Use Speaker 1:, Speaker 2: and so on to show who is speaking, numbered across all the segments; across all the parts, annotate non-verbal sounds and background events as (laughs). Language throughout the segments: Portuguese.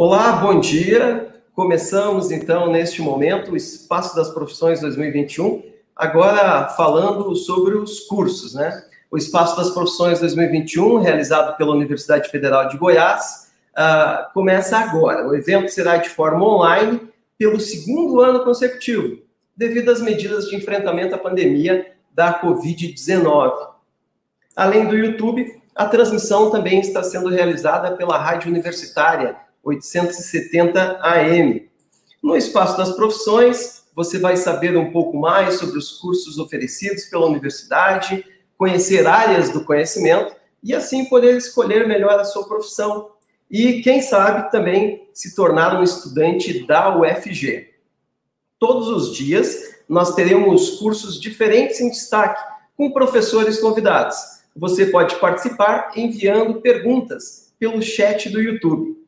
Speaker 1: Olá, bom dia. Começamos então neste momento o Espaço das Profissões 2021, agora falando sobre os cursos, né? O Espaço das Profissões 2021, realizado pela Universidade Federal de Goiás, uh, começa agora. O evento será de forma online pelo segundo ano consecutivo, devido às medidas de enfrentamento à pandemia da Covid-19. Além do YouTube, a transmissão também está sendo realizada pela Rádio Universitária 870 AM. No Espaço das Profissões, você vai saber um pouco mais sobre os cursos oferecidos pela universidade, conhecer áreas do conhecimento e assim poder escolher melhor a sua profissão e, quem sabe, também se tornar um estudante da UFG. Todos os dias nós teremos cursos diferentes em destaque, com professores convidados. Você pode participar enviando perguntas pelo chat do YouTube.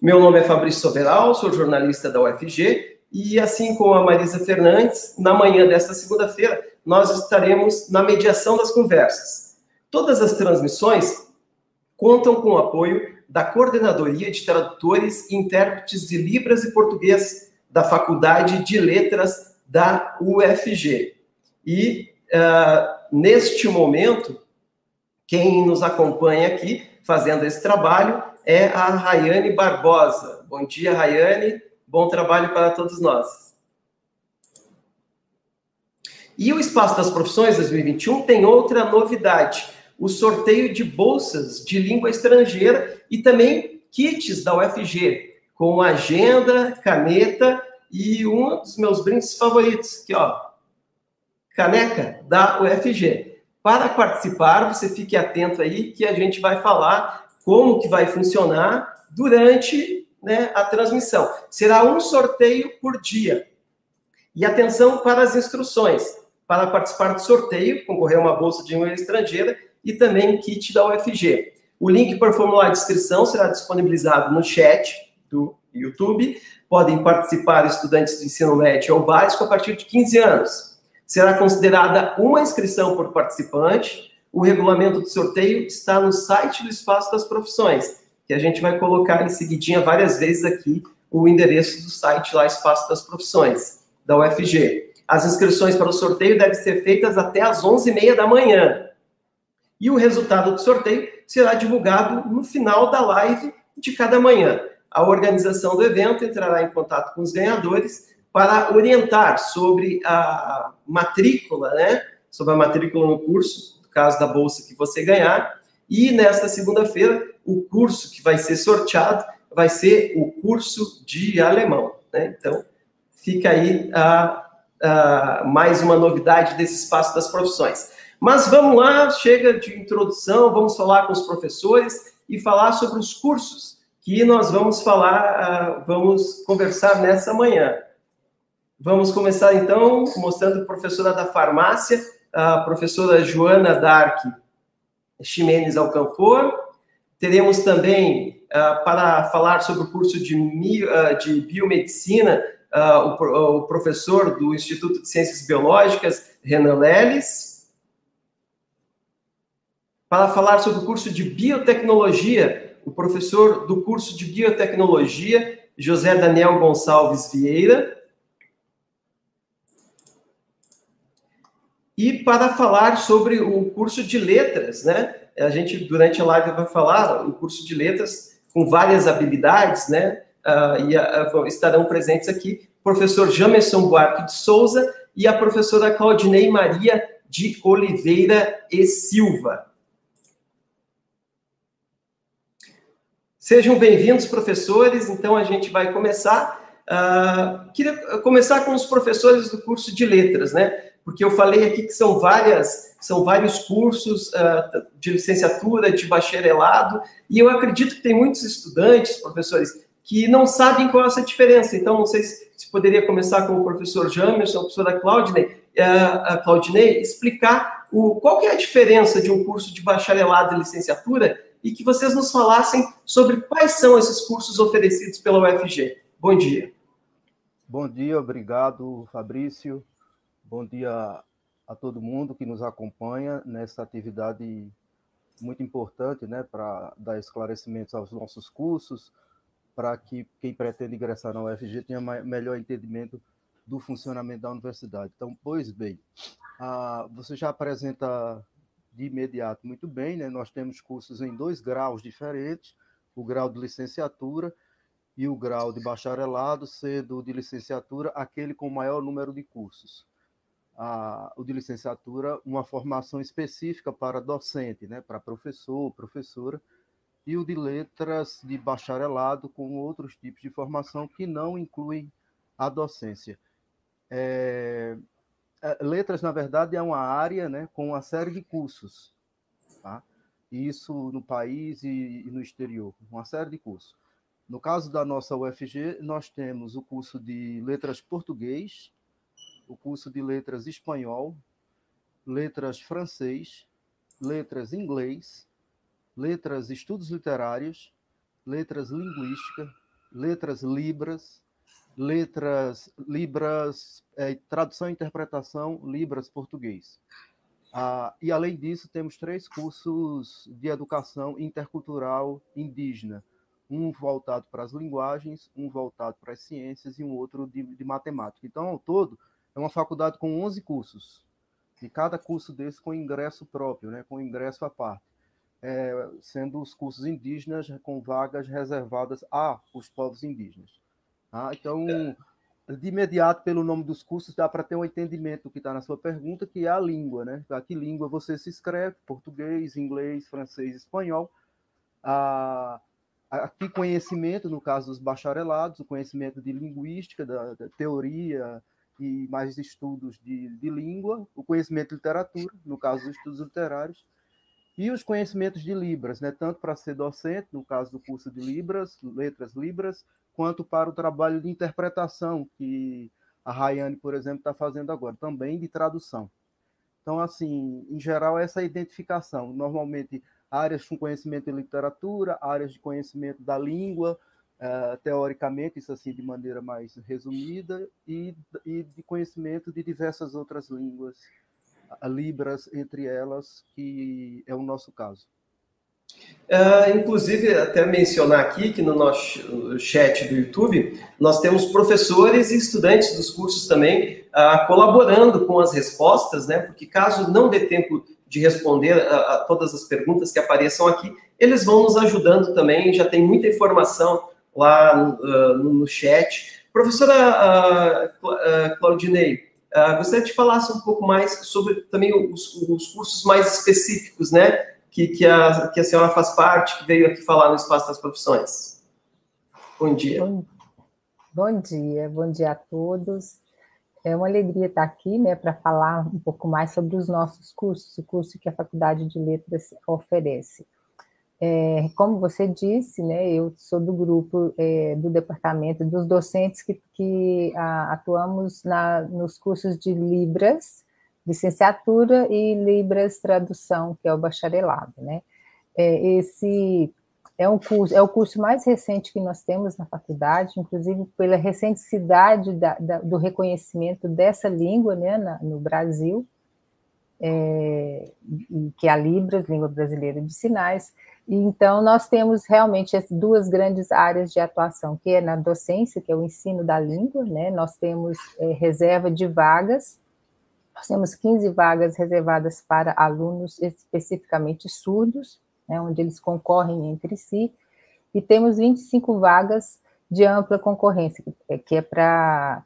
Speaker 1: Meu nome é Fabrício Soveral, sou jornalista da UFG e, assim como a Marisa Fernandes, na manhã desta segunda-feira, nós estaremos na mediação das conversas. Todas as transmissões contam com o apoio da Coordenadoria de Tradutores e Intérpretes de Libras e Português da Faculdade de Letras da UFG. E, uh, neste momento, quem nos acompanha aqui fazendo esse trabalho é a Rayane Barbosa. Bom dia, Rayane. Bom trabalho para todos nós. E o Espaço das Profissões 2021 tem outra novidade: o sorteio de bolsas de língua estrangeira e também kits da UFG, com agenda, caneta e um dos meus brindes favoritos, aqui, ó, caneca da UFG. Para participar, você fique atento aí que a gente vai falar como que vai funcionar durante né, a transmissão. Será um sorteio por dia. E atenção para as instruções. Para participar do sorteio, concorrer a uma bolsa de língua estrangeira e também kit da UFG. O link para o formulário de inscrição será disponibilizado no chat do YouTube. Podem participar estudantes de ensino médio ou básico a partir de 15 anos. Será considerada uma inscrição por participante o regulamento do sorteio está no site do Espaço das Profissões, que a gente vai colocar em seguidinha várias vezes aqui o endereço do site lá, Espaço das Profissões, da UFG. As inscrições para o sorteio devem ser feitas até às 11h30 da manhã. E o resultado do sorteio será divulgado no final da live de cada manhã. A organização do evento entrará em contato com os ganhadores para orientar sobre a matrícula, né? Sobre a matrícula no curso, caso da bolsa que você ganhar. E nesta segunda-feira, o curso que vai ser sorteado vai ser o curso de alemão. Né? Então, fica aí a, a, mais uma novidade desse espaço das profissões. Mas vamos lá, chega de introdução, vamos falar com os professores e falar sobre os cursos que nós vamos falar, vamos conversar nessa manhã. Vamos começar então mostrando a professora da farmácia, a professora Joana Dark Ximenes Alcanfor. Teremos também, uh, para falar sobre o curso de, uh, de biomedicina, uh, o, o, professor do Instituto de Ciências Biológicas, Renan Leles. Para falar sobre o curso de biotecnologia, o professor do curso de biotecnologia, José Daniel Gonçalves Vieira. E para falar sobre o curso de letras, né? A gente, durante a live, vai falar o curso de letras com várias habilidades, né? Uh, e uh, estarão presentes aqui o professor Jamerson Buarque de Souza e a professora Claudinei Maria de Oliveira e Silva. Sejam bem-vindos, professores. Então, a gente vai começar. Uh, queria começar com os professores do curso de letras, né? Porque eu falei aqui que são várias, são vários cursos uh, de licenciatura, de bacharelado, e eu acredito que tem muitos estudantes, professores, que não sabem qual é essa diferença. Então, não sei se, se poderia começar com o professor Jamerson, a professora Claudinei, uh, a Claudinei explicar o, qual é a diferença de um curso de bacharelado e licenciatura e que vocês nos falassem sobre quais são esses cursos oferecidos pela UFG. Bom dia.
Speaker 2: Bom dia, obrigado, Fabrício. Bom dia a todo mundo que nos acompanha nessa atividade muito importante, né, para dar esclarecimentos aos nossos cursos, para que quem pretende ingressar na UFG tenha melhor entendimento do funcionamento da universidade. Então, pois bem, você já apresenta de imediato muito bem, né? Nós temos cursos em dois graus diferentes, o grau de licenciatura e o grau de bacharelado, sendo de licenciatura aquele com maior número de cursos. O de licenciatura, uma formação específica para docente, né? para professor, professora, e o de letras de bacharelado com outros tipos de formação que não incluem a docência. É, é, letras, na verdade, é uma área né, com uma série de cursos. Tá? Isso no país e, e no exterior, uma série de cursos. No caso da nossa UFG, nós temos o curso de letras português, o curso de letras espanhol, letras francês, letras inglês, letras estudos literários, letras linguística, letras libras, letras libras, é, tradução e interpretação libras português. Ah, e além disso, temos três cursos de educação intercultural indígena, um voltado para as linguagens, um voltado para as ciências e um outro de, de matemática. Então, ao todo, é uma faculdade com 11 cursos, e cada curso desse com ingresso próprio, né, com ingresso à parte é, sendo os cursos indígenas com vagas reservadas a os povos indígenas. Tá? Então, de imediato, pelo nome dos cursos, dá para ter um entendimento do que está na sua pergunta, que é a língua, né? A que língua você se escreve? Português, inglês, francês, espanhol. A, a que conhecimento, no caso dos bacharelados, o conhecimento de linguística, da, da teoria e mais estudos de, de língua, o conhecimento de literatura, no caso dos estudos literários, e os conhecimentos de Libras, né, tanto para ser docente, no caso do curso de Libras, Letras Libras, quanto para o trabalho de interpretação, que a Rayane, por exemplo, está fazendo agora, também de tradução. Então, assim, em geral, essa identificação. Normalmente, áreas com conhecimento de literatura, áreas de conhecimento da língua, uh, teoricamente, isso assim de maneira mais resumida, e, e de conhecimento de diversas outras línguas libras entre elas, que é o nosso caso.
Speaker 1: Uh, inclusive, até mencionar aqui que no nosso chat do YouTube, nós temos professores e estudantes dos cursos também uh, colaborando com as respostas, né? Porque caso não dê tempo de responder a, a, todas as perguntas que apareçam aqui, eles vão nos ajudando também, já tem muita informação lá uh, no, chat. Professora Claudinei, Uh, gostaria de falasse um pouco mais sobre também os, os cursos mais específicos, né? Que, que, a, que a senhora faz parte, que veio aqui falar no Espaço das Profissões. Bom dia.
Speaker 3: Bom, bom dia, bom dia a todos. É uma alegria estar aqui, né, para falar um pouco mais sobre os nossos cursos, o curso que a Faculdade de Letras oferece. É, como você disse, né, eu sou do grupo é, do departamento dos docentes que, que a, atuamos na, nos cursos de Libras, licenciatura e Libras tradução, que é o bacharelado, né? É, esse é um curso, é o curso mais recente que nós temos na faculdade, inclusive pela recenticidade da, da, do reconhecimento dessa língua, né, na, no Brasil, é, que é a Libras, língua brasileira de sinais. Então, nós temos realmente as duas grandes áreas de atuação, que é na docência, que é o ensino da língua, né? Nós temos é, reserva de vagas, nós temos 15 vagas reservadas para alunos especificamente surdos, né, onde eles concorrem entre si, e temos 25 vagas de ampla concorrência, que é para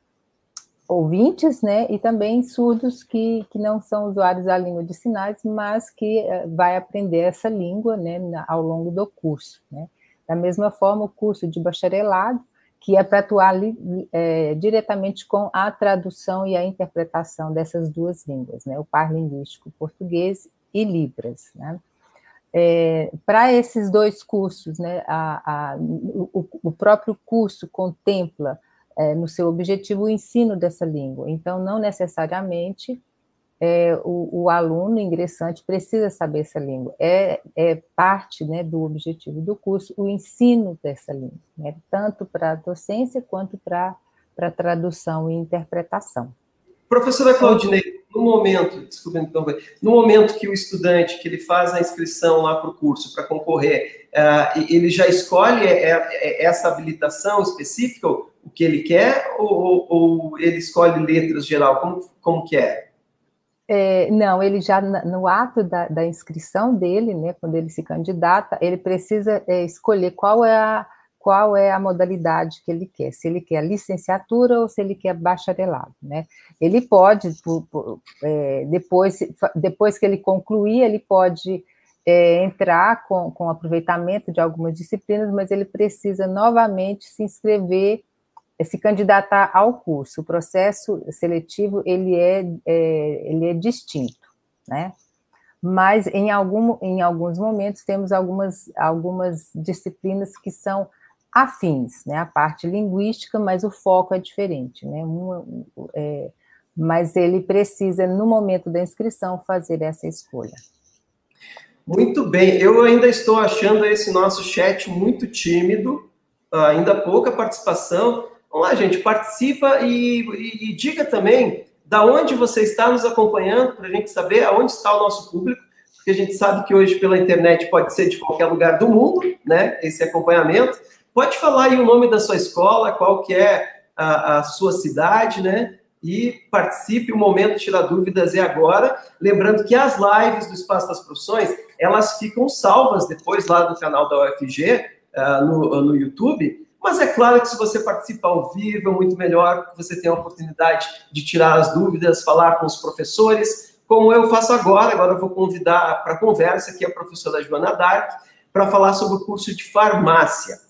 Speaker 3: ouvintes, né, e também surdos que, que não são usuários da língua de sinais, mas que uh, vai aprender essa língua, né, ao longo do curso, né. Da mesma forma, o curso de bacharelado, que é para atuar é, diretamente com a tradução e a interpretação dessas duas línguas, né, o par linguístico português e Libras, né. É, para esses dois cursos, né, a, a, o, o próprio curso contempla é, no seu objetivo o ensino dessa língua. Então, não necessariamente é, o, o, aluno ingressante precisa saber essa língua. É, é parte né, do objetivo do curso o ensino dessa língua, né, tanto para a docência quanto para a tradução e interpretação.
Speaker 1: Professora Claudinei, no momento, desculpa, então, no momento que o estudante que ele faz a inscrição lá para o curso para concorrer, uh, ele já escolhe é, é, essa habilitação específica, o que ele quer, ou, ou ele escolhe letras geral? Como, como que é?
Speaker 3: É, não, ele já no ato da, da, inscrição dele, né, quando ele se candidata, ele precisa é, escolher qual é a qual é a modalidade que ele quer, se ele quer licenciatura ou se ele quer bacharelado, né? Ele pode, é, depois, depois que ele concluir, ele pode é, entrar com, com aproveitamento de algumas disciplinas, mas ele precisa novamente se inscrever, se candidatar ao curso. O processo seletivo, ele é, é ele é distinto, né? Mas em, algum, em alguns momentos temos algumas, algumas disciplinas que são afins, né? A parte linguística, mas o foco é diferente, né? É, mas ele precisa, no momento da inscrição, fazer essa escolha.
Speaker 1: Muito bem, eu ainda estou achando esse nosso chat muito tímido, ainda pouca participação. Vamos lá, gente, participa e, e, e diga também da onde você está nos acompanhando, para a gente saber aonde está o nosso público, porque a gente sabe que hoje pela internet pode ser de qualquer lugar do mundo, né? Esse acompanhamento. Pode falar aí o nome da sua escola, qual que é a, a sua cidade, né? E participe, o momento tirar dúvidas é agora. Lembrando que as lives do Espaço das Profissões, elas ficam salvas depois lá no canal da UFG, uh, ah, no, no YouTube. Mas é claro que se você participar ao vivo, é muito melhor, porque você tem a oportunidade de tirar as dúvidas, falar com os professores, como eu faço agora. Agora eu vou convidar para conversa aqui a professora Joana Dark para falar sobre o curso de farmácia.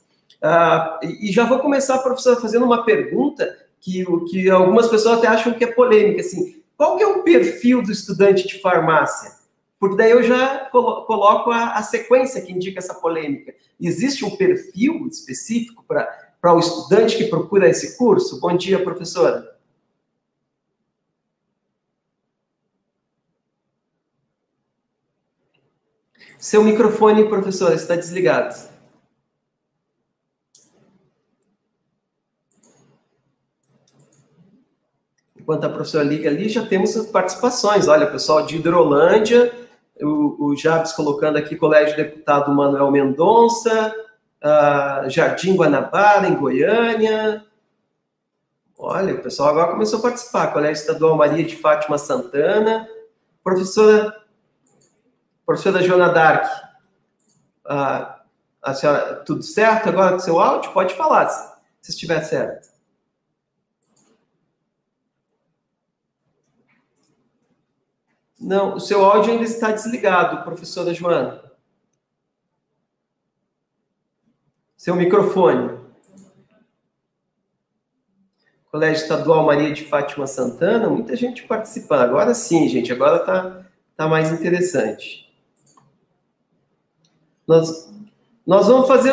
Speaker 1: Uh, e já vou começar, professor, fazendo uma pergunta que, que algumas pessoas até acham que é polêmica, assim, qual que é o perfil do estudante de farmácia? Porque daí eu já coloco a, a sequência que indica essa polêmica. Existe um perfil específico para o estudante que procura esse curso? Bom dia, professora. Seu microfone, professora, está desligado. enquanto a professora liga ali, já temos participações. Olha, pessoal de Hidrolândia, o, o Jabes colocando aqui, Colégio Deputado Manuel Mendonça, uh, Jardim Guanabara, em Goiânia. Olha, o pessoal agora começou a participar. Colégio Estadual Maria de Fátima Santana. Professora, professora Joana Dark, uh, a senhora, tudo certo agora com seu áudio? Pode falar, se estiver certo. Não, o seu áudio ainda está desligado, professora Joana. Seu microfone. Colégio Estadual Maria de Fátima Santana, muita gente participando. Agora sim, gente, agora tá, tá mais interessante. Nós, nós vamos fazer,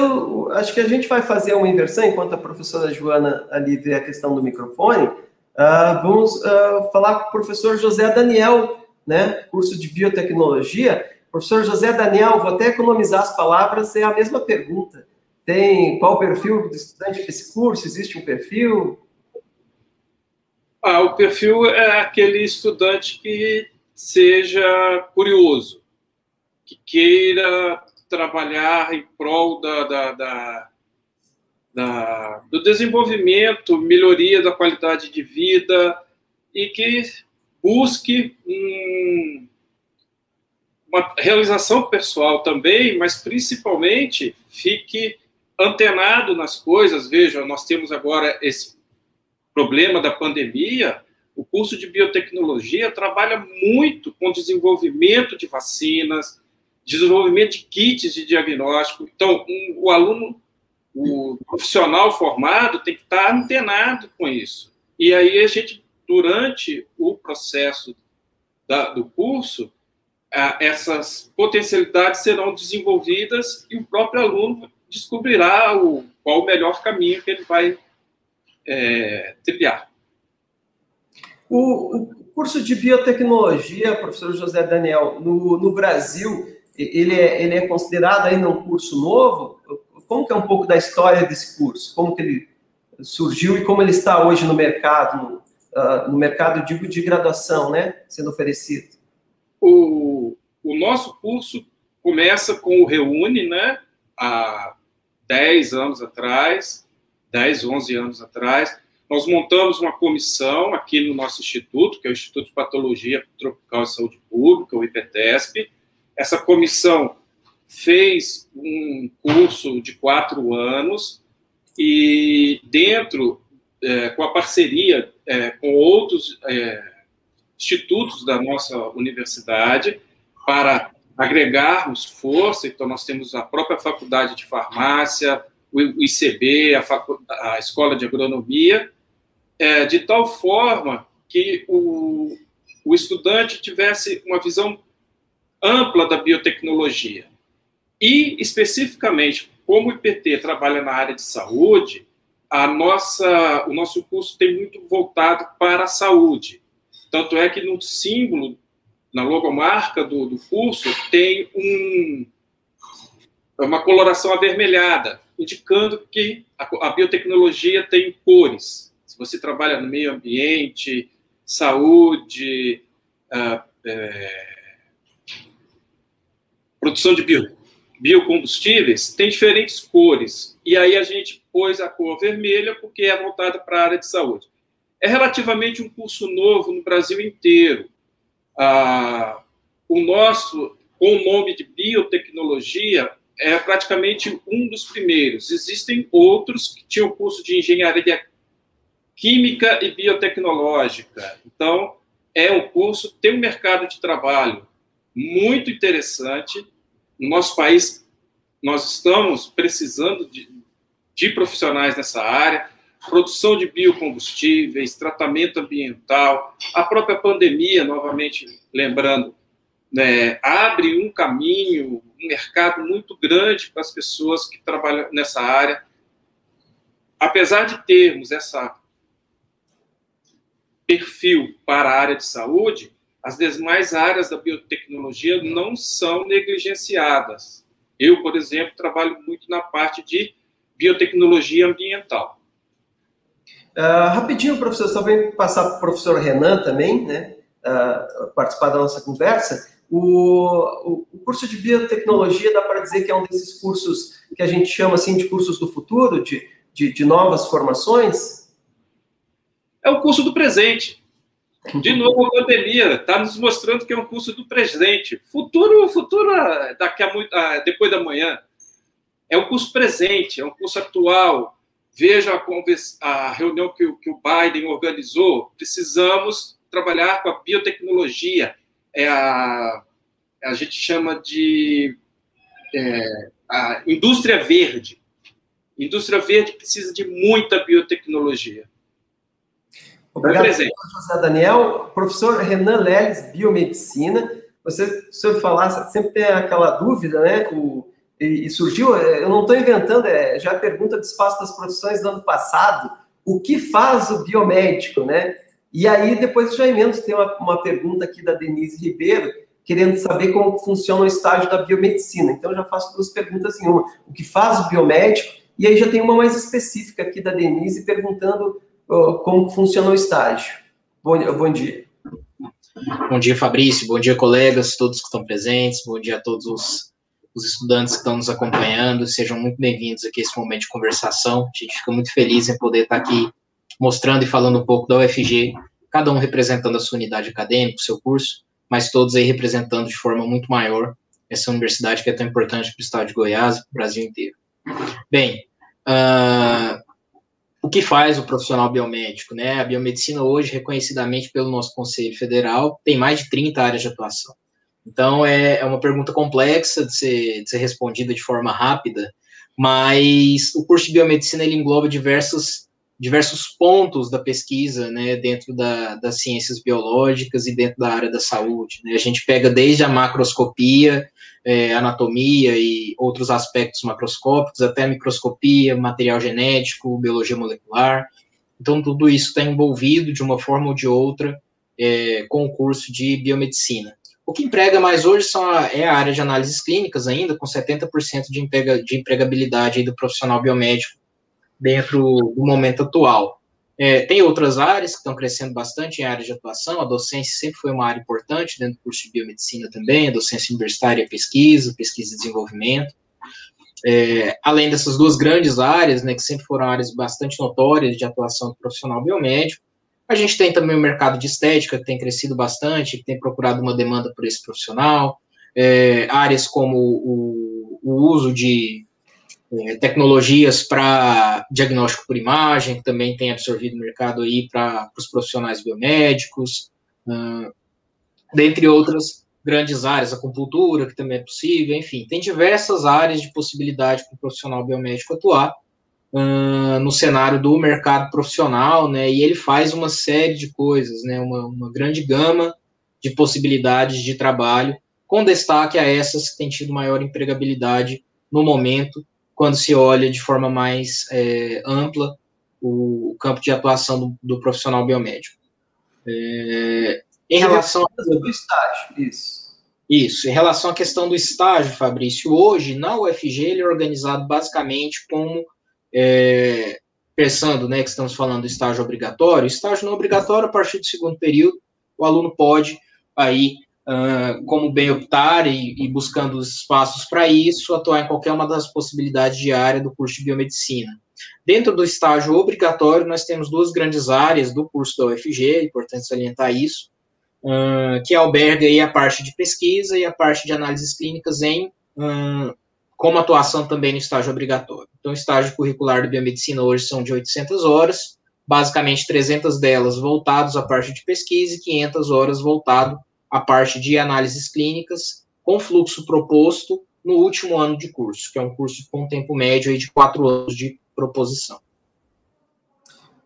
Speaker 1: acho que a gente vai fazer uma inversão, enquanto a professora Joana ali vê a questão do microfone, uh, vamos uh, falar com o professor José Daniel, né, curso de biotecnologia, professor José Daniel, vou até economizar as palavras, é a mesma pergunta. Tem qual o perfil do estudante desse curso? Existe um perfil?
Speaker 4: Ah, o perfil é aquele estudante que seja curioso, que queira trabalhar em prol da, da, da, da, do desenvolvimento, melhoria da qualidade de vida e que busque um, uma realização pessoal também, mas principalmente fique antenado nas coisas. Veja, nós temos agora esse problema da pandemia. O curso de biotecnologia trabalha muito com desenvolvimento de vacinas, desenvolvimento de kits de diagnóstico. Então, um, o aluno, o profissional formado, tem que estar antenado com isso. E aí a gente durante o processo da, do curso, essas potencialidades serão desenvolvidas e o próprio aluno descobrirá o, qual o melhor caminho que ele vai é, trilhar.
Speaker 1: O, o, curso de biotecnologia, professor José Daniel, no, no Brasil, ele é, ele é considerado ainda um curso novo? Como que é um pouco da história desse curso? Como que ele surgiu e como ele está hoje no mercado, uh, no mercado, digo, de graduação, né, sendo oferecido?
Speaker 4: O, o nosso curso começa com o Reúne, né, há 10 anos atrás, 10, 11 anos atrás, nós montamos uma comissão aqui no nosso instituto, que é o Instituto de Patologia Tropical e Saúde Pública, o IPTESP. Essa comissão fez um curso de quatro anos e dentro, é, com a parceria é, com outros é, institutos da nossa universidade, para agregarmos força, então nós temos a própria faculdade de farmácia, o ICB, a, a Escola de Agronomia, é, de tal forma que o, o estudante tivesse uma visão ampla da biotecnologia. E, especificamente, como o IPT trabalha na área de saúde, a nossa, o nosso curso tem muito voltado para a saúde. Tanto é que no símbolo, na logomarca do, do curso, tem um, uma coloração avermelhada, indicando que a, a biotecnologia tem cores. Se você trabalha no meio ambiente, saúde, uh, é, produção de bio, biocombustíveis, tem diferentes cores. E aí a gente pôs a cor vermelha porque é voltada para a área de saúde. É relativamente um curso novo no Brasil inteiro. Ah, o nosso, com o nome de biotecnologia, é praticamente um dos primeiros. Existem outros que tinham curso de engenharia química e biotecnológica. Então, é um curso, tem um mercado de trabalho muito interessante. No nosso país, nós estamos precisando de, de profissionais nessa área, produção de biocombustíveis, tratamento ambiental, a própria pandemia, novamente lembrando, né, abre um caminho, um mercado muito grande para as pessoas que trabalham nessa área. Apesar de termos essa perfil para a área de saúde, as demais áreas da biotecnologia não são negligenciadas. Eu, por exemplo, trabalho muito na parte de biotecnologia ambiental.
Speaker 1: Uh, rapidinho, professor, só vem passar para o professor Renan também, né, uh, participar da nossa conversa. O, o, curso de biotecnologia dá para dizer que é um desses cursos que a gente chama assim de cursos do futuro, de, de, de novas formações?
Speaker 4: É o curso do presente. De novo, a pandemia está nos mostrando que é um curso do presente. Futuro, futuro daqui a muito, depois da manhã. É um curso presente, é um curso atual. Veja a, a reunião que, que, o Biden organizou. Precisamos trabalhar com a biotecnologia. É a, a gente chama de é, a indústria verde. Indústria verde precisa de muita biotecnologia.
Speaker 1: Obrigado, José Daniel. Professor Renan Leles, Biomedicina. Você, se eu falasse, sempre tem aquela dúvida, né? O, e, e, surgiu, é, eu não estou inventando, é, já a pergunta do espaço das profissões do ano passado, o que faz o biomédico, né? E aí, depois já emendo, tem uma, uma pergunta aqui da Denise Ribeiro, querendo saber como funciona o estágio da biomedicina. Então, já faço duas perguntas em uma. O que faz o biomédico? E aí já tem uma mais específica aqui da Denise, perguntando como funciona o estágio. Bom, bom dia.
Speaker 5: Bom dia, Fabrício. Bom dia, colegas, todos que estão presentes. Bom dia a todos os, os estudantes que estão nos acompanhando. Sejam muito bem-vindos aqui a esse momento de conversação. A gente fica muito feliz em poder estar aqui mostrando e falando um pouco da UFG, cada um representando a sua unidade acadêmica, o seu curso, mas todos aí representando de forma muito maior essa universidade que é tão importante para o estado de Goiás e para o Brasil inteiro. Bem, uh, o que faz o profissional biomédico, né? A biomedicina hoje, reconhecidamente pelo nosso Conselho Federal, tem mais de 30 áreas de atuação. Então, é, é uma pergunta complexa de ser, de ser respondida de forma rápida, mas o curso de biomedicina, ele engloba diversos, diversos pontos da pesquisa, né, dentro da, das ciências biológicas e dentro da área da saúde. Né? A gente pega desde a macroscopia, é, anatomia e outros aspectos macroscópicos, até microscopia, material genético, biologia molecular. Então, tudo isso está envolvido de uma forma ou de outra é, com o curso de biomedicina. O que emprega mais hoje são a, é a área de análises clínicas ainda, com 70% de, emprega, de empregabilidade do profissional biomédico dentro do momento atual. É, tem outras áreas que estão crescendo bastante em área de atuação, a docência sempre foi uma área importante dentro do curso de biomedicina também, a docência universitária pesquisa, pesquisa e desenvolvimento. É, além dessas duas grandes áreas, né, que sempre foram áreas bastante notórias de atuação do profissional biomédico, a gente tem também o mercado de estética, que tem crescido bastante, que tem procurado uma demanda por esse profissional, é, áreas como o, o uso de é, tecnologias para diagnóstico por imagem, que também tem absorvido o mercado aí para os profissionais biomédicos, uh, dentre outras grandes áreas, acupuntura, que também é possível, enfim, tem diversas áreas de possibilidade para o profissional biomédico atuar uh, no cenário do mercado profissional, né, e ele faz uma série de coisas, né, uma, uma grande gama de possibilidades de trabalho, com destaque a essas que têm tido maior empregabilidade no momento, quando se olha de forma mais é, ampla o, campo de atuação do, do profissional biomédico. É, em relação
Speaker 1: do estágio, isso.
Speaker 5: Isso, em relação à questão do estágio, Fabrício, hoje na UFG ele é organizado basicamente como, é, pensando, né, que estamos falando do estágio obrigatório, estágio não obrigatório, a partir do segundo período, o aluno pode aí uh, como bem optar e, e buscando os espaços para isso, atuar em qualquer uma das possibilidades de área do curso de biomedicina. Dentro do estágio obrigatório, nós temos duas grandes áreas do curso da UFG, é importante salientar isso, uh, que alberga aí a parte de pesquisa e a parte de análises clínicas em uh, como atuação também no estágio obrigatório. Então, o estágio curricular de biomedicina hoje são de 800 horas, basicamente 300 delas voltadas à parte de pesquisa e 500 horas voltado a parte de análises clínicas com fluxo proposto no último ano de curso, que é um curso com tempo médio de quatro anos de proposição.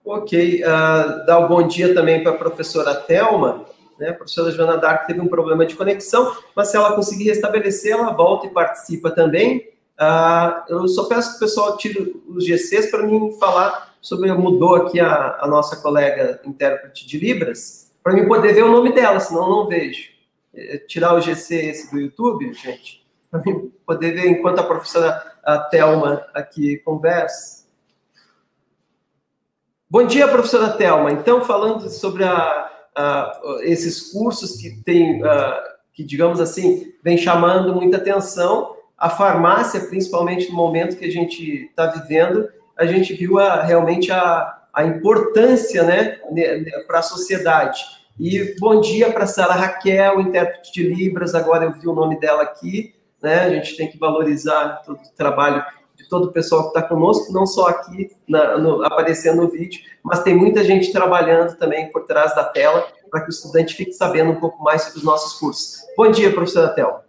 Speaker 1: Ok, uh, dá um bom dia também para a professora Thelma. Né? A professora Joana Dark teve um problema de conexão, mas se ela conseguir restabelecer, ela volta e participa também. Uh, eu só peço que o pessoal tire os GCs para mim falar sobre. Mudou aqui a, a nossa colega intérprete de Libras para mim poder ver o nome dela, senão eu não vejo. É, tirar o GC esse do YouTube, gente, para mim poder ver enquanto a professora a Thelma aqui conversa. Bom dia, professora Thelma. Então, falando sobre a, a, esses cursos que tem, a, que digamos assim, vem chamando muita atenção, a farmácia, principalmente no momento que a gente está vivendo, a gente viu realmente a, a importância né, para a sociedade. E bom dia para Sara Raquel, intérprete de Libras, agora eu vi o nome dela aqui, né? A gente tem que valorizar todo o trabalho todo o pessoal que está conosco, não só aqui na, no, aparecendo no vídeo, mas tem muita gente trabalhando também por trás da tela para que o estudante fique sabendo um pouco mais sobre os nossos cursos. Bom dia, professora Thelma.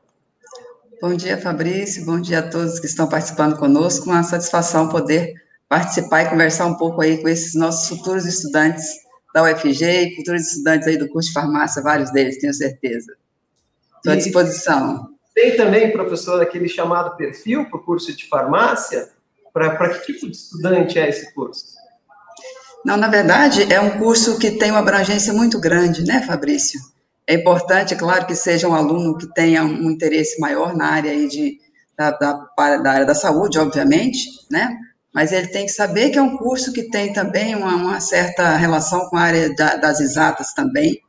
Speaker 6: Bom dia, Fabrício. Bom dia a todos que estão participando conosco. Uma satisfação poder participar e conversar um pouco aí com esses nossos futuros estudantes da UFG e futuros estudantes aí do curso de farmácia, vários deles, tenho certeza. Estou à disposição.
Speaker 1: Tem também, professor, aquele chamado perfil para o curso de farmácia? Para que tipo de estudante é esse curso?
Speaker 6: Não, na verdade, é um curso que tem uma abrangência muito grande, né, Fabrício? É importante, claro, que seja um aluno que tenha um interesse maior na área aí de, da, da, da área da saúde, obviamente, né? mas ele tem que saber que é um curso que tem também uma, uma certa relação com a área da, das exatas também.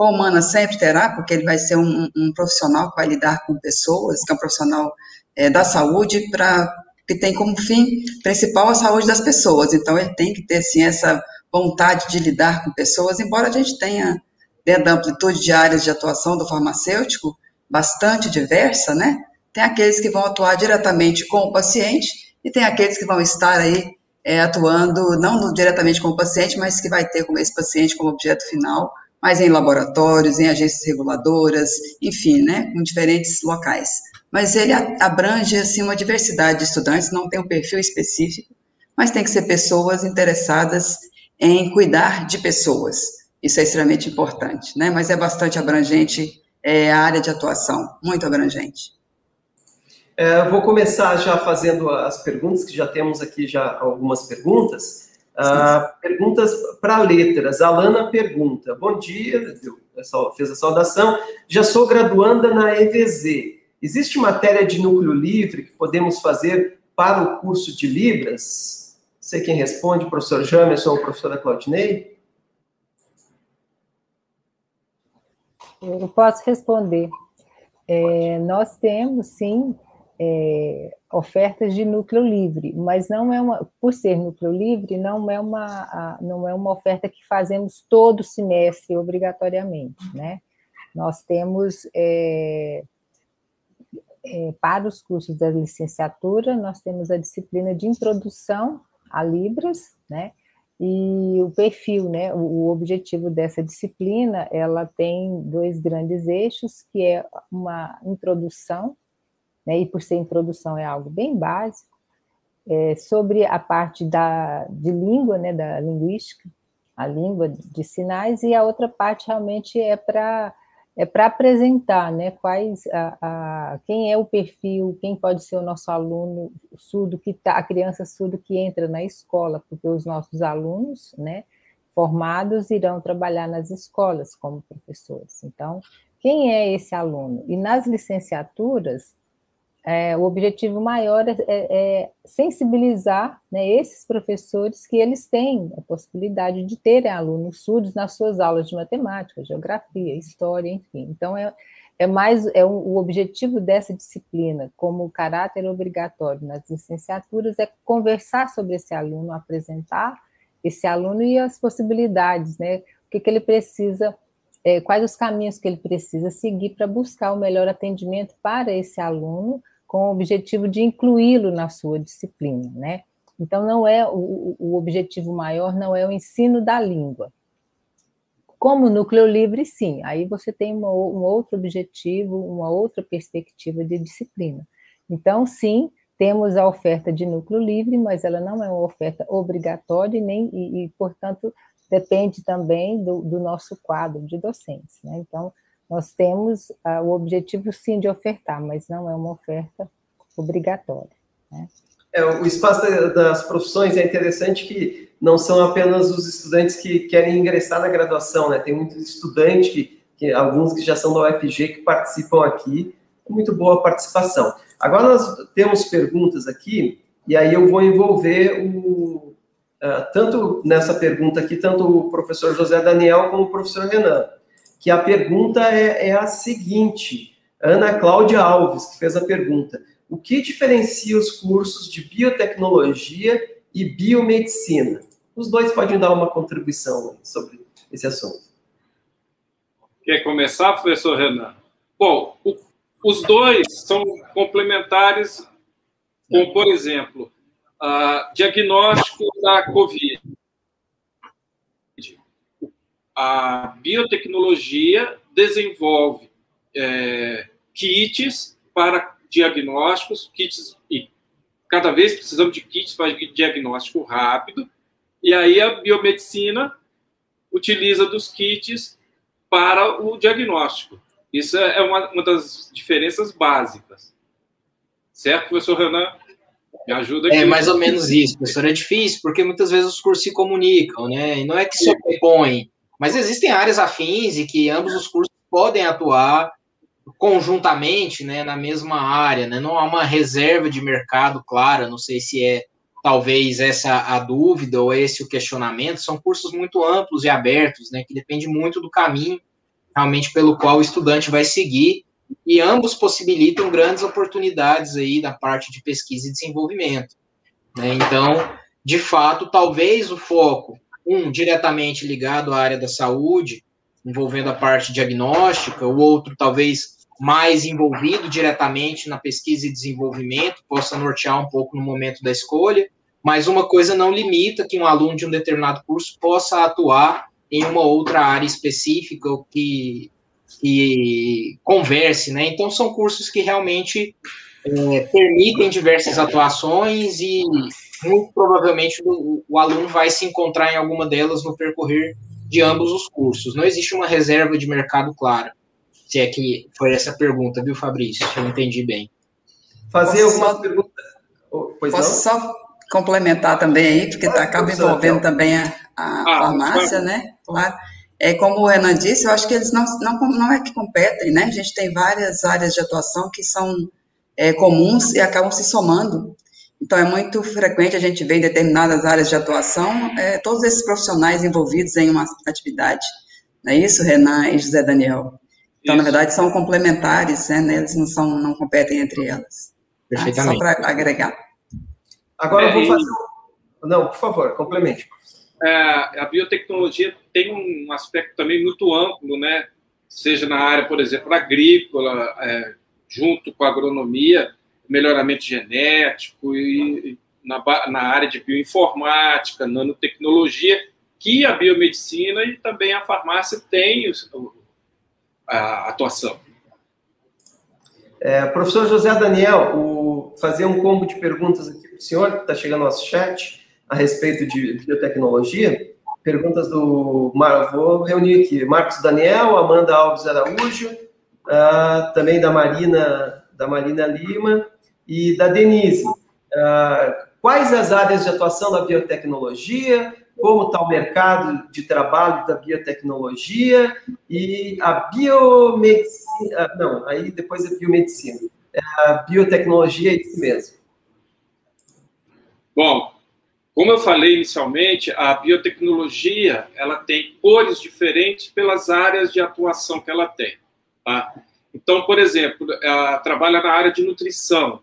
Speaker 6: O humana sempre terá, porque ele vai ser um, um, profissional que vai lidar com pessoas, que é um profissional é, da saúde, para que tem como fim principal a saúde das pessoas. Então, ele tem que ter, sim, essa vontade de lidar com pessoas, embora a gente tenha, dentro da amplitude de áreas de atuação do farmacêutico, bastante diversa, né? Tem aqueles que vão atuar diretamente com o paciente e tem aqueles que vão estar aí é, atuando, não diretamente com o paciente, mas que vai ter como esse paciente como objeto final, mas em laboratórios, em agências reguladoras, enfim, né, com diferentes locais. Mas ele abrange, assim, uma diversidade de estudantes, não tem um perfil específico, mas tem que ser pessoas interessadas em cuidar de pessoas. Isso é extremamente importante, né, mas é bastante abrangente é, a área de atuação, muito abrangente.
Speaker 1: É, vou começar já fazendo as perguntas, que já temos aqui já algumas perguntas. Uh, perguntas para letras. A pergunta: Bom dia, fez a saudação. Já sou graduanda na EVZ. Existe matéria de núcleo livre que podemos fazer para o curso de Libras? sei quem responde, professor Jamerson ou professora Claudinei.
Speaker 3: Eu posso responder. É, nós temos, sim, é, ofertas de núcleo livre, mas não é uma, por ser núcleo livre, não é uma, não é uma oferta que fazemos todo semestre obrigatoriamente, né? Nós temos é, é, para os cursos da licenciatura, nós temos a disciplina de introdução a Libras, né? E o perfil, né? O objetivo dessa disciplina, ela tem dois grandes eixos, que é uma introdução, né? E por ser introdução é algo bem básico, é, sobre a parte da, de língua, né? Da linguística, a língua de sinais, e a outra parte realmente é para é para apresentar, né, quais a, a, quem é o perfil, quem pode ser o nosso aluno surdo que tá, a criança surda que entra na escola, porque os nossos alunos, né, formados irão trabalhar nas escolas como professores. Então, quem é esse aluno? E nas licenciaturas, é, o objetivo maior é, é, é sensibilizar né, esses professores que eles têm a possibilidade de terem alunos surdos nas suas aulas de matemática, geografia, história, enfim. Então, é, é mais é o objetivo dessa disciplina, como caráter obrigatório nas licenciaturas, é conversar sobre esse aluno, apresentar esse aluno e as possibilidades, né? O que, que ele precisa é, quais os caminhos que ele precisa seguir para buscar o melhor atendimento para esse aluno, com o objetivo de incluí-lo na sua disciplina, né? Então, não é o, o objetivo maior não é o ensino da língua. Como núcleo livre, sim, aí você tem uma, um outro objetivo, uma outra perspectiva de disciplina. Então, sim, temos a oferta de núcleo livre, mas ela não é uma oferta obrigatória nem, e, e portanto, depende também do, do, nosso quadro de docentes. Né? Então, nós temos uh, o objetivo, sim, de ofertar, mas não é uma oferta obrigatória. Né?
Speaker 1: É, o espaço das profissões é interessante que não são apenas os estudantes que querem ingressar na graduação, né? Tem muitos estudantes, que, que, alguns que já são da UFG, que participam aqui. Muito boa participação. Agora nós temos perguntas aqui, e aí eu vou envolver o, uh, tanto nessa pergunta aqui, tanto o professor José Daniel como o professor Renan que a pergunta é, é a seguinte: Ana Cláudia Alves, que fez a pergunta. O que diferencia os cursos de biotecnologia e biomedicina? Os dois podem dar uma contribuição sobre esse assunto.
Speaker 4: Quer começar, professor Renan? Bom, o, os dois são complementares, como, por exemplo, diagnóstico da Covid a biotecnologia desenvolve é, kits para diagnósticos, kits e cada vez precisamos de kits para diagnóstico rápido, e aí a biomedicina utiliza dos kits para o diagnóstico. Isso é uma, uma das diferenças básicas. Certo, professor Renan? Me ajuda
Speaker 5: aqui. É mais ou menos isso, professor. É difícil, porque muitas vezes os cursos se comunicam, né? E não é que se opõem, mas existem áreas afins e que ambos os cursos podem atuar conjuntamente né, na mesma área, né? não há uma reserva de mercado clara, não sei se é talvez essa a dúvida ou esse o questionamento, são cursos muito amplos e abertos, né, que depende muito do caminho realmente pelo qual o estudante vai seguir, e ambos possibilitam grandes oportunidades aí da parte de pesquisa e desenvolvimento. Né? Então, de fato, talvez o foco um diretamente ligado à área da saúde, envolvendo a parte diagnóstica, o outro talvez mais envolvido diretamente na pesquisa e desenvolvimento, possa nortear um pouco no momento da escolha, mas uma coisa não limita que um aluno de um determinado curso possa atuar em uma outra área específica que, que converse, né? Então, são cursos que realmente é, permitem diversas atuações e muito provavelmente o, o, aluno vai se encontrar em alguma delas no percorrer de ambos os cursos. Não existe uma reserva de mercado clara. Se é que foi essa pergunta, viu, Fabrício? Se eu entendi bem.
Speaker 1: Fazer Posso algumas só... perguntas.
Speaker 6: Pois Posso não? só complementar também aí, porque tá, acaba envolvendo também a, a ah, farmácia, né? Claro. É, como o Renan disse, eu acho que eles não, não, não é que competem, né? A gente tem várias áreas de atuação que são é, comuns e acabam se somando Então, é muito frequente a gente ver em determinadas áreas de atuação é, todos esses profissionais envolvidos em uma atividade. Não é isso, Renan e José Daniel? Então, isso. na verdade, são complementares, né? eles não, são, não competem entre elas. Tá? Só para agregar.
Speaker 1: Agora eu vou é, fazer. Não, por favor, complemente.
Speaker 4: É, a biotecnologia tem um aspecto também muito amplo, né? Seja na área, por exemplo, agrícola, é, junto com a agronomia, melhoramento genético e na, na área de bioinformática, nanotecnologia, que a biomedicina e também a farmácia têm a atuação.
Speaker 1: É, professor José Daniel, o, fazer um combo de perguntas aqui para o senhor, que está chegando no nosso chat, a respeito de biotecnologia. Perguntas do. Vou reunir aqui: Marcos Daniel, Amanda Alves Araújo, uh, também da Marina, da Marina Lima e da Denise. Uh, quais as áreas de atuação da biotecnologia? Como está o mercado de trabalho da biotecnologia e a biomedicina? Não, aí depois a biomedicina. É a biotecnologia é isso mesmo.
Speaker 4: Bom, como eu falei inicialmente, a biotecnologia ela tem cores diferentes pelas áreas de atuação que ela tem. Tá? Então, por exemplo, ela trabalha na área de nutrição.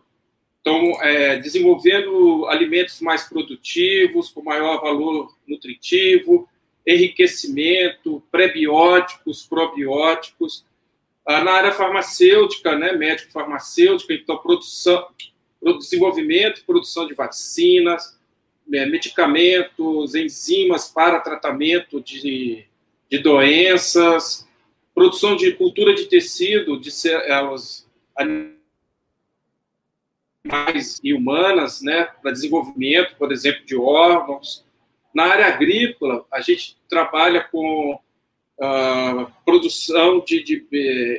Speaker 4: Então, é, desenvolvendo alimentos mais produtivos, com maior valor nutritivo, enriquecimento, prebióticos, probióticos. Ah, na área farmacêutica, né, médico-farmacêutica, então, produção, desenvolvimento produção de vacinas, é, medicamentos, enzimas para tratamento de, de doenças, produção de cultura de tecido de células animais e humanas, né, para desenvolvimento, por exemplo, de órgãos. Na área agrícola, a gente trabalha com uh, produção de, de,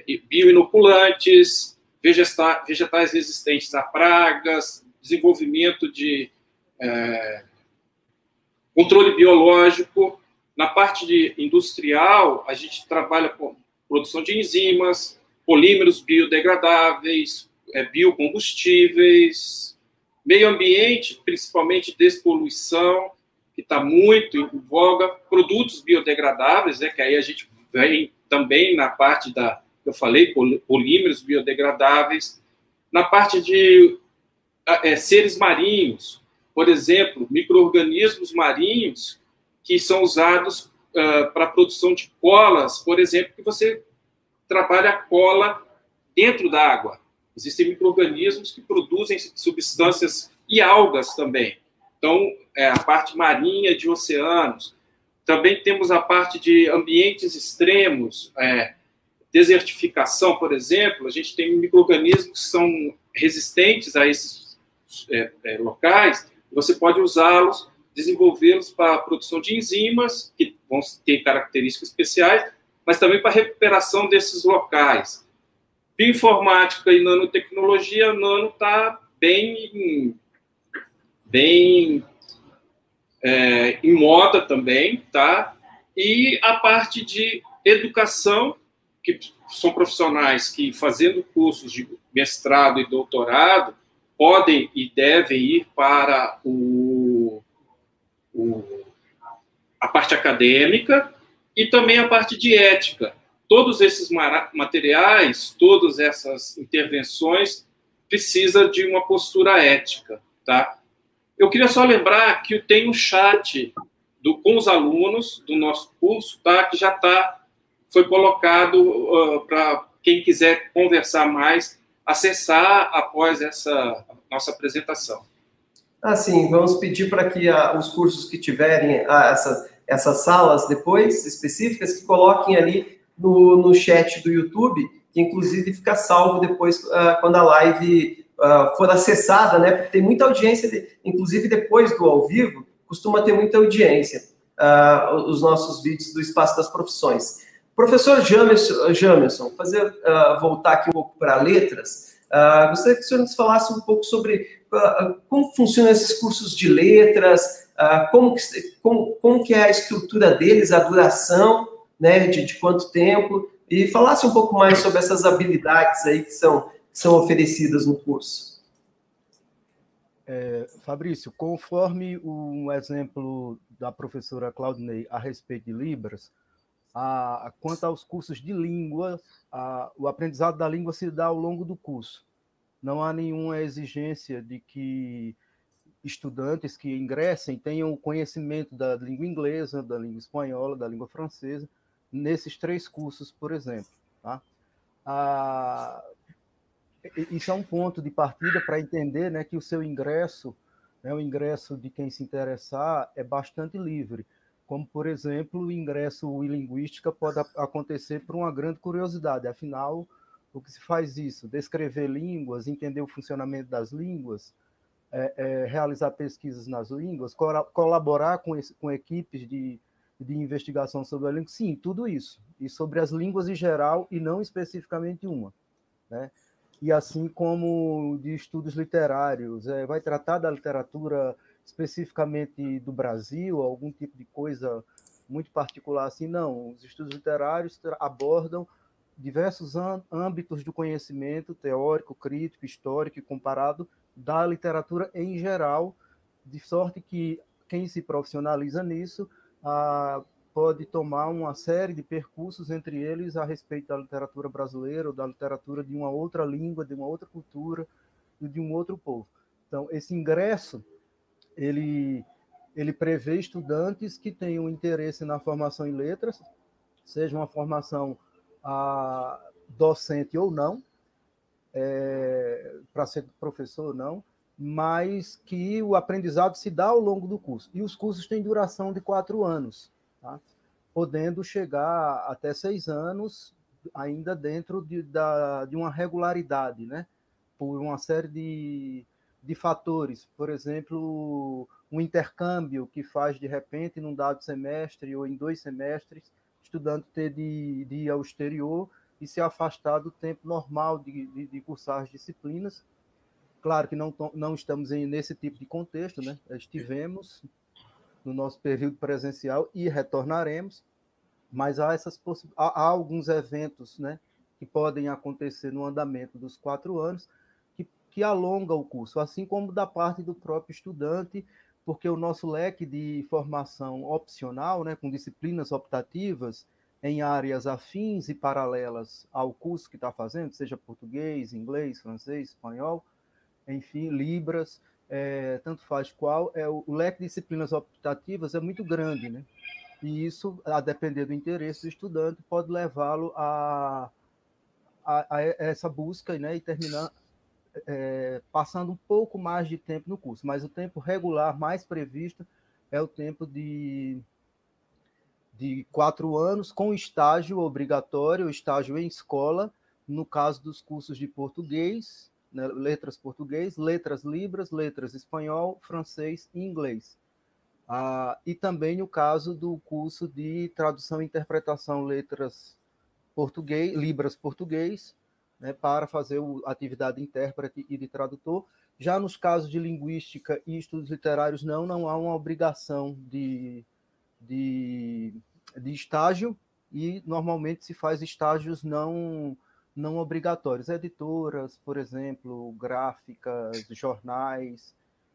Speaker 4: de bioinoculantes, vegetais, resistentes a pragas, desenvolvimento de é, controle biológico. Na parte de industrial, a gente trabalha com produção de enzimas, polímeros biodegradáveis, é, biocombustíveis, meio ambiente, principalmente despoluição, que está muito em voga, produtos biodegradáveis, né, que aí a gente vem também na parte da, eu falei, polímeros biodegradáveis, na parte de é, seres marinhos, por exemplo, micro-organismos marinhos que são usados uh, para a produção de colas, por exemplo, que você trabalha cola dentro da água. Existem micro-organismos que produzem substâncias e algas também. Então, é a parte marinha de oceanos. Também temos a parte de ambientes extremos, é, desertificação, por exemplo. A gente tem micro-organismos que são resistentes a esses é, é, locais. Você pode usá-los, desenvolvê-los para a produção de enzimas, que vão ter características especiais, mas também para a recuperação desses locais bioinformática e nanotecnologia, nano está bem, bem é, em moda também, tá? E a parte de educação, que são profissionais que, fazendo cursos de mestrado e doutorado, podem e devem ir para o, o, a parte acadêmica e também a parte de ética, todos esses materiais, todas essas intervenções precisa de uma postura ética, tá? Eu queria só lembrar que tem um chat do, com os alunos do nosso curso, tá? Que já está foi colocado uh, para quem quiser conversar mais, acessar após essa nossa apresentação.
Speaker 1: Assim, vamos pedir para que os cursos que tiverem uh, essa, essas salas depois específicas que coloquem ali no, no chat do YouTube, que inclusive fica salvo depois uh, quando a live uh, for acessada, né? Porque tem muita audiência, de, inclusive depois do ao vivo, costuma ter muita audiência uh, os nossos vídeos do Espaço das Profissões. Professor Jamerson, Jamerson fazer voltar aqui um pouco para letras, gostaria que o senhor nos falasse um pouco sobre como funcionam esses cursos de letras, como, que, como, como que é a estrutura deles, a duração, né, de, de quanto tempo, e falasse um pouco mais sobre essas habilidades aí que são, que são oferecidas no curso.
Speaker 2: É, Fabrício, conforme um exemplo da professora Claudinei a respeito de Libras, a, quanto aos cursos de língua, a, o aprendizado da língua se dá ao longo do curso. Não há nenhuma exigência de que estudantes que ingressem tenham conhecimento da língua inglesa, da língua espanhola, da língua francesa, nesses três cursos, por exemplo. Tá? Ah, isso é um ponto de partida para entender né, que o seu ingresso, né, o ingresso de quem se interessar, é bastante livre. Como, por exemplo, o ingresso em linguística pode acontecer por uma grande curiosidade. Afinal, o que se faz isso? Descrever línguas, entender o funcionamento das línguas, é, é, realizar pesquisas nas línguas, colaborar com, esse, com equipes de, de investigação sobre a língua, sim, tudo isso. E sobre as línguas em geral e não especificamente uma. Né? E assim como de estudos literários, é, vai tratar da literatura especificamente do Brasil, algum tipo de coisa muito particular assim, não. Os estudos literários abordam diversos âmbitos do conhecimento teórico, crítico, histórico e comparado da literatura em geral, de sorte que quem se profissionaliza nisso pode tomar uma série de percursos, entre eles a respeito da literatura brasileira ou da literatura de uma outra língua, de uma outra cultura e de um outro povo. Então, esse ingresso, ele, ele prevê estudantes que tenham interesse na formação em letras, seja uma formação a docente ou não, é, para ser professor ou não, mas que o aprendizado se dá ao longo do curso. E os cursos têm duração de quatro anos, tá? podendo chegar até seis anos, ainda dentro de, da, de uma regularidade, né? por uma série de, de fatores. Por exemplo, um intercâmbio que faz de repente, num dado semestre ou em dois semestres, estudante ter de, de ir ao exterior e se afastar do tempo normal de, de, de cursar as disciplinas. Claro que não, não estamos em, nesse tipo de contexto, né? Estivemos no nosso período presencial e retornaremos, mas há, essas há, há alguns eventos né, que podem acontecer no andamento dos quatro anos que, que alonga o curso, assim como da parte do próprio estudante, porque o nosso leque de formação opcional, né, com disciplinas optativas em áreas afins e paralelas ao curso que está fazendo, seja português, inglês, francês, espanhol, enfim, libras, é, tanto faz qual, é, o, leque de disciplinas optativas é muito grande, né? E isso, a depender do interesse do estudante, pode levá-lo a, a, a, essa busca né, e terminar é, passando um pouco mais de tempo no curso, mas o tempo regular mais previsto é o tempo de, de quatro anos, com estágio obrigatório, estágio em escola, no caso dos cursos de português, né, letras português, letras libras, letras espanhol, francês e inglês. Ah, e também no caso do curso de tradução e interpretação letras português, libras português, né, para fazer a atividade de intérprete e de tradutor. Já nos casos de linguística e estudos literários, não, não há uma obrigação de, de, de estágio e normalmente se faz estágios não, não obrigatórios. Editoras, por exemplo, gráficas, jornais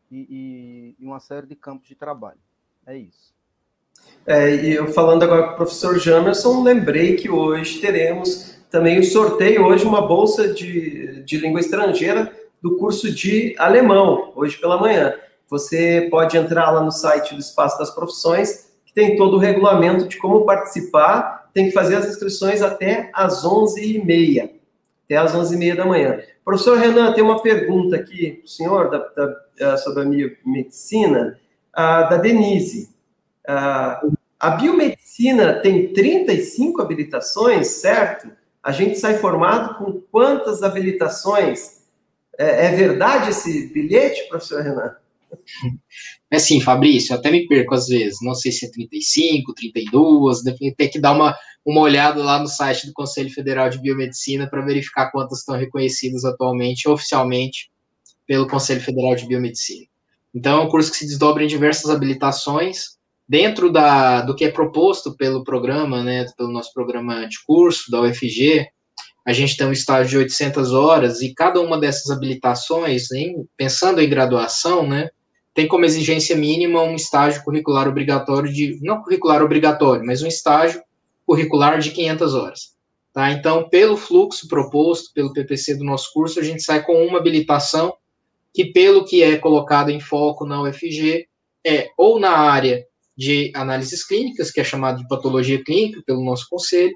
Speaker 2: e, e uma série de campos de trabalho. É isso.
Speaker 1: É, e eu falando agora com o professor Jamerson, lembrei que hoje teremos também o sorteio hoje uma bolsa de, de língua estrangeira do curso de alemão, hoje pela manhã. Você pode entrar lá no site do Espaço das Profissões, que tem todo o regulamento de como participar. Tem que fazer as inscrições até às 11h30, até às 11h30 da manhã. Professor Renan, tem uma pergunta aqui para o senhor da, da, sobre a biomedicina, da Denise. a biomedicina tem 35 habilitações, certo? a gente sai formado com quantas habilitações? É, é verdade esse bilhete, professor Renan?
Speaker 5: É sim, Fabrício, até me perco às vezes, não sei se é 35, 32, tem que dar uma, uma olhada lá no site do Conselho Federal de Biomedicina para verificar quantas estão reconhecidas atualmente, oficialmente, pelo Conselho Federal de Biomedicina. Então, é um curso que se desdobra em diversas habilitações, dentro da, do que é proposto pelo programa, né, pelo nosso programa de curso da UFG, a gente tem um estágio de 800 horas e cada uma dessas habilitações, hein, pensando em graduação, né, tem como exigência mínima um estágio curricular obrigatório de, não curricular obrigatório, mas um estágio curricular de 500 horas. Tá? Então, pelo fluxo proposto pelo PPC do nosso curso, a gente sai com uma habilitação que, pelo que é colocado em foco na UFG, é ou na área de análises clínicas, que é chamado de patologia clínica pelo nosso conselho,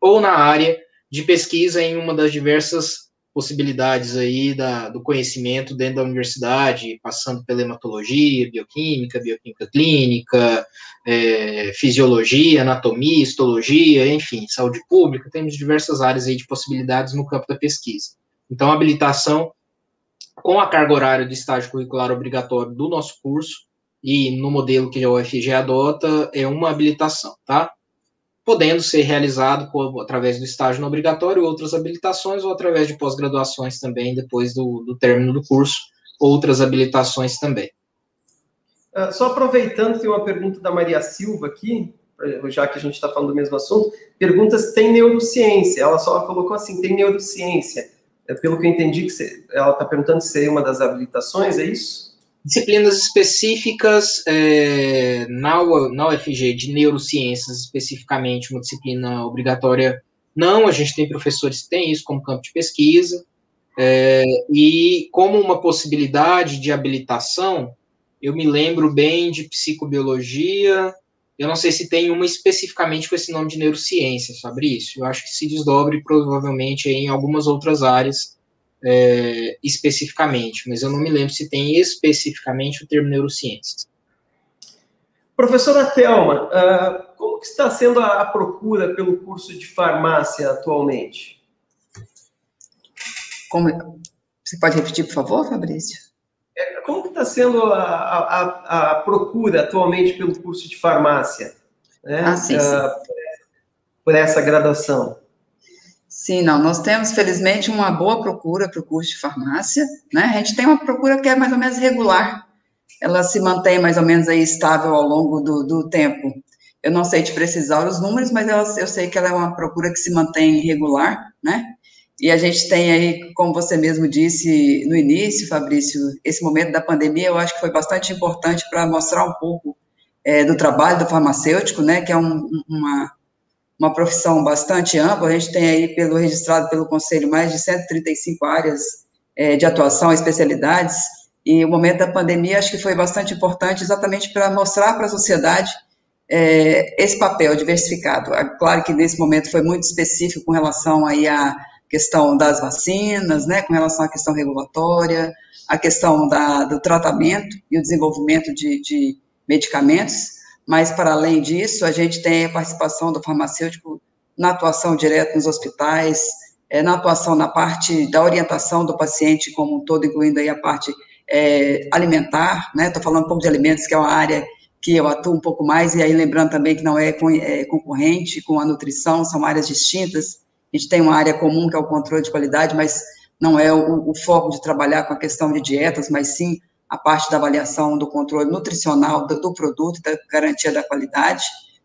Speaker 5: ou na área de pesquisa em uma das diversas possibilidades aí da, do conhecimento dentro da universidade, passando pela hematologia, bioquímica, bioquímica clínica, é, fisiologia, anatomia, histologia, enfim, saúde pública, temos diversas áreas aí de possibilidades no campo da pesquisa. Então, a habilitação com a carga horária de estágio curricular obrigatório do nosso curso e no modelo que a UFG adota, é uma habilitação, tá? Podendo ser realizado por, através do estágio não obrigatório, outras habilitações, ou através de pós-graduações também, depois do, do término do curso, outras habilitações também.
Speaker 1: Uh, só aproveitando, tem uma pergunta da Maria Silva aqui, já que a gente está falando do mesmo assunto, pergunta se tem neurociência. Ela só colocou assim, tem neurociência. É, pelo que eu entendi, que você, ela está perguntando se é uma das habilitações, é isso?
Speaker 5: Disciplinas específicas é, na, na UFG de neurociências, especificamente, uma disciplina obrigatória, não, a gente tem professores que têm isso como campo de pesquisa, é, e como uma possibilidade de habilitação, eu me lembro bem de psicobiologia, eu não sei se tem uma especificamente com esse nome de neurociência, isso, eu acho que se desdobre provavelmente em algumas outras áreas, é, especificamente, mas eu não me lembro se tem especificamente o termo neurociências.
Speaker 1: Professora Thelma, uh, como que está sendo a, a, procura pelo curso de farmácia atualmente?
Speaker 6: Como, você pode repetir, por favor, Fabrício?
Speaker 1: É, como que está sendo a, a, a, procura atualmente pelo curso de farmácia? Né?
Speaker 6: Ah, sim, uh, sim.
Speaker 1: Por essa graduação?
Speaker 6: Sim, não, nós temos, felizmente, uma boa procura para o curso de farmácia, né? A gente tem uma procura que é mais ou menos regular, ela se mantém mais ou menos aí estável ao longo do, do tempo. Eu não sei te precisar os números, mas eu, sei que ela é uma procura que se mantém regular, né? E a gente tem aí, como você mesmo disse no início, Fabrício, esse momento da pandemia, eu acho que foi bastante importante para mostrar um pouco é, do trabalho do farmacêutico, né? Que é um, uma uma profissão bastante ampla, a gente tem aí, pelo registrado pelo Conselho, mais de 135 áreas é, de atuação, especialidades, e o momento da pandemia acho que foi bastante importante exatamente para mostrar para a sociedade é, esse papel diversificado. É claro que nesse momento foi muito específico com relação aí à questão das vacinas, né, com relação à questão regulatória, a questão da, do tratamento e o desenvolvimento de, de medicamentos, mas, para além disso, a gente tem a participação do farmacêutico na atuação direta nos hospitais, é, na atuação na parte da orientação do paciente como um todo, incluindo aí a parte é, alimentar, né? Estou falando um pouco de alimentos, que é uma área que eu atuo um pouco mais, e aí lembrando também que não é, é concorrente com a nutrição, são áreas distintas. A gente tem uma área comum, que é o controle de qualidade, mas não é o, o foco de trabalhar com a questão de dietas, mas sim a parte da avaliação do controle nutricional do, do produto, da garantia da qualidade,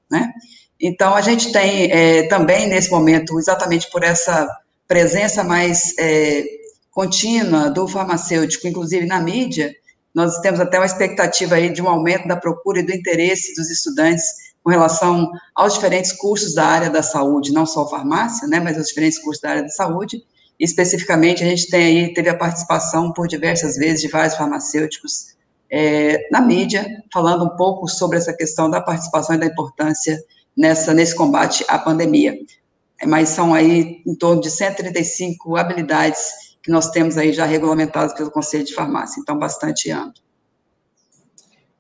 Speaker 6: né? Então, a gente tem é, também, nesse momento, exatamente por essa presença mais é, contínua do farmacêutico, inclusive na mídia, nós temos até uma expectativa aí de um aumento da procura e do interesse dos estudantes com relação aos diferentes cursos da área da saúde, não só farmácia, né, mas os diferentes cursos da área da saúde, Especificamente, a gente tem aí, teve a participação por diversas vezes de vários farmacêuticos é, na mídia, falando um pouco sobre essa questão da participação e da importância nessa, nesse combate à pandemia. É, mas são aí em torno de 135 habilidades que nós temos aí já regulamentadas pelo Conselho de Farmácia, então bastante amplo.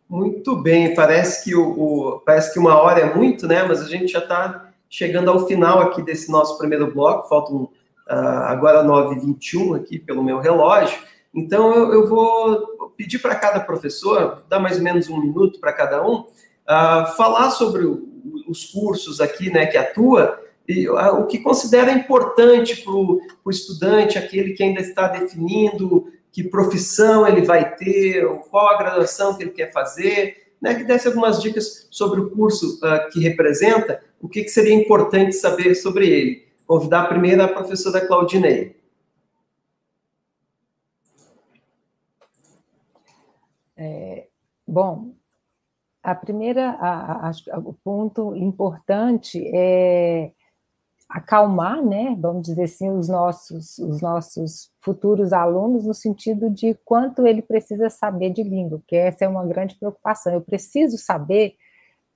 Speaker 1: Muito bem, parece que, o, o, parece que uma hora é muito, né? Mas a gente já está chegando ao final aqui desse nosso primeiro bloco, faltam uh, agora 9h21 aqui pelo meu relógio. Então, eu, eu vou pedir para cada professor, dar mais ou menos um minuto para cada um, uh, falar sobre o, os cursos aqui né, que atua e uh, o que considera importante para o estudante, aquele que ainda está definindo que profissão ele vai ter, qual a graduação que ele quer fazer, né, que desse algumas dicas sobre o curso uh, que representa, o que, que seria importante saber sobre ele. Convidar a primeira a professora Claudinei.
Speaker 3: É, bom, a primeira, o ponto importante é acalmar, né, vamos dizer assim, os nossos, os nossos futuros alunos no sentido de quanto ele precisa saber de língua, que essa é uma grande preocupação. Eu preciso saber,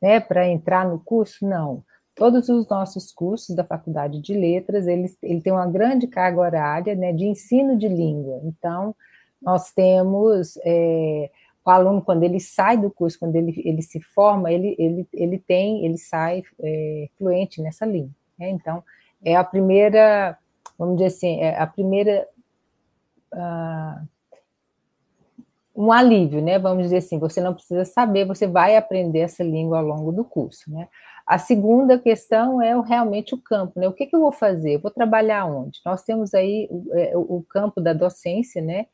Speaker 3: né, para entrar no curso? Não. Todos os nossos cursos da Faculdade de Letras, eles, ele tem uma grande carga horária, né, de ensino de língua. Então, nós temos é, o aluno, quando ele sai do curso, quando ele, ele se forma, ele, ele, ele tem, ele sai é, fluente nessa língua. Né? Então, é a primeira, vamos dizer assim, é a primeira. Uh, um alívio, né? Vamos dizer assim, você não precisa saber, você vai aprender essa língua ao longo do curso, né? A segunda questão é realmente o campo, né? O que, que eu vou fazer? Eu vou trabalhar onde? Nós temos aí o, é, o campo da docência, né?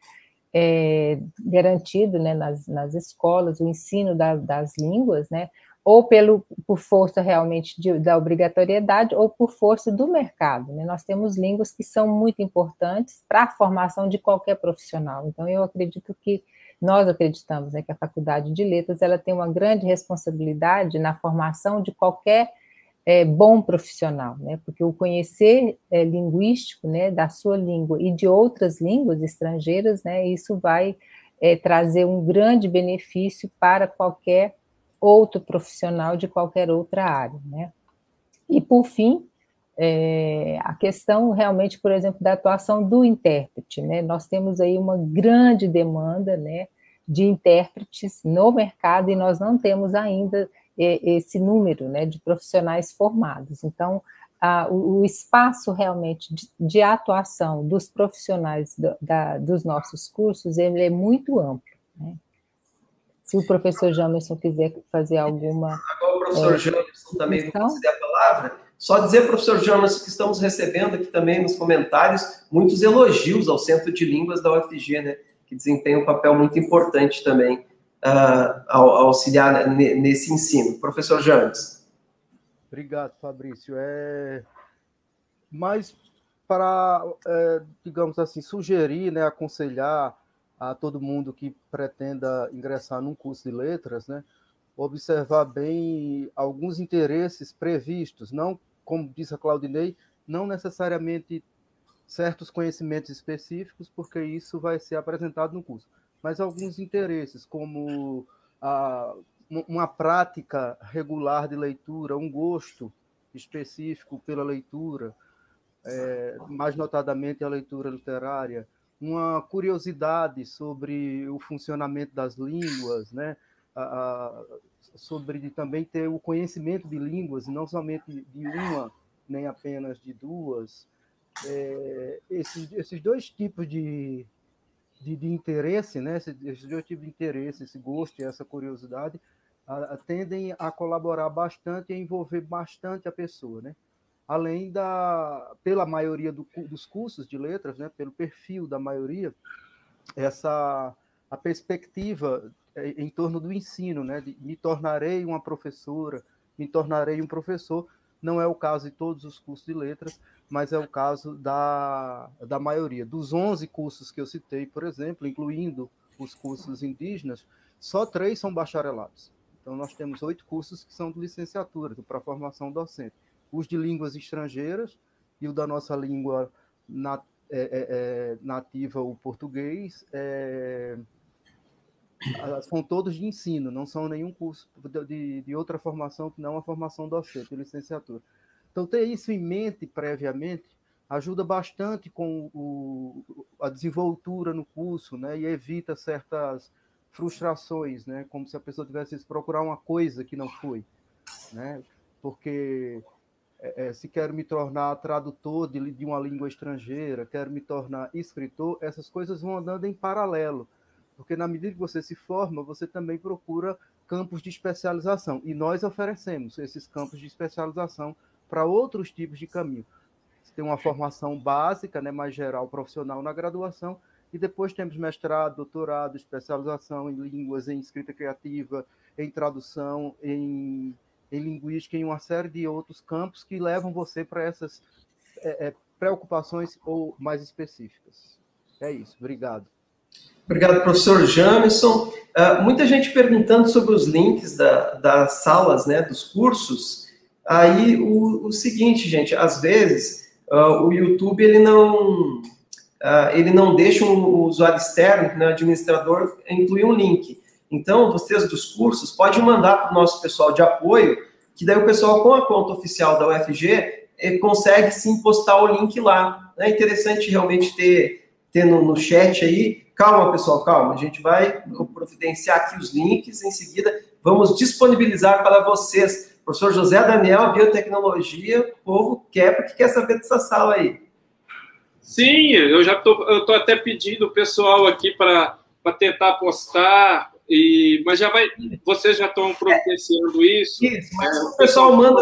Speaker 3: É, garantido né, nas, nas escolas, o ensino da, das línguas, né? ou pelo, por força realmente de, da obrigatoriedade, ou por força do mercado. Né? Nós temos línguas que são muito importantes para a formação de qualquer profissional. Então, eu acredito que nós acreditamos né, que a Faculdade de Letras ela tem uma grande responsabilidade na formação de qualquer é, bom profissional, né? porque o conhecer é, linguístico né, da sua língua e de outras línguas estrangeiras, né, isso vai é, trazer um grande benefício para qualquer outro profissional de qualquer outra área, né? E por fim, é, a questão realmente, por exemplo, da atuação do intérprete, né? Nós temos aí uma grande demanda, né, de intérpretes no mercado e nós não temos ainda é, esse número, né, de profissionais formados. Então, a, o, espaço realmente de, de, atuação dos profissionais do, da, dos nossos cursos ele é muito amplo. Né? Se o professor Jamerson quiser fazer alguma.
Speaker 1: Agora o professor é, Jamerson também vai conceder a palavra. Só dizer, professor Jamerson, que estamos recebendo aqui também nos comentários muitos elogios ao Centro de Línguas da UFG, né? Que desempenha um papel muito importante também uh, ao, ao auxiliar nesse ensino. Professor Jamerson.
Speaker 2: Obrigado, Fabrício. É... Mas para, é, digamos assim, sugerir, né, aconselhar a todo mundo que pretenda ingressar num curso de letras, né, observar bem alguns interesses previstos, não, como disse a Claudinei, não necessariamente certos conhecimentos específicos, porque isso vai ser apresentado no curso, mas alguns interesses, como a, uma prática regular de leitura, um gosto específico pela leitura, é, mais notadamente a leitura literária, uma curiosidade sobre o funcionamento das línguas, né? A, a, sobre também ter o conhecimento de línguas, não somente de uma, nem apenas de duas. É, esses, esses dois tipos de, de, de interesse, né? Esses, esses, dois tipos de interesse, esse gosto e essa curiosidade, a, tendem a colaborar bastante e envolver bastante a pessoa, né? além da, pela maioria do, dos cursos de letras, né, pelo perfil da maioria, essa a perspectiva é, em torno do ensino, né, de me tornarei uma professora, me tornarei um professor, não é o caso de todos os cursos de letras, mas é o caso da, da maioria. Dos 11 cursos que eu citei, por exemplo, incluindo os cursos indígenas, só três são bacharelados. Então, nós temos oito cursos que são de licenciatura, para formação docente os de línguas estrangeiras e o da nossa língua nat, é, é, é, nativa, o português, é, são todos de ensino, não são nenhum curso de, de outra formação que não a formação docente, licenciatura. Então, ter isso em mente previamente ajuda bastante com o, a desenvoltura no curso, né, e evita certas frustrações, né, como se a pessoa tivesse que procurar uma coisa que não foi, né, porque é, é, se quero me tornar tradutor de, de uma língua estrangeira, quero me tornar escritor, essas coisas vão andando em paralelo, porque na medida que você se forma, você também procura campos de especialização, e nós oferecemos esses campos de especialização para outros tipos de caminho. Você tem uma formação básica, né, mais geral, profissional na graduação, e depois temos mestrado, doutorado, especialização em línguas, em escrita criativa, em tradução, em em linguística em uma série de outros campos que levam você para essas é, é, preocupações ou mais específicas. É isso, obrigado.
Speaker 1: Obrigado, professor Jamison. Uh, muita gente perguntando sobre os links da, das salas, né, dos cursos. Aí, o, o seguinte, gente, às vezes, uh, o YouTube, ele não, uh, ele não deixa um usuário externo, né, administrador, incluir um link. Então, vocês dos cursos, podem mandar para o nosso pessoal de apoio, que daí o pessoal com a conta oficial da UFG eh, consegue sim postar o link lá. É interessante realmente ter, ter no, no chat aí Calma, pessoal, calma. A gente vai providenciar aqui os links em seguida. Vamos disponibilizar para vocês. Professor José Daniel, biotecnologia, o povo quer, porque quer saber dessa sala aí.
Speaker 4: Sim, eu já estou até pedindo o pessoal aqui para tentar postar, e, mas já vai, vocês já estão providenciando é, isso.
Speaker 1: Isso, mas é, o pessoal manda,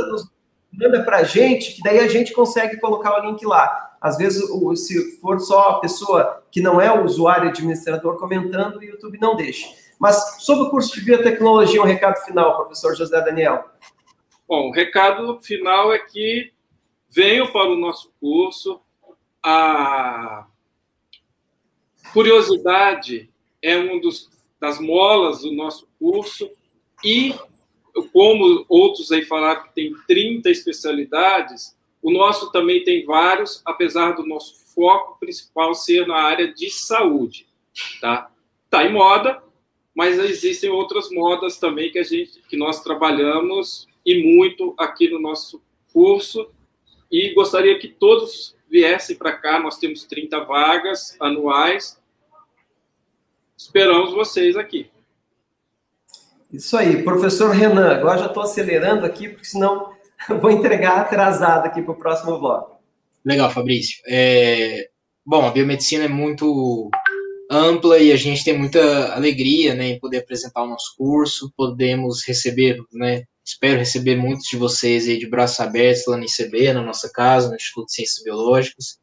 Speaker 1: manda para a gente, que daí a gente consegue colocar o link lá. Às vezes, se for só a pessoa que não é o usuário administrador comentando, o YouTube não deixa. Mas sobre o curso de biotecnologia, um recado final, professor José Daniel.
Speaker 4: Bom, o recado final é que venham para o nosso curso. A curiosidade é um dos das molas do nosso curso e como outros aí falaram que tem 30 especialidades, o nosso também tem vários, apesar do nosso foco principal ser na área de saúde, tá? Tá em moda, mas existem outras modas também que a gente que nós trabalhamos e muito aqui no nosso curso e gostaria que todos viessem para cá, nós temos 30 vagas anuais. Esperamos vocês aqui.
Speaker 1: Isso aí, professor Renan, agora já estou acelerando aqui, porque senão (laughs) vou entregar atrasado aqui para o próximo bloco.
Speaker 5: Legal, Fabrício. É... Bom, a biomedicina é muito ampla e a gente tem muita alegria né, em poder apresentar o nosso curso. Podemos receber, né, espero receber muitos de vocês aí de braços abertos lá no ICB, na nossa casa, no Instituto de Ciências Biológicas.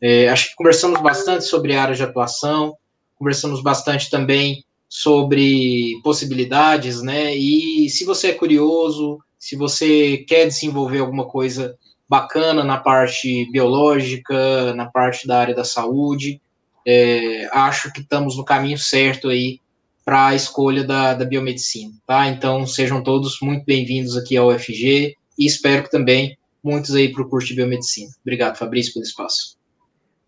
Speaker 5: É, acho que conversamos bastante sobre a área de atuação, conversamos bastante também sobre possibilidades, né? E se você é curioso, se você quer desenvolver alguma coisa bacana na parte biológica, na parte da área da saúde, é, acho que estamos no caminho certo aí para a escolha da, da biomedicina, tá? Então, sejam todos muito bem-vindos aqui ao UFG e espero que também muitos aí para o curso de biomedicina. Obrigado, Fabrício, pelo espaço.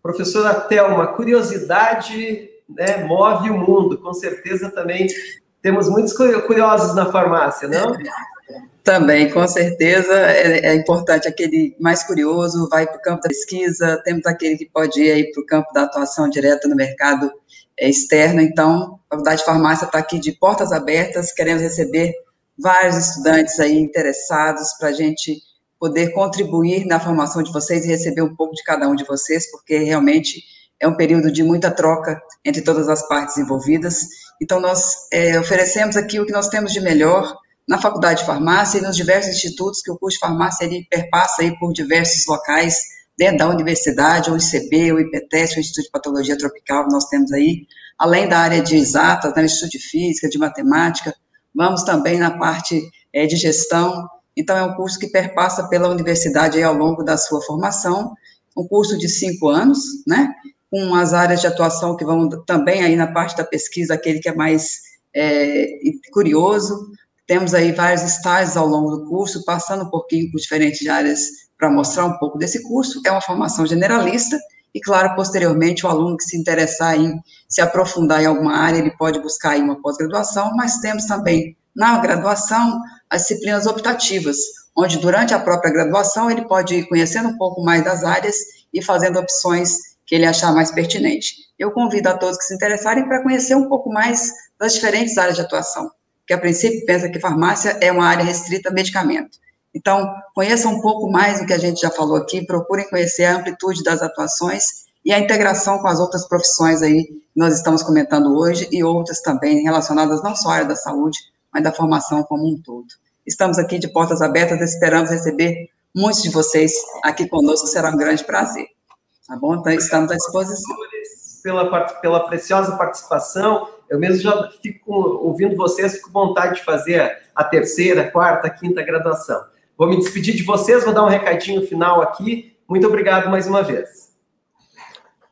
Speaker 1: Professora Thelma, curiosidade né, move o mundo, com certeza também temos muitos curiosos na farmácia, não?
Speaker 6: Também, com certeza, é, é importante aquele mais curioso, vai para o campo da pesquisa, temos aquele que pode ir para o campo da atuação direta no mercado é, externo, então, a Faculdade de Farmácia está aqui de portas abertas, queremos receber vários estudantes aí interessados para a gente poder contribuir na formação de vocês e receber um pouco de cada um de vocês, porque realmente é um período de muita troca entre todas as partes envolvidas, então nós é, oferecemos aqui o que nós temos de melhor, na Faculdade de Farmácia e nos diversos institutos que o curso de farmácia ele perpassa aí por diversos locais dentro da universidade, o ICB, o IPTES, o Instituto de Patologia Tropical nós temos aí, além da área de exatas, né, Instituto de Física, de Matemática, vamos também na parte é, de gestão, então é um curso que perpassa pela universidade aí ao longo da sua formação, um curso de cinco anos, né, com as áreas de atuação que vão também aí na parte da pesquisa, aquele que é mais é, curioso, temos aí vários estágios ao longo do curso, passando um pouquinho por diferentes áreas para mostrar um pouco desse curso. É uma formação generalista e, claro, posteriormente, o aluno que se interessar em se aprofundar em alguma área, ele pode buscar aí uma pós-graduação, mas temos também na graduação as disciplinas optativas, onde durante a própria graduação ele pode ir conhecendo um pouco mais das áreas e fazendo opções que ele achar mais pertinente. Eu convido a todos que se interessarem para conhecer um pouco mais das diferentes áreas de atuação que a princípio pensa que farmácia é uma área restrita a medicamento. Então, conheçam um pouco mais do que a gente já falou aqui, procurem conhecer a amplitude das atuações e a integração com as outras profissões aí que nós estamos comentando hoje e outras também relacionadas não só à área da saúde, mas da formação como um todo. Estamos aqui de portas abertas, esperamos receber muitos de vocês aqui conosco, será um grande prazer. Tá bom? Então, estamos à disposição.
Speaker 1: Pela, pela preciosa participação, eu mesmo já fico ouvindo vocês, fico com vontade de fazer a terceira, quarta, quinta graduação. Vou me despedir de vocês, vou dar um recadinho final aqui. Muito obrigado mais uma vez.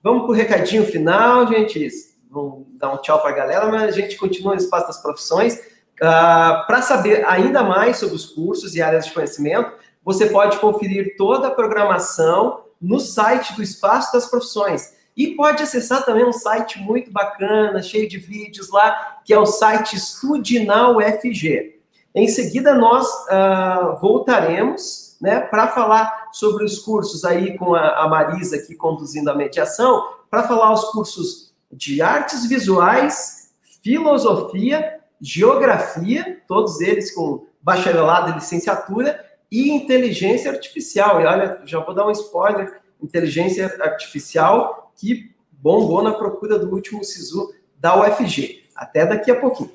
Speaker 1: Vamos para o recadinho final, gente. Vamos dar um tchau para a galera, mas a gente continua no Espaço das Profissões. Uh, para saber ainda mais sobre os cursos e áreas de conhecimento, você pode conferir toda a programação no site do Espaço das Profissões. E pode acessar também um site muito bacana, cheio de vídeos lá, que é o site Estude na UFG. Em seguida, nós uh, voltaremos né, para falar sobre os cursos aí com a, a Marisa aqui conduzindo a mediação, para falar os cursos de artes visuais, filosofia, geografia, todos eles com bacharelado e licenciatura, e inteligência artificial. E olha, já vou dar um spoiler: inteligência artificial que bombou na procura do último SISU da UFG. Até daqui a pouquinho.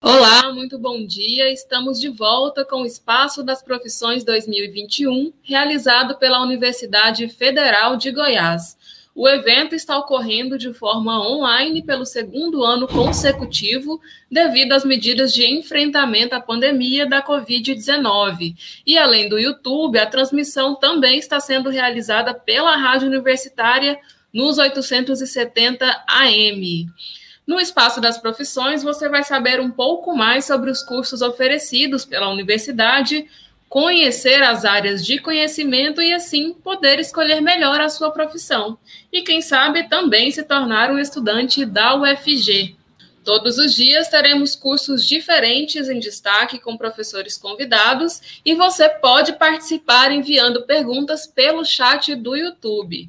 Speaker 7: Olá, muito bom dia. Estamos de volta com o Espaço das Profissões 2021, realizado pela Universidade Federal de Goiás. O evento está ocorrendo de forma online pelo segundo ano consecutivo, devido às medidas de enfrentamento à pandemia da Covid-19. E além do YouTube, a transmissão também está sendo realizada pela Rádio Universitária nos 870 AM. No Espaço das Profissões, você vai saber um pouco mais sobre os cursos oferecidos pela universidade, conhecer as áreas de conhecimento e, assim, poder escolher melhor a sua profissão. E, quem sabe, também se tornar um estudante da UFG. Todos os dias teremos cursos diferentes em destaque com professores convidados e você pode participar enviando perguntas pelo chat do YouTube.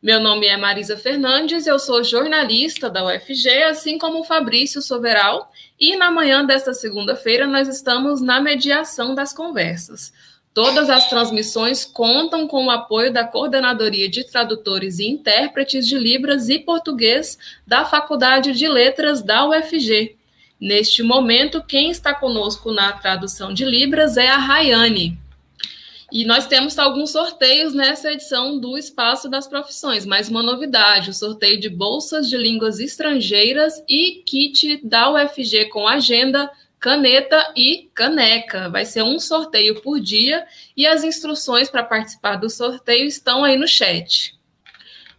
Speaker 7: Meu nome é Marisa Fernandes, eu sou jornalista da UFG, assim como o Fabrício Soveral, e na manhã desta segunda-feira nós estamos na mediação das conversas. Todas as transmissões contam com o apoio da Coordenadoria de Tradutores e Intérpretes de Libras e Português da Faculdade de Letras da UFG. Neste momento, quem está conosco na tradução de Libras é a Rayane. E nós temos alguns sorteios nessa edição do Espaço das Profissões, mais uma novidade: o sorteio de bolsas de línguas estrangeiras e kit da UFG com agenda, caneta e caneca. Vai ser um sorteio por dia e as instruções para participar do sorteio estão aí no chat.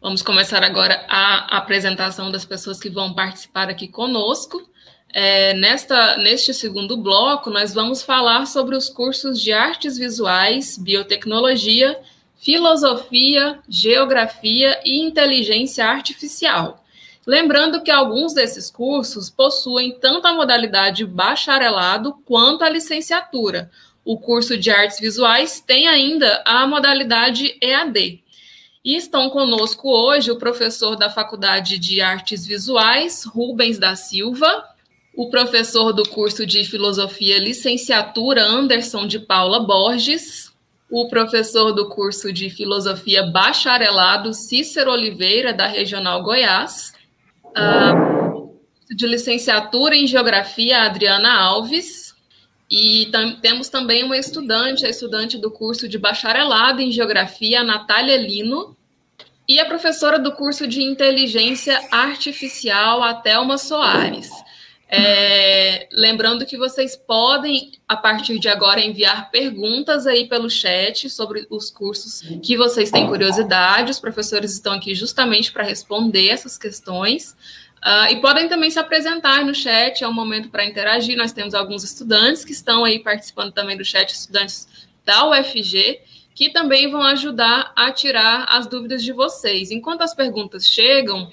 Speaker 7: Vamos começar agora a apresentação das pessoas que vão participar aqui conosco. É, nesta, neste segundo bloco, nós vamos falar sobre os cursos de artes visuais, biotecnologia, filosofia, geografia e inteligência artificial. Lembrando que alguns desses cursos possuem tanto a modalidade bacharelado quanto a licenciatura. O curso de artes visuais tem ainda a modalidade EAD. E estão conosco hoje o professor da Faculdade de Artes Visuais, Rubens da Silva, o professor do curso de Filosofia Licenciatura Anderson de Paula Borges, o professor do curso de Filosofia Bacharelado Cícero Oliveira, da Regional Goiás, de Licenciatura em Geografia Adriana Alves, e tam temos também uma estudante, a estudante do curso de Bacharelado em Geografia, Natália Lino, e a professora do curso de Inteligência Artificial, a Thelma Soares. É, lembrando que vocês podem, a partir de agora, enviar perguntas aí pelo chat sobre os cursos que vocês têm curiosidade. Os professores estão aqui justamente para responder essas questões. Uh, e podem também se apresentar no chat, é um momento para interagir. Nós temos alguns estudantes que estão aí participando também do chat, estudantes da UFG, que também vão ajudar a tirar as dúvidas de vocês. Enquanto as perguntas chegam,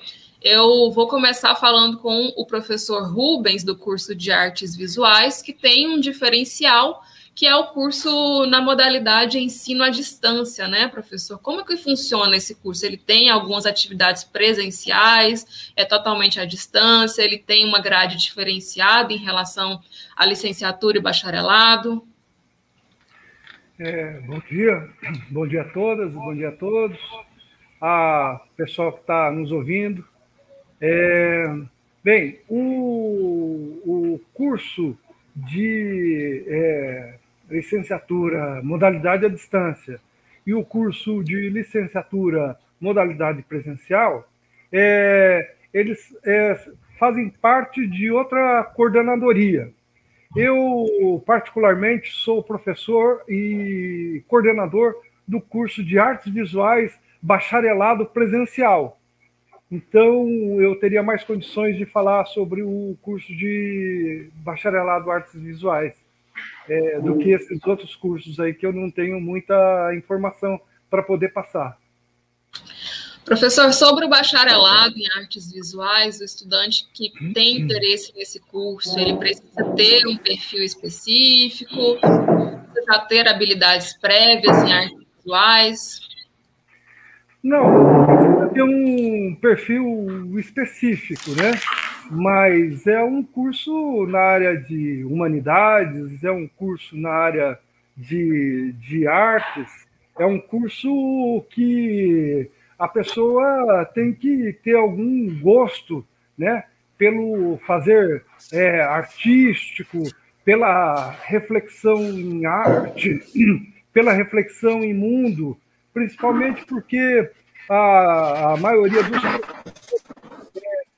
Speaker 7: eu vou começar falando com o professor Rubens, do curso de Artes Visuais, que tem um diferencial, que é o curso na modalidade ensino à distância, né, professor? Como é que funciona esse curso? Ele tem algumas atividades presenciais, é totalmente à distância, ele tem uma grade diferenciada em relação à licenciatura e bacharelado?
Speaker 8: É, bom dia, bom dia a todas, bom dia a todos, a pessoal que está nos ouvindo, é, bem, o, o curso de é, licenciatura modalidade à distância e o curso de licenciatura modalidade presencial, é, eles, é, fazem parte de outra coordenadoria. Eu, particularmente, sou professor e coordenador do curso de artes visuais bacharelado presencial. Então, eu teria mais condições de falar sobre o curso de bacharelado artes visuais é, do que esses outros cursos aí que eu não tenho muita informação para poder passar.
Speaker 7: Professor, sobre o bacharelado em artes visuais, o estudante que tem interesse nesse curso, ele precisa ter um perfil específico, precisa ter habilidades prévias em artes visuais?
Speaker 8: Não, precisa ter um perfil específico, né? Mas é um curso na área de humanidades, é um curso na área de, de artes, é um curso que a pessoa tem que ter algum gosto, né, pelo fazer é, artístico, pela reflexão em arte, (clears throat) pela reflexão em mundo, principalmente porque a, a maioria dos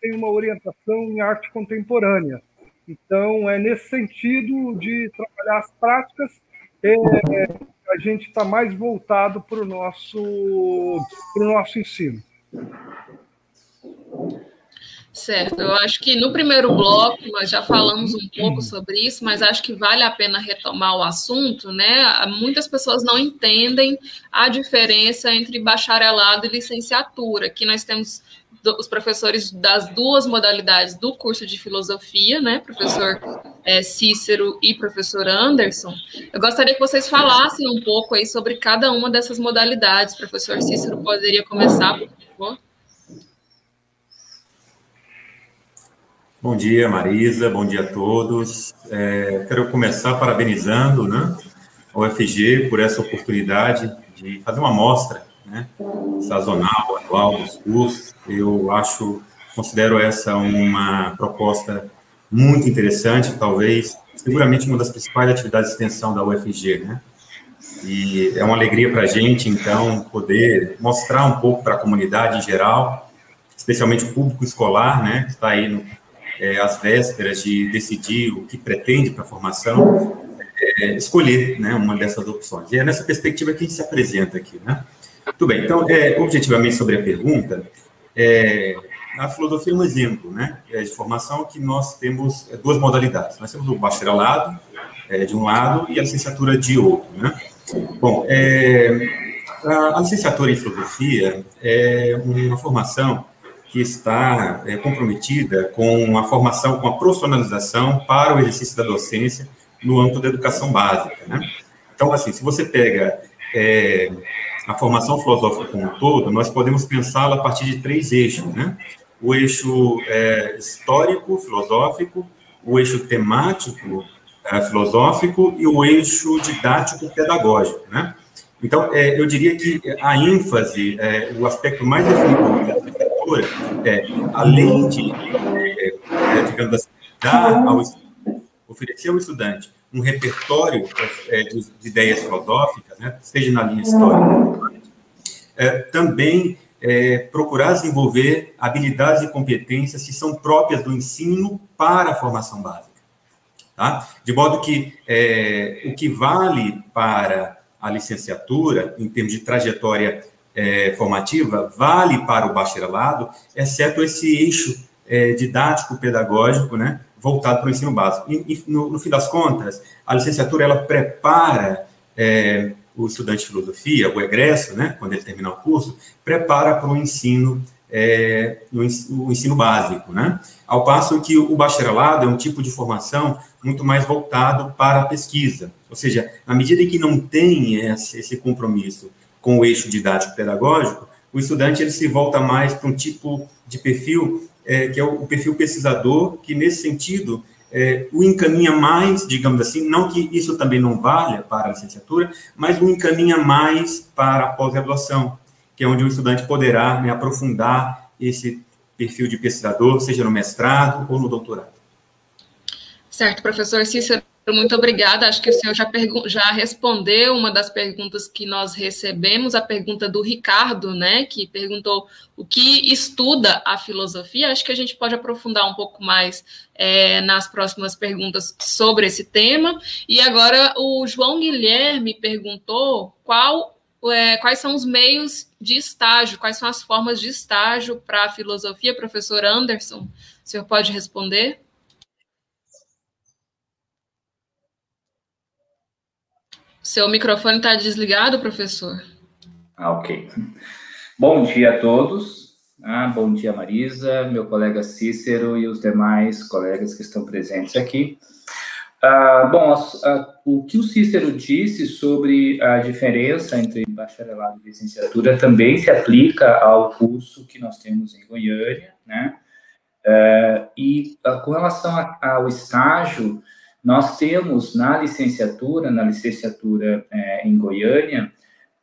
Speaker 8: tem uma orientação em arte contemporânea. Então, é nesse sentido de trabalhar as práticas é, a gente está mais voltado para o nosso, nosso ensino.
Speaker 7: Certo, eu acho que no primeiro bloco nós já falamos um pouco sobre isso, mas acho que vale a pena retomar o assunto, né? Muitas pessoas não entendem a diferença entre bacharelado e licenciatura. Aqui nós temos os professores das duas modalidades do curso de filosofia, né, professor é, Cícero e professor Anderson. Eu gostaria que vocês falassem um pouco aí sobre cada uma dessas modalidades. Professor Cícero, poderia começar, por favor?
Speaker 9: Bom dia, Marisa. Bom dia a todos. É, quero começar parabenizando, né, a UFG por essa oportunidade de fazer uma mostra né, sazonal, anual dos cursos. Eu acho, considero essa uma proposta muito interessante, talvez, seguramente uma das principais atividades de extensão da UFG, né? E é uma alegria para a gente, então, poder mostrar um pouco para a comunidade em geral, especialmente o público escolar, né, que está aí no, é, às vésperas de decidir o que pretende para a formação, é, escolher né, uma dessas opções. E é nessa perspectiva que a gente se apresenta aqui, né? Tudo bem, então, é, objetivamente sobre a pergunta, é, a filosofia é um exemplo né, é de formação que nós temos é, duas modalidades. Nós temos o bacharelado, é, de um lado, e a licenciatura de outro. Né? Bom, é, a, a, licenciatura em filosofia é uma formação que está é, comprometida com a formação, com a profissionalização para o exercício da docência no âmbito da educação básica. Né? Então, assim, se você pega é, a formação filosófica como um todo, nós podemos pensá-la a partir de três eixos, né? O eixo é, histórico, filosófico, o eixo temático, é, filosófico e o eixo didático, pedagógico, né? Então, é, eu diria que a ênfase, é, o aspecto mais definitivo da é, além de, é, é, digamos assim, dar ao, oferecer ao estudante um repertório é, de, de, ideias filosóficas, né, seja na linha histórica, é, também é, procurar desenvolver habilidades e competências que são próprias do ensino para a formação básica. Tá? De modo que é, o que vale para a licenciatura, em termos de trajetória é, formativa, vale para o bacharelado, exceto esse eixo é, didático-pedagógico, né, voltado para o ensino básico. E, e no, no, fim das contas, a licenciatura ela prepara é, o estudante de filosofia, o egresso, né, quando ele terminar o curso, prepara para o ensino, é, o ensino básico, né? Ao passo que o bacharelado é um tipo de formação muito mais voltado para a pesquisa, ou seja, na medida em que não tem esse, esse compromisso com o eixo didático-pedagógico, o estudante ele se volta mais para um tipo de perfil é, que é o perfil pesquisador, que nesse sentido é, o encaminha mais, digamos assim, não que isso também não valha para a licenciatura, mas o encaminha mais para a pós-graduação, que é onde o estudante poderá né, aprofundar esse perfil de pesquisador, seja no mestrado ou no doutorado.
Speaker 7: Certo, professor Cícero, Muito obrigada. Acho que o senhor já, já respondeu uma das perguntas que nós recebemos, a pergunta do Ricardo, né, que perguntou o que estuda a filosofia. Acho que a gente pode aprofundar um pouco mais é, nas próximas perguntas sobre esse tema. E agora o João Guilherme perguntou qual, é, quais são os meios de estágio, quais são as formas de estágio para a filosofia, professor Anderson. O senhor pode responder? Seu microfone está desligado, professor?
Speaker 10: Ah, ok. Bom dia a todos. Ah, bom dia, Marisa, meu colega Cícero e os demais colegas que estão presentes aqui. Ah, bom, o que o Cícero disse sobre a diferença entre bacharelado e licenciatura também se aplica ao curso que nós temos em Goiânia, né? Ah, e ah, com relação ao estágio, nós temos na licenciatura, na licenciatura é, em Goiânia,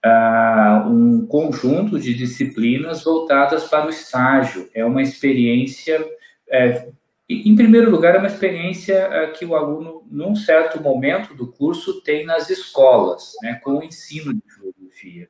Speaker 10: uh, um conjunto de disciplinas voltadas para o estágio. É uma experiência, é, em primeiro lugar, é uma experiência é, que o aluno, num certo momento do curso, tem nas escolas, né, com o ensino de filosofia.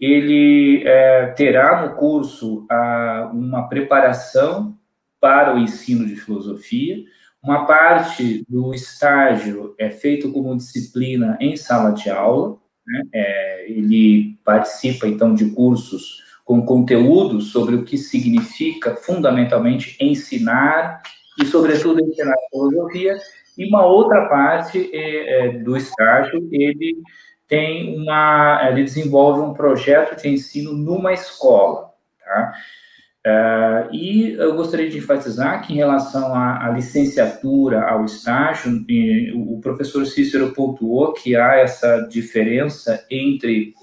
Speaker 10: Ele é, terá no curso uh, uma preparação para o ensino de filosofia, uma parte do estágio é feito como disciplina em sala de aula, né? é, ele participa, então, de cursos com conteúdo sobre o que significa, fundamentalmente, ensinar e, sobretudo, ensinar filosofia, e uma outra parte é, é, do estágio, ele tem uma, ele desenvolve um projeto de ensino numa escola, tá? Uh, e eu gostaria de enfatizar que, em relação à, à licenciatura, ao estágio, e, o professor Cícero pontuou que há essa diferença entre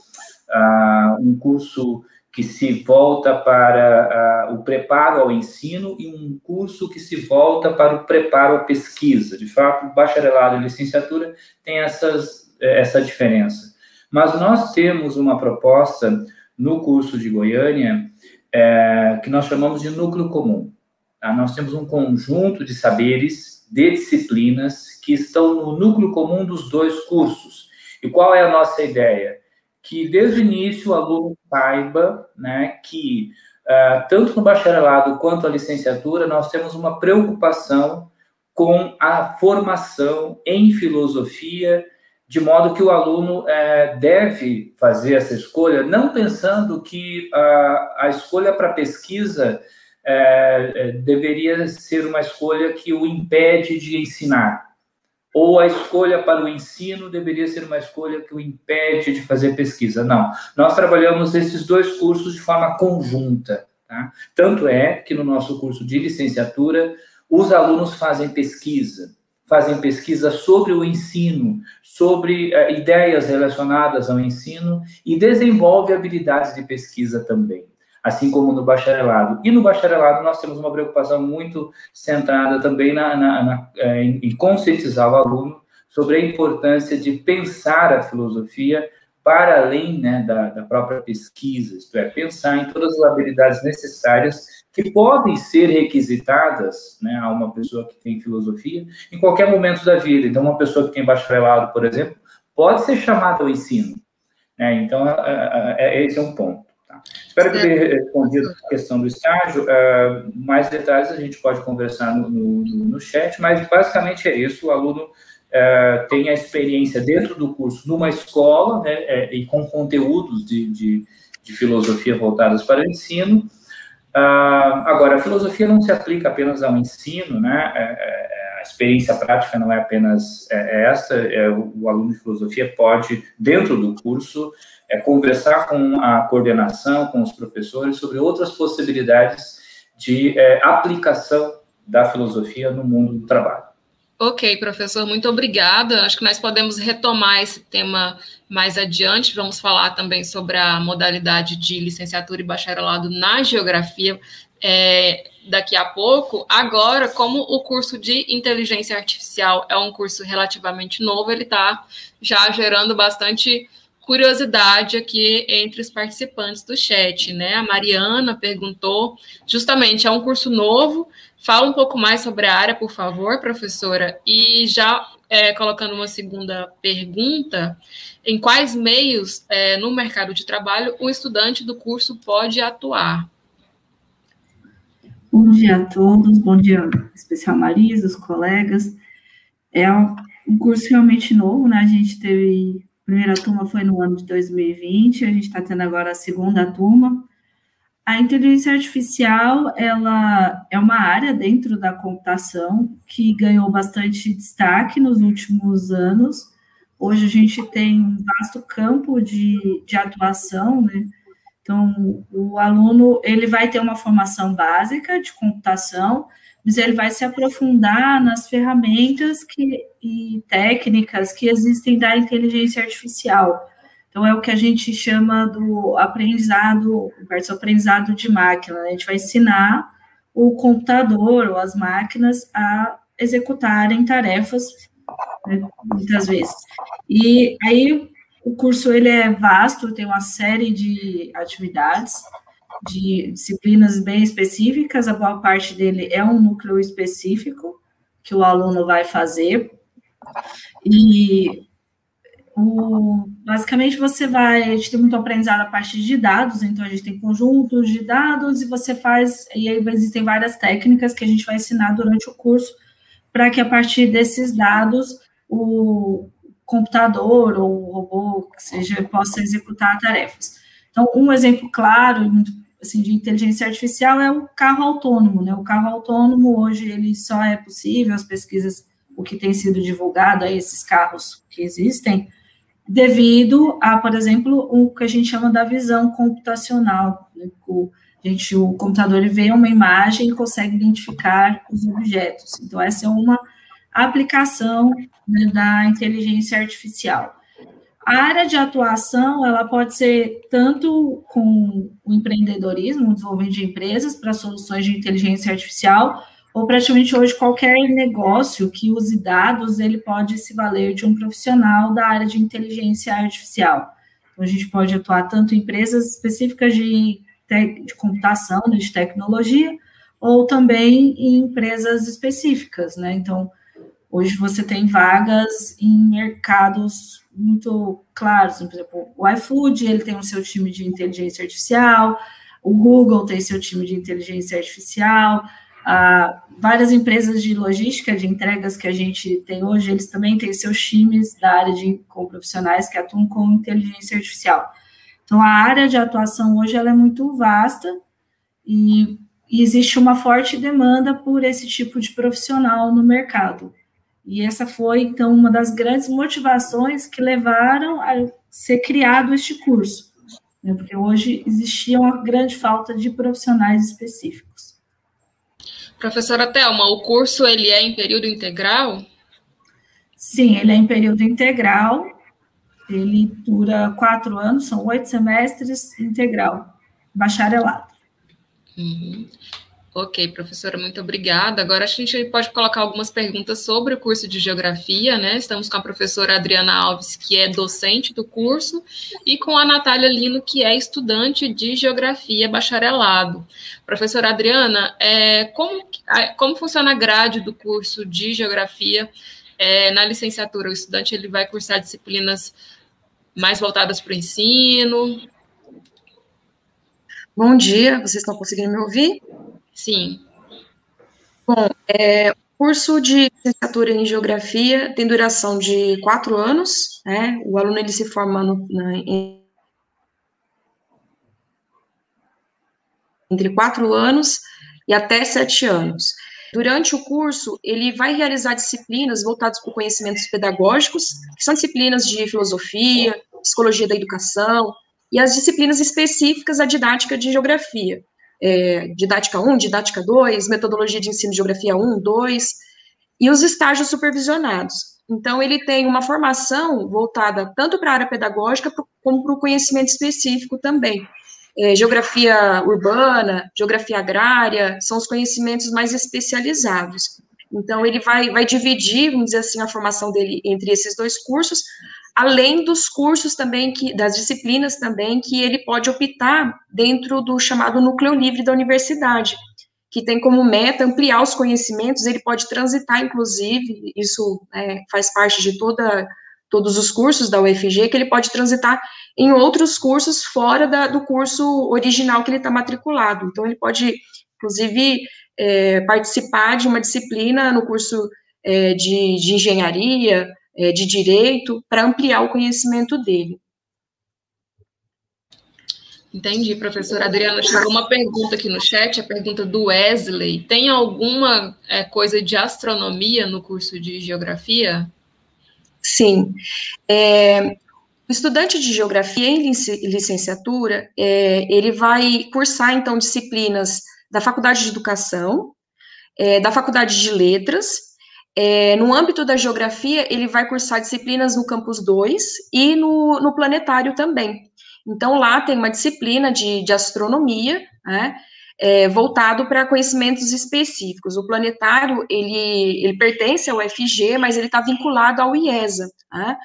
Speaker 10: uh, um curso que se volta para uh, o preparo ao ensino e um curso que se volta para o preparo à pesquisa. De fato, bacharelado e licenciatura essas, essa diferença. Mas nós temos uma proposta no curso de Goiânia é, que nós chamamos de núcleo comum. Tá? Nós temos um conjunto de saberes, de disciplinas, que estão no núcleo comum dos dois cursos. E qual é a nossa ideia? Que desde o início o aluno saiba né, que, uh, tanto no bacharelado quanto a licenciatura, nós temos uma preocupação com a formação em filosofia, de modo que o aluno é, deve fazer essa escolha, não pensando que a, a escolha para pesquisa é, é, deveria ser uma escolha que o impede de ensinar, ou a escolha para o ensino deveria ser uma escolha que o impede de fazer pesquisa. Não, nós trabalhamos esses dois cursos de forma conjunta. Tá? Tanto é que no nosso curso de licenciatura, os alunos fazem pesquisa fazem pesquisa sobre o ensino, sobre uh, ideias relacionadas ao ensino e desenvolve habilidades de pesquisa também, assim como no bacharelado. E no bacharelado nós temos uma preocupação muito centrada também na, na, na, eh, em, em conscientizar o aluno sobre a importância de pensar a filosofia para além né, da, da, própria pesquisa, isto é, pensar em todas as habilidades necessárias que podem ser requisitadas né, a uma pessoa que tem filosofia em qualquer momento da vida. Então, uma pessoa que tem bacharelado, por exemplo, pode ser chamada ao ensino. Né? Então, é, é, é, esse é um ponto. Tá? Espero que tenha respondido a questão do estágio. Uh, mais detalhes a gente pode conversar no, no, no chat, mas basicamente é isso. O aluno é, tem a experiência dentro do curso numa escola, né, e com conteúdos de, de, de, filosofia voltados para o ensino. Ah, agora, a filosofia não se aplica apenas ao ensino, né, é, é a experiência prática não é apenas é, esta, o, aluno de filosofia pode, dentro do curso, conversar com a coordenação, com os professores, sobre outras possibilidades de aplicação da filosofia no mundo do trabalho.
Speaker 7: Ok, professor, muito obrigada. Acho que nós podemos retomar esse tema mais adiante. Vamos falar também sobre a modalidade de licenciatura e bacharelado na geografia é, daqui a pouco. Agora, como o curso de inteligência artificial é um curso relativamente novo, ele está já gerando bastante curiosidade aqui entre os participantes do chat, né? A Mariana perguntou, justamente, é um curso novo, Fala um pouco mais sobre a área, por favor, professora, e já é, colocando uma segunda pergunta: em quais meios é, no mercado de trabalho o estudante do curso pode atuar?
Speaker 11: Bom dia a todos, bom dia, especial Marisa, os colegas. É um curso realmente novo, né? A gente teve, a primeira turma foi no ano de 2020, a gente está tendo agora a segunda turma. A inteligência artificial, ela é uma área dentro da computação que ganhou bastante destaque nos últimos anos. Hoje a gente tem um vasto campo de, de atuação, né? Então, o aluno, ele vai ter uma formação básica de computação, mas ele vai se aprofundar nas ferramentas que, e técnicas que existem da inteligência artificial. Então, é o que a gente chama do aprendizado, o aprendizado de máquina. Né? A gente vai ensinar o computador ou as máquinas a executarem tarefas, né, muitas vezes. E aí, o curso ele é vasto, tem uma série de atividades, de disciplinas bem específicas, a boa parte dele é um núcleo específico que o aluno vai fazer. E o, basicamente você vai, a gente tem muito aprendizado a partir de dados, então a gente tem conjuntos de dados e você faz, e aí existem várias técnicas que a gente vai ensinar durante o curso para que a partir desses dados o, computador ou o robô, que seja, possa executar tarefas. Então, um exemplo claro assim, de inteligência artificial é o carro autônomo, né? O carro autônomo, hoje, ele só é possível, as pesquisas, o que tem sido divulgado, aí, esses carros que existem, devido a, por exemplo, o que a gente chama da visão computacional. O, gente, o computador vê uma imagem e consegue identificar os objetos. Então, essa é uma aplicação né, da inteligência artificial. A área de atuação, ela pode ser tanto com o empreendedorismo, o desenvolvimento de empresas para soluções de inteligência artificial, ou praticamente hoje qualquer negócio que use dados, ele pode se valer de um profissional da área de inteligência artificial. Então, a gente pode atuar tanto em empresas específicas de, de computação, de tecnologia, ou também em empresas específicas, né? Então, Hoje você tem vagas em mercados muito claros, por exemplo, o iFood, ele tem o seu time de inteligência artificial, o Google tem seu time de inteligência artificial, ah, várias empresas de logística, de entregas que a gente tem hoje, eles também têm seus times da área de com profissionais que atuam com inteligência artificial. Então, a área de atuação hoje ela é muito vasta e, e existe uma forte demanda por esse tipo de profissional no mercado. E essa foi, então, uma das grandes motivações que levaram a ser criado este curso, né, porque hoje existia uma grande falta de profissionais específicos.
Speaker 7: Professora Thelma, o curso ele é em período integral?
Speaker 11: Sim, ele é em período integral, ele dura quatro anos, são oito semestres integral, bacharelado.
Speaker 7: Uhum. Ok, professora, muito obrigada. Agora a gente pode colocar algumas perguntas sobre o curso de Geografia, né? Estamos com a professora Adriana Alves, que é docente do curso, e com a Natália Lino, que é estudante de Geografia bacharelado. Professora Adriana, é, como, como funciona a grade do curso de Geografia é, na licenciatura? O estudante ele vai cursar disciplinas mais voltadas para o ensino?
Speaker 12: Bom dia, vocês estão conseguindo me ouvir?
Speaker 7: Sim.
Speaker 12: Bom, é, curso de licenciatura em Geografia tem duração de quatro anos, né? O aluno ele se forma no, na, em, entre quatro anos e até sete anos. Durante o curso, ele vai realizar disciplinas voltadas para conhecimentos pedagógicos, que são disciplinas de filosofia, psicologia da educação, e as disciplinas específicas da didática de geografia é, didática 1, didática 2, metodologia de ensino de geografia 1, 2, e os estágios supervisionados. Então, ele tem uma formação voltada tanto para a área pedagógica como para o conhecimento específico também. É, geografia urbana, geografia agrária, são os conhecimentos mais especializados. Então, ele vai, vai dividir, vamos dizer assim, a formação dele entre esses dois cursos, além dos cursos também, que, das disciplinas também, que ele pode optar dentro do chamado núcleo livre da universidade, que tem como meta ampliar os conhecimentos, ele pode transitar, inclusive, isso é, faz parte de toda, todos os cursos da UFG, que ele pode transitar em outros cursos fora da, do curso original que ele está matriculado. Então, ele pode, inclusive, é, participar de uma disciplina no curso é, de, de, engenharia, é, de direito, para ampliar o conhecimento dele.
Speaker 7: Entendi, professora Adriana. Chegou uma pergunta aqui no chat, a pergunta do Wesley. Tem alguma é, coisa de astronomia no curso de geografia?
Speaker 12: Sim. É, o estudante de geografia em licenciatura, é, ele vai cursar, então, disciplinas da Faculdade de Educação, é, da Faculdade de Letras. É, no âmbito da geografia, ele vai cursar disciplinas no Campus 2 e no, no Planetário também. Então, lá tem uma disciplina de, de astronomia, né, é, voltado para conhecimentos específicos. O planetário, ele, ele pertence ao FG, mas ele está vinculado ao IESA. Né?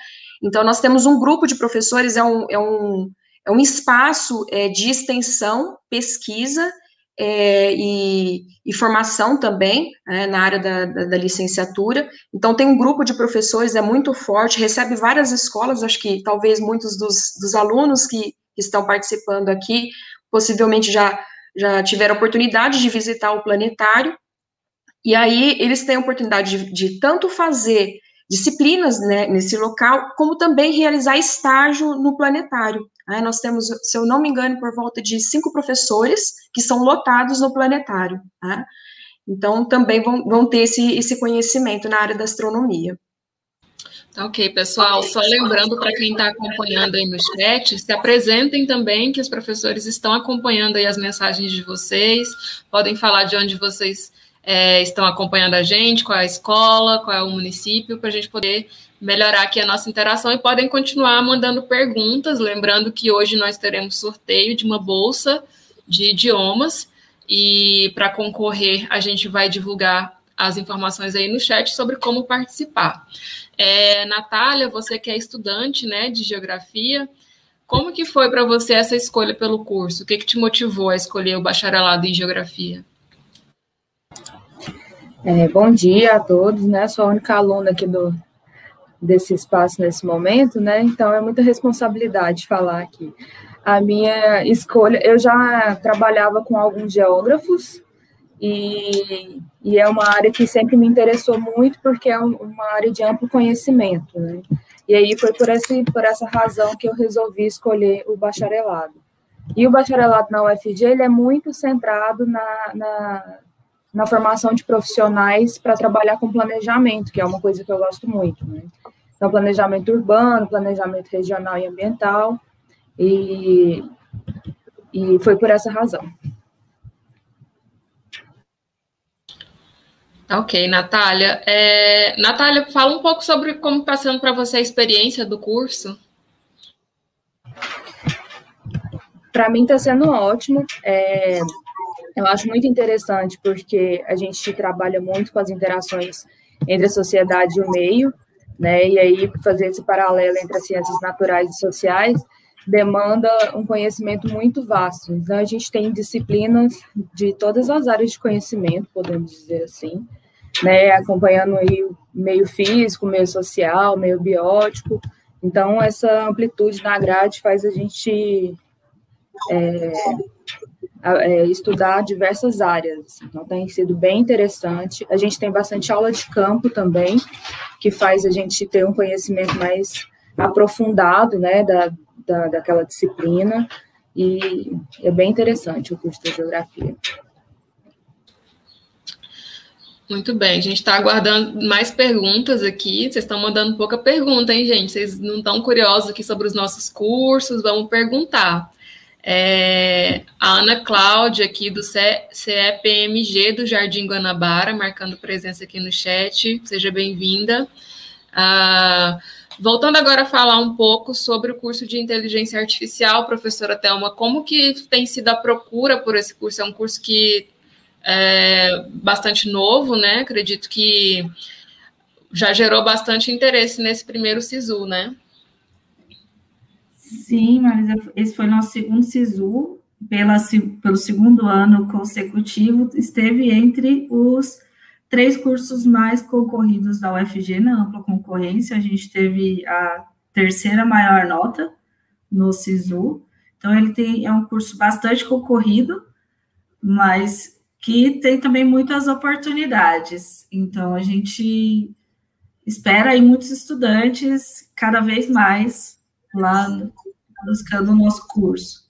Speaker 12: Então, nós temos um grupo de professores, é um, é um, é um espaço é, de extensão, pesquisa é, e, e, formação também né, na área da, da, da, licenciatura. Então, tem um grupo de professores, é muito forte, recebe várias escolas, acho que talvez muitos dos, dos alunos que, que estão participando aqui possivelmente já, já tiveram oportunidade de visitar o planetário. E aí, eles têm a oportunidade de, de tanto fazer disciplinas né, nesse local, como também realizar estágio no planetário. Né? Nós temos, se eu não me engano, por volta de cinco professores que são lotados no planetário. Né? Então, também vão, vão ter esse, esse conhecimento na área da astronomia.
Speaker 7: Tá ok, pessoal. Só lembrando para quem está acompanhando aí no chat, se apresentem também, que os professores estão acompanhando aí as mensagens de vocês. Podem falar de onde vocês é, estão acompanhando a gente, qual é a escola, qual é o município, para a gente poder melhorar aqui a nossa interação e podem continuar mandando perguntas, lembrando que hoje nós teremos sorteio de uma bolsa de idiomas e para concorrer a gente vai divulgar as informações aí no chat sobre como participar. É, Natália, você que é estudante né, de geografia, como que foi para você essa escolha pelo curso? O que, que te motivou a escolher o bacharelado em geografia?
Speaker 13: É, bom dia a todos, né? Sou a única aluna aqui do, desse espaço nesse momento, né? Então é muita responsabilidade falar aqui. A minha escolha, eu já trabalhava com alguns geógrafos e, e é uma área que sempre me interessou muito porque é uma área de amplo conhecimento, né? E aí foi por, esse, por essa razão que eu resolvi escolher o bacharelado. E o bacharelado na UFG ele é muito centrado na, na na formação de profissionais para trabalhar com planejamento, que é uma coisa que eu gosto muito. Né? Então, planejamento urbano, planejamento regional e ambiental, e, e foi por essa razão.
Speaker 7: Ok, Natália. É, Natália, fala um pouco sobre como está sendo para você a experiência do curso.
Speaker 13: Para mim está sendo ótimo. É, eu acho muito interessante porque a gente trabalha muito com as interações entre a sociedade e o meio, né? E aí fazer esse paralelo entre as ciências naturais e sociais demanda um conhecimento muito vasto. Então a gente tem disciplinas de todas as áreas de conhecimento, podemos dizer assim, né? Acompanhando aí o meio físico, meio social, meio biótico. Então essa amplitude na grade faz a gente é, é, estudar diversas áreas. Então, tem sido bem interessante. A gente tem bastante aula de campo também, que faz a gente ter um conhecimento mais aprofundado, né, da, da, daquela disciplina. E é bem interessante o curso de Geografia.
Speaker 7: Muito bem, a gente está aguardando mais perguntas aqui. Vocês estão mandando pouca pergunta, hein, gente? Vocês não estão curiosos aqui sobre os nossos cursos? Vamos perguntar. É, a Ana Cláudia, aqui do CEPMG do Jardim Guanabara, marcando presença aqui no chat. Seja bem-vinda. Ah, voltando agora a falar um pouco sobre o curso de inteligência artificial, professora Thelma, como que tem sido a procura por esse curso? É um curso que é bastante novo, né? Acredito que já gerou bastante interesse nesse primeiro SISU, né?
Speaker 11: Sim, Marisa, esse foi nosso segundo SISU, pela, pelo segundo ano consecutivo, esteve entre os três cursos mais concorridos da UFG na ampla concorrência. A gente teve a terceira maior nota no SISU. Então, ele tem, é um curso bastante concorrido, mas que tem também muitas oportunidades. Então, a gente espera aí muitos estudantes cada vez mais lá buscando o nosso curso.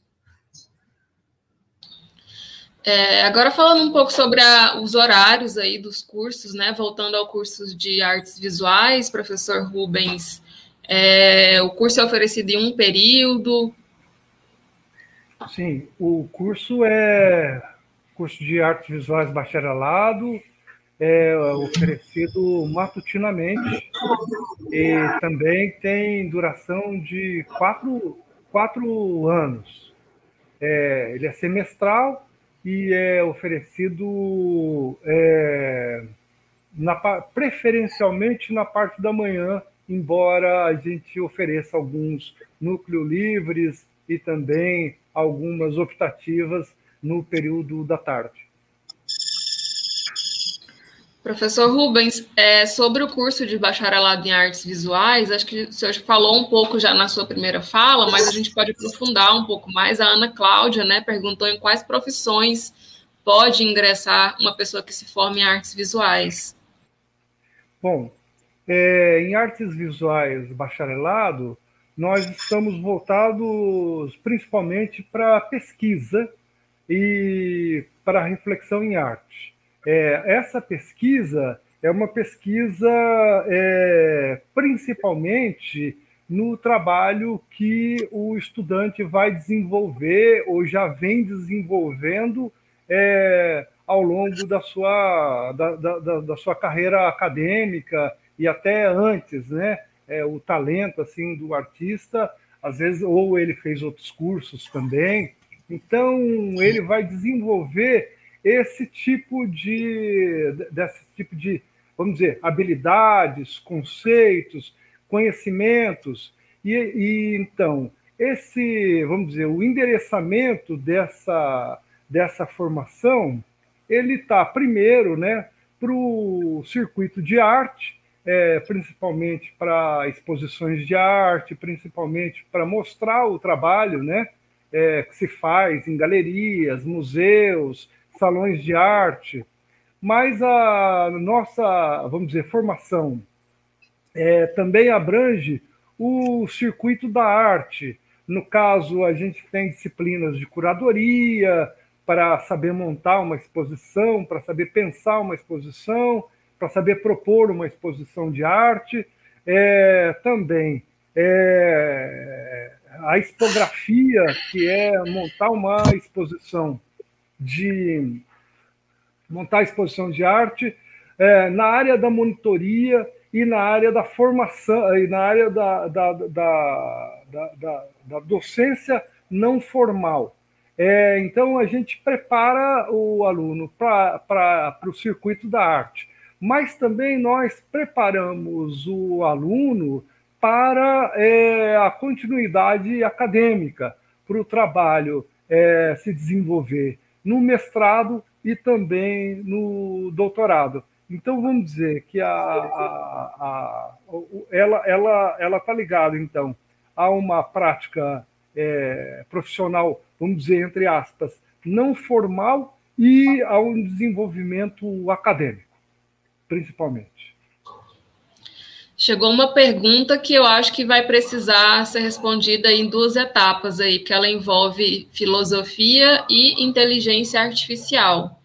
Speaker 7: É, agora falando um pouco sobre a, os horários aí dos cursos, né? Voltando ao curso de artes visuais, professor Rubens, é, o curso é oferecido em um período?
Speaker 8: Sim, o curso é curso de artes visuais bacharelado, é oferecido matutinamente e também tem duração de quatro, quatro anos. É, ele é semestral e é oferecido é, na, preferencialmente na parte da manhã, embora a gente ofereça alguns núcleos livres e também algumas optativas no período da tarde.
Speaker 7: Professor Rubens, é, sobre o curso de bacharelado em artes visuais, acho que o senhor falou um pouco já na sua primeira fala, mas a gente pode aprofundar um pouco mais. A Ana Cláudia né, perguntou em quais profissões pode ingressar uma pessoa que se forma em artes visuais.
Speaker 8: Bom, é, em artes visuais bacharelado, nós estamos voltados principalmente para pesquisa e para reflexão em arte. É, essa pesquisa é uma pesquisa é, principalmente no trabalho que o estudante vai desenvolver ou já vem desenvolvendo é, ao longo da sua, da, da, da, sua carreira acadêmica e até antes, né? É, o talento assim do artista, às vezes, ou ele fez outros cursos também. Então, ele vai desenvolver esse tipo de desse tipo de vamos dizer habilidades, conceitos, conhecimentos. E, e então esse vamos dizer o endereçamento dessa dessa formação ele está primeiro, né, para o circuito de arte, é, principalmente para exposições de arte, principalmente para mostrar o trabalho, né, é, que se faz em galerias, museus, salões de arte, mas a nossa, vamos dizer, formação é, também abrange o circuito da arte. No caso, a gente tem disciplinas de curadoria, para saber montar uma exposição, para saber pensar uma exposição, para saber propor uma exposição de arte. É, também é, a expografia, que é montar uma exposição de montar exposição de arte é, na área da monitoria e na área da formação e na área da, da, da, da, da docência não formal. É, então a gente prepara o aluno para o circuito da arte, mas também nós preparamos o aluno para é, a continuidade acadêmica, para o trabalho é, se desenvolver no mestrado e também no doutorado. Então vamos dizer que a, a, a, ela ela ela está ligada então a uma prática é, profissional, vamos dizer entre aspas, não formal e a um desenvolvimento acadêmico, principalmente.
Speaker 7: Chegou uma pergunta que eu acho que vai precisar ser respondida em duas etapas aí, porque ela envolve filosofia e inteligência artificial.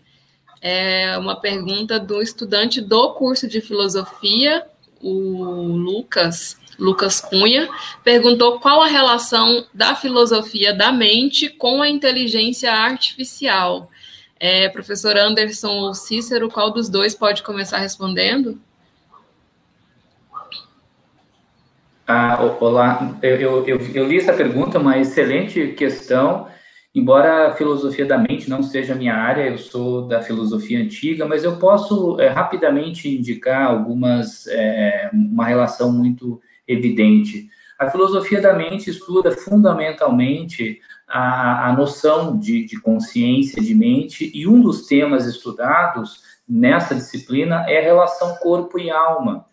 Speaker 7: É uma pergunta do estudante do curso de filosofia, o Lucas, Lucas Cunha, perguntou qual a relação da filosofia da mente com a inteligência artificial. É, professor Anderson ou Cícero, qual dos dois pode começar respondendo?
Speaker 10: Ah, olá, eu, eu, eu, li essa pergunta, uma excelente questão. Embora a filosofia da mente não seja minha área, eu sou da filosofia antiga, mas eu posso é, rapidamente indicar algumas, é, uma relação muito evidente. A filosofia da mente estuda fundamentalmente a, a noção de, de consciência, de mente, e um dos temas estudados nessa disciplina é a relação corpo e alma.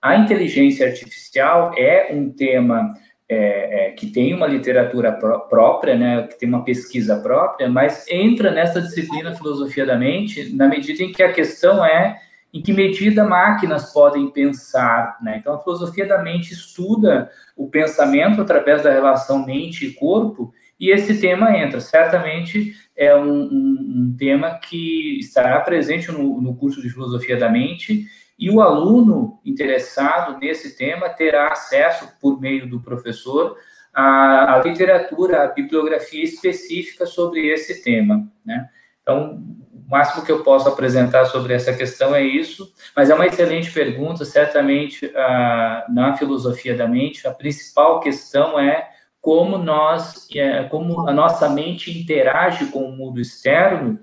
Speaker 10: A inteligência artificial é um tema é, é, que tem uma literatura pró própria, né, que tem uma pesquisa própria, mas entra nessa disciplina filosofia da mente na medida em que a questão é em que medida máquinas podem pensar. Né? Então, a filosofia da mente estuda o pensamento através da relação mente e corpo, e esse tema entra. Certamente é um, um, um tema que estará presente no, no curso de filosofia da mente e o aluno interessado nesse tema terá acesso, por meio do professor, à, à literatura, à bibliografia específica sobre esse tema. Né? Então, o máximo que eu posso apresentar sobre essa questão é isso, mas é uma excelente pergunta. Certamente, ah, na filosofia da mente, a principal questão é como nós, é, como a nossa mente interage com o mundo externo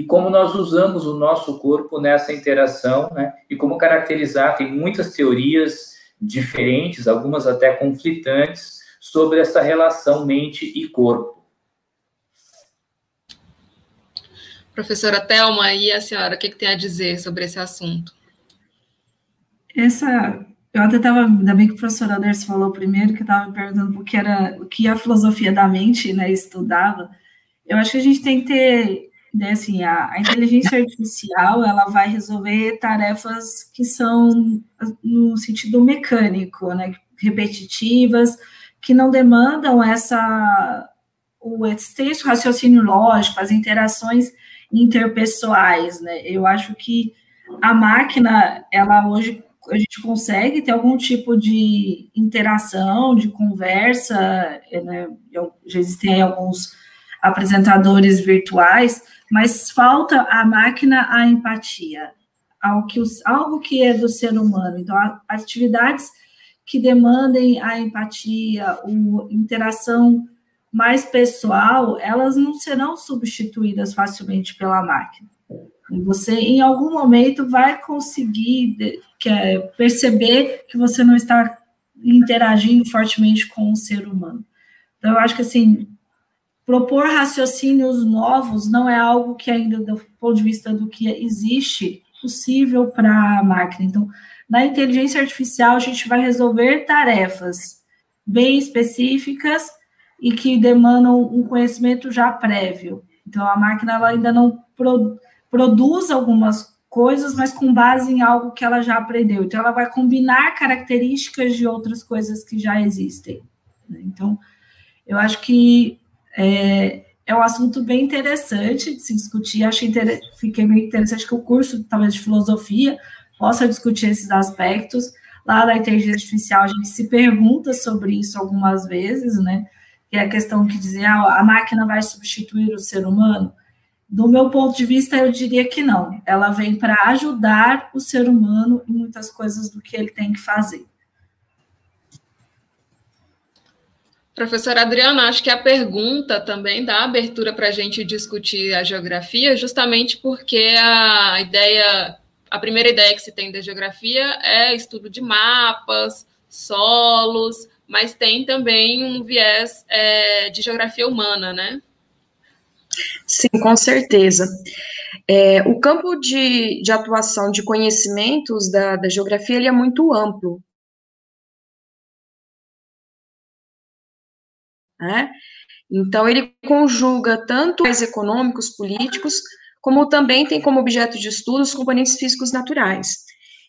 Speaker 10: e como nós usamos o nosso corpo nessa interação, né? E como caracterizar, tem muitas teorias diferentes, algumas até conflitantes, sobre essa relação mente e corpo.
Speaker 7: Professora Thelma, e a senhora, o que, que tem a dizer sobre esse assunto?
Speaker 11: Essa, eu até estava, ainda bem que o professor Anderson falou primeiro, que estava me perguntando o que era, o que a filosofia da mente, né, estudava. Eu acho que a gente tem que ter né, assim, a, a, inteligência artificial ela vai resolver tarefas que são no sentido mecânico, né, repetitivas, que não demandam essa o extenso raciocínio lógico, as interações interpessoais, né? Eu acho que a máquina, ela hoje a gente consegue ter algum tipo de interação, de conversa, né? já existem alguns apresentadores virtuais, mas falta a máquina a empatia, algo que, algo que é do ser humano. Então, atividades que demandem a empatia, a interação mais pessoal, elas não serão substituídas facilmente pela máquina. Você, em algum momento, vai conseguir é, perceber que você não está interagindo fortemente com o ser humano. Então, eu acho que, assim, propor raciocínios novos não é algo que ainda, do ponto de vista do que existe, possível para a máquina. Então, na inteligência artificial, a gente vai resolver tarefas bem específicas e que demandam um conhecimento já prévio. Então, a máquina ela ainda não pro, produz algumas coisas, mas com base em algo que ela já aprendeu. Então, ela vai combinar características de outras coisas que já existem. Então, eu acho que é, é um assunto bem interessante de se discutir. Achei inter... fiquei bem interessante que o curso, talvez de filosofia, possa discutir esses aspectos. Lá na inteligência artificial, a gente se pergunta sobre isso algumas vezes, né? Que é a questão que dizia, ah, a máquina vai substituir o ser humano? Do meu ponto de vista, eu diria que não. Ela vem para ajudar o ser humano em muitas coisas do que ele tem que fazer.
Speaker 7: Professora Adriana, acho que a pergunta também dá abertura para a gente discutir a geografia, justamente porque a ideia, a primeira ideia que se tem da geografia é estudo de mapas, solos, mas tem também um viés é, de geografia humana, né?
Speaker 12: Sim, com certeza. É, o campo de, de atuação de conhecimentos da, da geografia ele é muito amplo. Né? Então, ele conjuga tanto os econômicos, políticos, como também tem como objeto de estudo os componentes físicos naturais.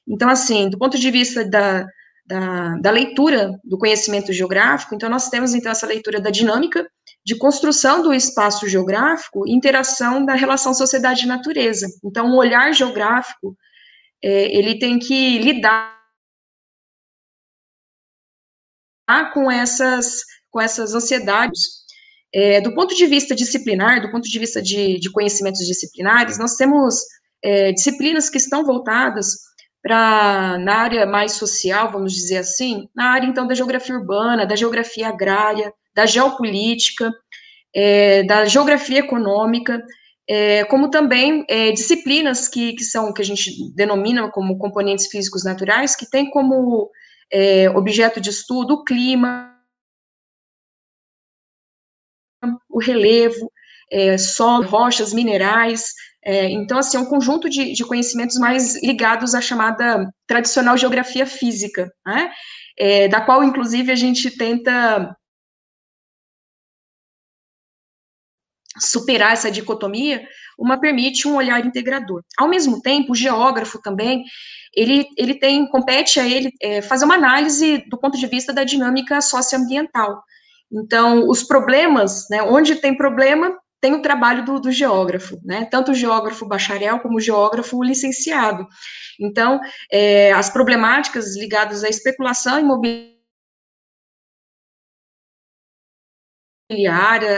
Speaker 12: Então, assim, do ponto de vista da, da, da, leitura do conhecimento geográfico, então nós temos, então, essa leitura da dinâmica de construção do espaço geográfico e interação da relação sociedade-natureza. Então, um olhar geográfico, é, ele tem que lidar com essas com essas ansiedades. É, do ponto de vista disciplinar, do ponto de vista de, de conhecimentos disciplinares, nós temos é, disciplinas que estão voltadas para na área mais social, vamos dizer assim, na área então da geografia urbana, da geografia agrária, da geopolítica, é, da geografia econômica, é, como também é, disciplinas que, que são que a gente denomina como componentes físicos naturais, que tem como é, objeto de estudo, o clima, o relevo, é, solo, rochas, minerais. É, então, assim, é um conjunto de, de, conhecimentos mais ligados à chamada tradicional geografia física, né? É, da qual, inclusive, a gente tenta superar essa dicotomia, uma permite um olhar integrador. Ao mesmo tempo, o geógrafo também, ele, ele tem, compete a ele é, fazer uma análise do ponto de vista da dinâmica socioambiental. Então, os problemas, né, onde tem problema, tem o trabalho do, do, geógrafo, né? Tanto o geógrafo bacharel como o geógrafo licenciado. Então, é, as problemáticas ligadas à especulação imobiliária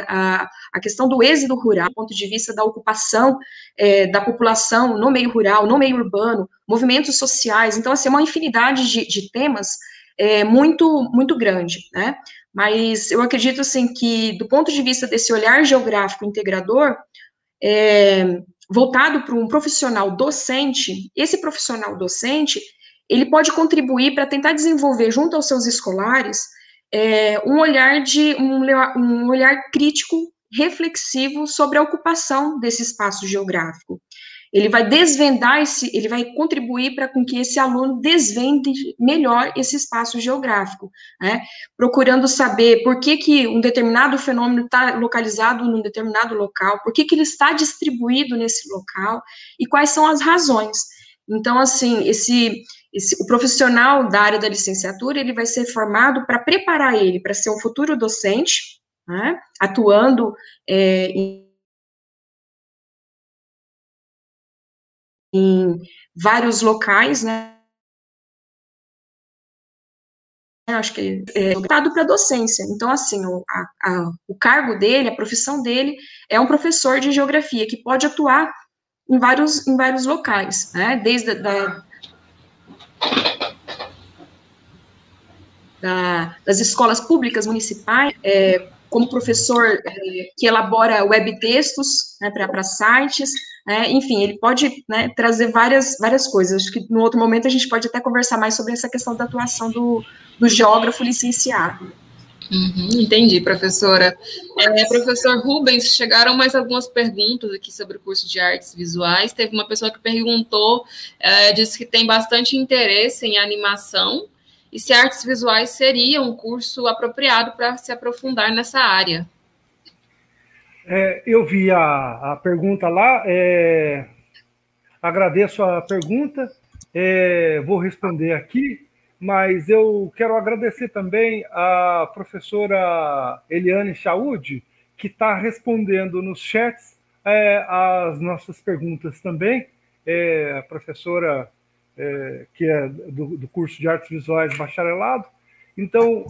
Speaker 12: a, a questão do êxodo rural, do ponto de vista da ocupação é, da população no meio rural, no meio urbano, movimentos sociais, então, assim, é uma infinidade de, de temas é, muito, muito grande, né? Mas eu acredito, assim, que do ponto de vista desse olhar geográfico integrador, é, voltado para um profissional docente, esse profissional docente, ele pode contribuir para tentar desenvolver junto aos seus escolares é, um olhar de um, um olhar crítico, reflexivo sobre a ocupação desse espaço geográfico. Ele vai desvendar esse, ele vai contribuir para com que esse aluno desvende melhor esse espaço geográfico, né? procurando saber por que, que um determinado fenômeno está localizado num determinado local, por que, que ele está distribuído nesse local e quais são as razões. Então, assim, esse, esse, o profissional da área da licenciatura, ele vai ser formado para preparar ele para ser um futuro docente, né, atuando é, em, em vários locais, né, acho que é voltado para a docência. Então, assim, o, a, a, o cargo dele, a profissão dele é um professor de geografia que pode atuar em vários, em vários locais, né? Desde da, da, das escolas públicas municipais, é, como professor é, que elabora web textos né, para sites, né, enfim, ele pode né, trazer várias, várias coisas. Acho que no outro momento a gente pode até conversar mais sobre essa questão da atuação do, do geógrafo licenciado.
Speaker 7: Uhum, entendi, professora. É, professor Rubens, chegaram mais algumas perguntas aqui sobre o curso de artes visuais. Teve uma pessoa que perguntou, é, disse que tem bastante interesse em animação e se artes visuais seria um curso apropriado para se aprofundar nessa área.
Speaker 8: É, eu vi a, a pergunta lá, é, agradeço a pergunta, é, vou responder aqui mas eu quero agradecer também a professora Eliane Chaud, que está respondendo nos chats é, as nossas perguntas também. É, a professora é, que é do, do, curso de artes visuais bacharelado. Então,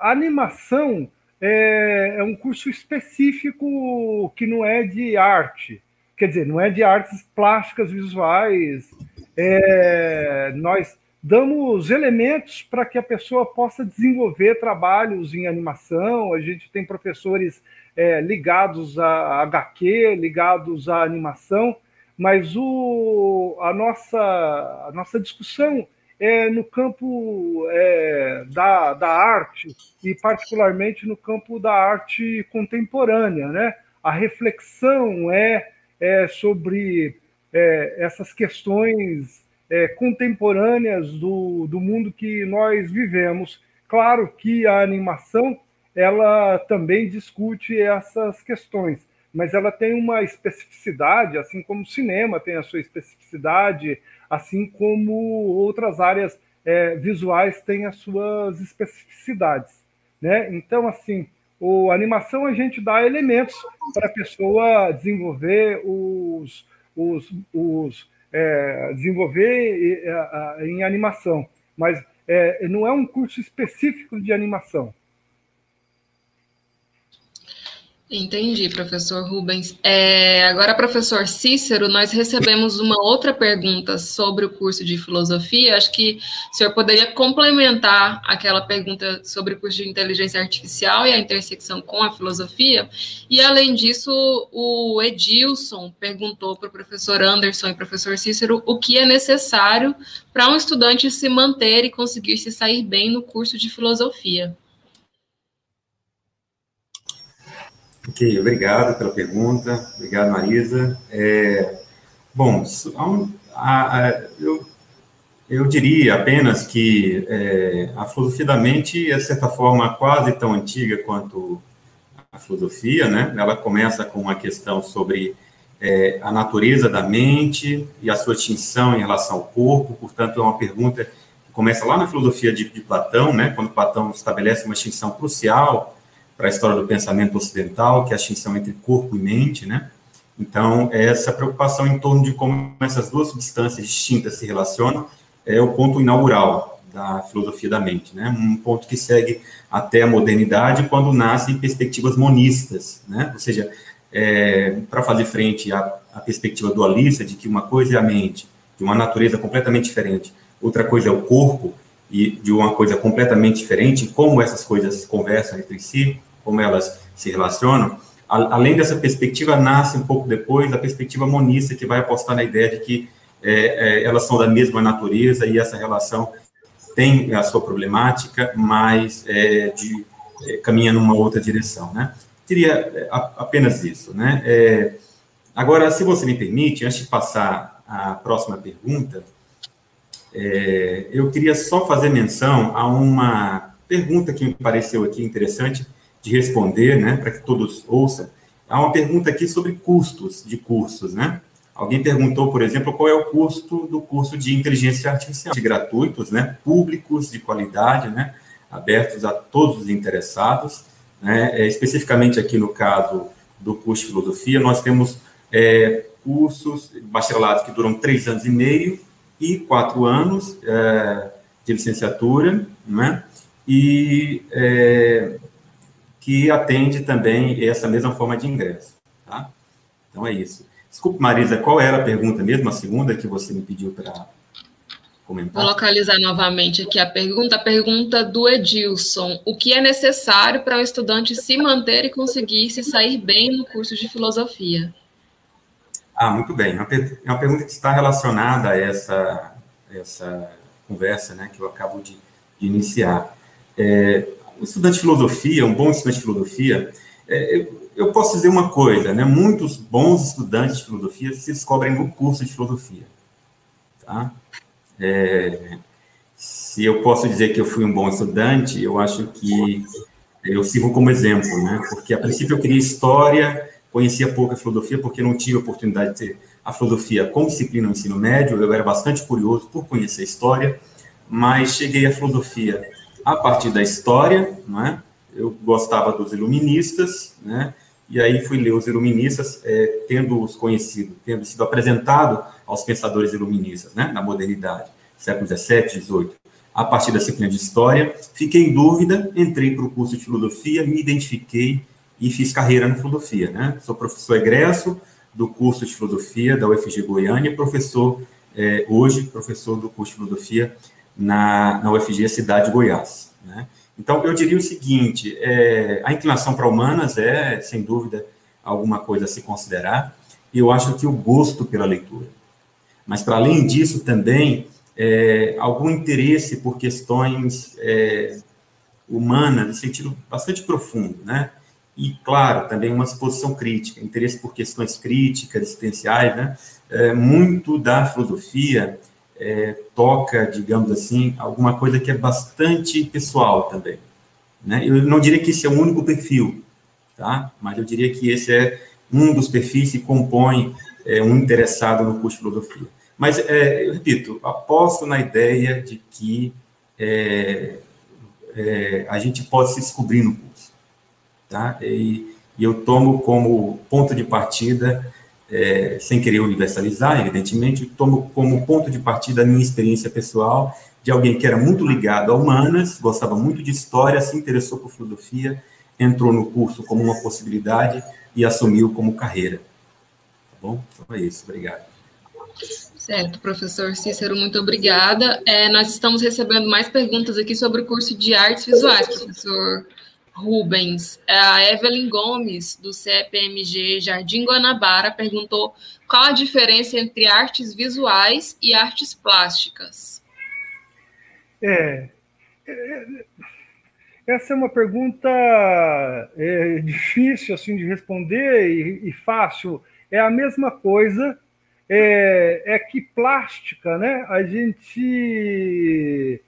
Speaker 8: a animação é, é, um curso específico que não é de arte, quer dizer, não é de artes plásticas visuais. É, nós damos elementos para que a pessoa possa desenvolver trabalhos em animação. A gente tem professores é, ligados a HQ, ligados à animação, mas o, a, nossa, a nossa discussão é no campo é, da, da arte e particularmente no campo da arte contemporânea, né? A reflexão é, é sobre é, essas questões é, contemporâneas do, do mundo que nós vivemos. Claro que a animação ela também discute essas questões, mas ela tem uma especificidade, assim como o cinema tem a sua especificidade, assim como outras áreas é, visuais têm as suas especificidades, né? Então, assim, o a animação a gente dá elementos para a pessoa desenvolver os, os, os é, desenvolver em animação, mas é, não é um curso específico de animação.
Speaker 7: Entendi, professor Rubens. É, agora, professor Cícero, nós recebemos uma outra pergunta sobre o curso de filosofia. Acho que o senhor poderia complementar aquela pergunta sobre o curso de inteligência artificial e a intersecção com a filosofia. E, além disso, o Edilson perguntou para o professor Anderson e professor Cícero o que é necessário para um estudante se manter e conseguir se sair bem no curso de filosofia.
Speaker 9: Ok, obrigado pela pergunta. Obrigado, Marisa. É, bom, a, a, eu, eu diria apenas que é, a filosofia da mente é, de certa forma, quase tão antiga quanto a filosofia, né? Ela começa com uma questão sobre é, a natureza da mente e a sua extinção em relação ao corpo, portanto, é uma pergunta que começa lá na filosofia de, de Platão, né? Quando Platão estabelece uma extinção crucial para a história do pensamento ocidental, que é a distinção entre corpo e mente, né? Então, essa preocupação em torno de como essas duas substâncias distintas se relacionam é o ponto inaugural da filosofia da mente, né? Um ponto que segue até a modernidade, quando nascem perspectivas monistas, né? Ou seja, é, para fazer frente à, à perspectiva dualista de que uma coisa é a mente, de uma natureza completamente diferente, outra coisa é o corpo, e de uma coisa completamente diferente, como essas coisas conversam entre si, como elas se relacionam, além dessa perspectiva, nasce um pouco depois a perspectiva monista, que vai apostar na ideia de que é, é, elas são da mesma natureza e essa relação tem a sua problemática, mas é, de, é, caminha numa outra direção, né? Seria é, apenas isso, né? É, agora, se você me permite, antes de passar à próxima pergunta, é, eu queria só fazer menção a uma pergunta que me pareceu aqui interessante de responder, né, para que todos ouçam. Há uma pergunta aqui sobre custos de cursos, né? Alguém perguntou, por exemplo, qual é o custo do curso de inteligência artificial, de gratuitos, né, públicos, de qualidade, né, abertos a todos os interessados, né, é, especificamente aqui no caso do curso de filosofia, nós temos é, cursos bacharelados que duram três anos e meio, e quatro anos é, de licenciatura, né? e é, que atende também essa mesma forma de ingresso. Tá? Então é isso. Desculpe, Marisa, qual era a pergunta mesmo, a segunda que você me pediu para comentar?
Speaker 7: Vou localizar novamente aqui a pergunta. A pergunta do Edilson. O que é necessário para o estudante se manter e conseguir se sair bem no curso de filosofia?
Speaker 9: Ah, muito bem. É uma, pergunta que está relacionada a essa, essa conversa né, que eu acabo de, de iniciar. É, um estudante de filosofia, um bom estudante de filosofia, é, eu, eu, posso dizer uma coisa, né? Muitos bons estudantes de filosofia se descobrem no curso de filosofia. Tá? É, se eu posso dizer que eu fui um bom estudante, eu acho que eu sirvo como exemplo, né? Porque a princípio eu queria história conhecia pouco a filosofia porque não tive a oportunidade de ter a filosofia como disciplina no ensino médio, eu era bastante curioso por conhecer a história, mas cheguei à filosofia a partir da história, não é? Eu gostava dos iluministas, né? E aí fui ler os iluministas, é, tendo-os conhecido, tendo sido apresentado aos pensadores iluministas, né? Na modernidade, século XVII, XVIII. A partir da disciplina de história, fiquei em dúvida, entrei para o curso de filosofia, me identifiquei e fiz carreira na filosofia, né? Sou professor egresso do curso de filosofia da UFG Goiânia, professor, é, hoje, professor do curso de filosofia na, na UFG Cidade de Goiás, né? Então, eu diria o seguinte, é, a inclinação para humanas é, sem dúvida, alguma coisa a se considerar, e eu acho que o gosto pela leitura. Mas, para além disso, também, é, algum interesse por questões é, humanas, no sentido bastante profundo, né? e, claro, também uma exposição crítica, interesse por questões críticas, existenciais, né? É, muito da filosofia é, toca, digamos assim, alguma coisa que é bastante pessoal também. Né? Eu não diria que esse é o único perfil, tá? mas eu diria que esse é um dos perfis que compõe é, um interessado no curso de filosofia. Mas, é, eu repito, aposto na ideia de que é, é, a gente pode se descobrir no curso tá? E, e eu tomo como ponto de partida, é, sem querer universalizar, evidentemente, tomo como ponto de partida a minha experiência pessoal de alguém que era muito ligado a humanas, gostava muito de história, se interessou por filosofia, entrou no curso como uma possibilidade e assumiu como carreira. Tá bom? Então é isso. Obrigado.
Speaker 7: Certo, professor Cícero, muito obrigada. É, nós estamos recebendo mais perguntas aqui sobre o curso de artes visuais, professor Rubens. A Evelyn Gomes, do CEPMG Jardim Guanabara, perguntou qual a diferença entre artes visuais e artes plásticas.
Speaker 8: É, é essa é uma pergunta é, difícil assim de responder e, e fácil. É a mesma coisa é, é que plástica, né? A gente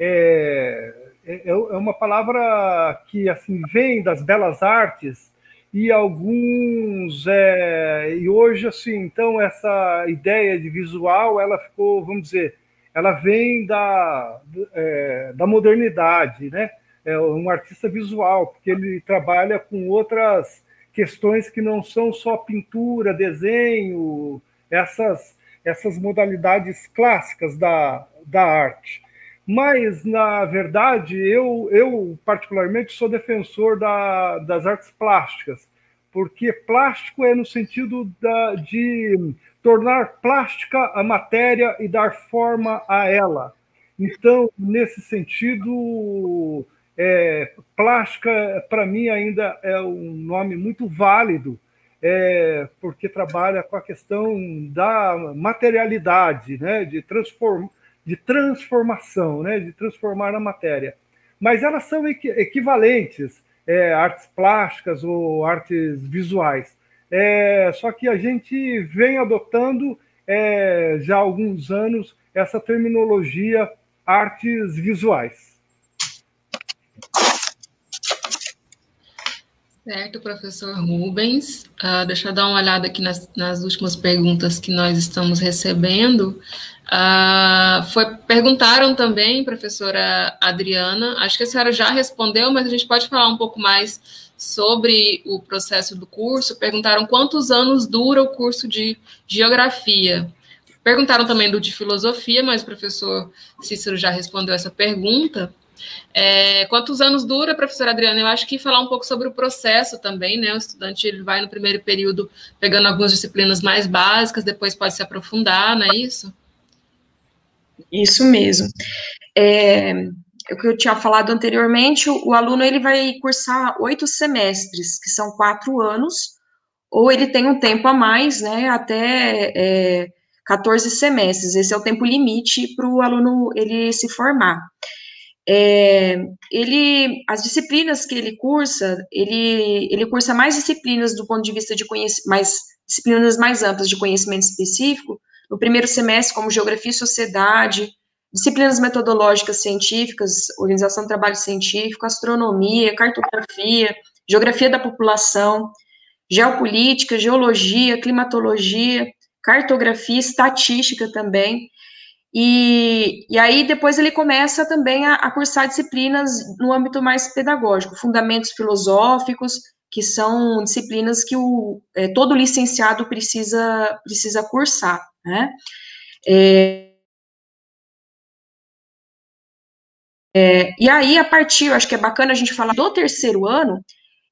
Speaker 8: é, é, é, uma palavra que assim vem das belas artes e alguns é, e hoje assim então essa ideia de visual ela ficou vamos dizer ela vem da é, da modernidade, né? É um artista visual porque ele trabalha com outras questões que não são só pintura, desenho, essas, essas modalidades clássicas da, da arte. Mas, na verdade, eu, eu particularmente sou defensor da, das artes plásticas, porque plástico é no sentido da, de tornar plástica a matéria e dar forma a ela. Então, nesse sentido, é, plástica, para mim, ainda é um nome muito válido, é, porque trabalha com a questão da materialidade, né, de, transform, de transformação, né, de transformar a matéria. Mas elas são equivalentes, é, artes plásticas ou artes visuais. É, só que a gente vem adotando é, já há alguns anos essa terminologia artes visuais.
Speaker 7: Certo, professor Rubens. Uh, deixa eu dar uma olhada aqui nas, nas últimas perguntas que nós estamos recebendo. Uh, foi, perguntaram também, professora Adriana, acho que a senhora já respondeu, mas a gente pode falar um pouco mais sobre o processo do curso. Perguntaram quantos anos dura o curso de geografia. Perguntaram também do de filosofia, mas o professor Cícero já respondeu essa pergunta. É, quantos anos dura, professora Adriana? Eu acho que falar um pouco sobre o processo também, né? O estudante ele vai no primeiro período pegando algumas disciplinas mais básicas, depois pode se aprofundar, não é isso?
Speaker 12: Isso mesmo. É, o que eu tinha falado anteriormente, o, aluno ele vai cursar oito semestres, que são quatro anos, ou ele tem um tempo a mais, né? Até é, 14 semestres. Esse é o tempo limite para o aluno ele se formar. É, ele, as disciplinas que ele cursa, ele, ele cursa mais disciplinas do ponto de vista de conhecimento, mais disciplinas mais amplas de conhecimento específico, no primeiro semestre, como geografia e sociedade, disciplinas metodológicas científicas, organização do trabalho científico, astronomia, cartografia, geografia da população, geopolítica, geologia, climatologia, cartografia, estatística também, e, e aí depois ele começa também a, a cursar disciplinas no âmbito mais pedagógico, fundamentos filosóficos, que são disciplinas que o, é, todo licenciado precisa, precisa cursar, né? É, é, e aí, a partir, acho que é bacana a gente falar do terceiro ano,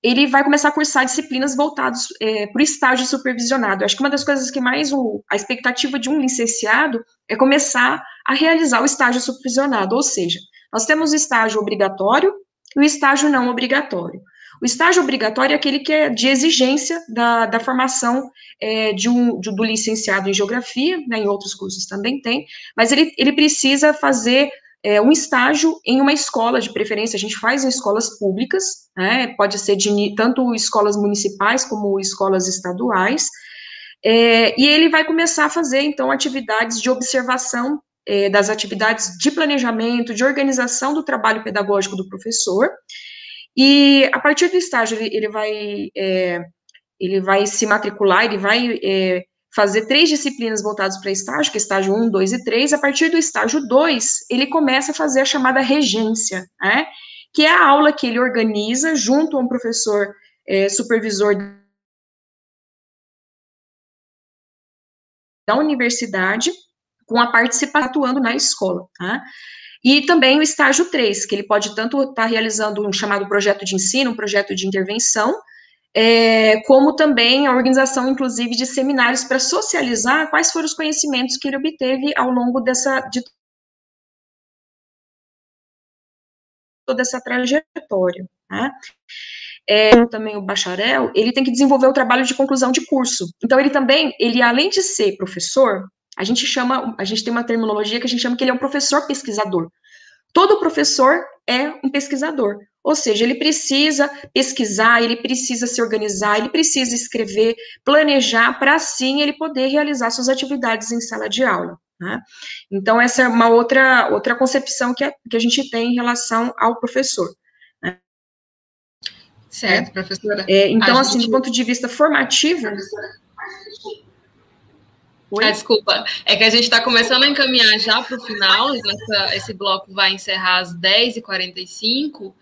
Speaker 12: ele vai começar a cursar disciplinas voltadas é, para o estágio supervisionado. Acho que uma das coisas que mais o, a expectativa de um licenciado é começar a realizar o estágio supervisionado, ou seja, nós temos o estágio obrigatório e o estágio não obrigatório. O estágio obrigatório é aquele que é de exigência da, da formação é, de um, de, do licenciado em geografia, né, em outros cursos também tem, mas ele, ele precisa fazer é, um estágio em uma escola, de preferência, a gente faz em escolas públicas, né, pode ser de tanto escolas municipais como escolas estaduais, é, e ele vai começar a fazer, então, atividades de observação é, das atividades de planejamento, de organização do trabalho pedagógico do professor, e a partir do estágio ele, ele vai, é, ele vai se matricular, ele vai é, fazer três disciplinas voltadas para estágio, que é estágio 1, 2 e 3. A partir do estágio 2, ele começa a fazer a chamada regência, né? que é a aula que ele organiza junto a um professor é, supervisor da universidade, com a participação atuando na escola. Tá? E também o estágio 3, que ele pode tanto estar tá realizando um chamado projeto de ensino, um projeto de intervenção, é, como também a organização, inclusive, de seminários para socializar quais foram os conhecimentos que ele obteve ao longo dessa, de toda essa trajetória. Né? É, também o bacharel, ele tem que desenvolver o trabalho de conclusão de curso. Então, ele também, ele além de ser professor, a gente chama, a gente tem uma terminologia que a gente chama que ele é um professor pesquisador. Todo professor é um pesquisador, ou seja, ele precisa pesquisar, ele precisa se organizar, ele precisa escrever, planejar, para assim ele poder realizar suas atividades em sala de aula. Né? Então, essa é uma outra, outra concepção que a, que a gente tem em relação ao professor. Né?
Speaker 7: Certo, professora.
Speaker 12: É, então, assim, gente... do ponto de vista formativo.
Speaker 7: Ah, desculpa, é que a gente está começando a encaminhar já para o final, essa, esse bloco vai encerrar às 10h45.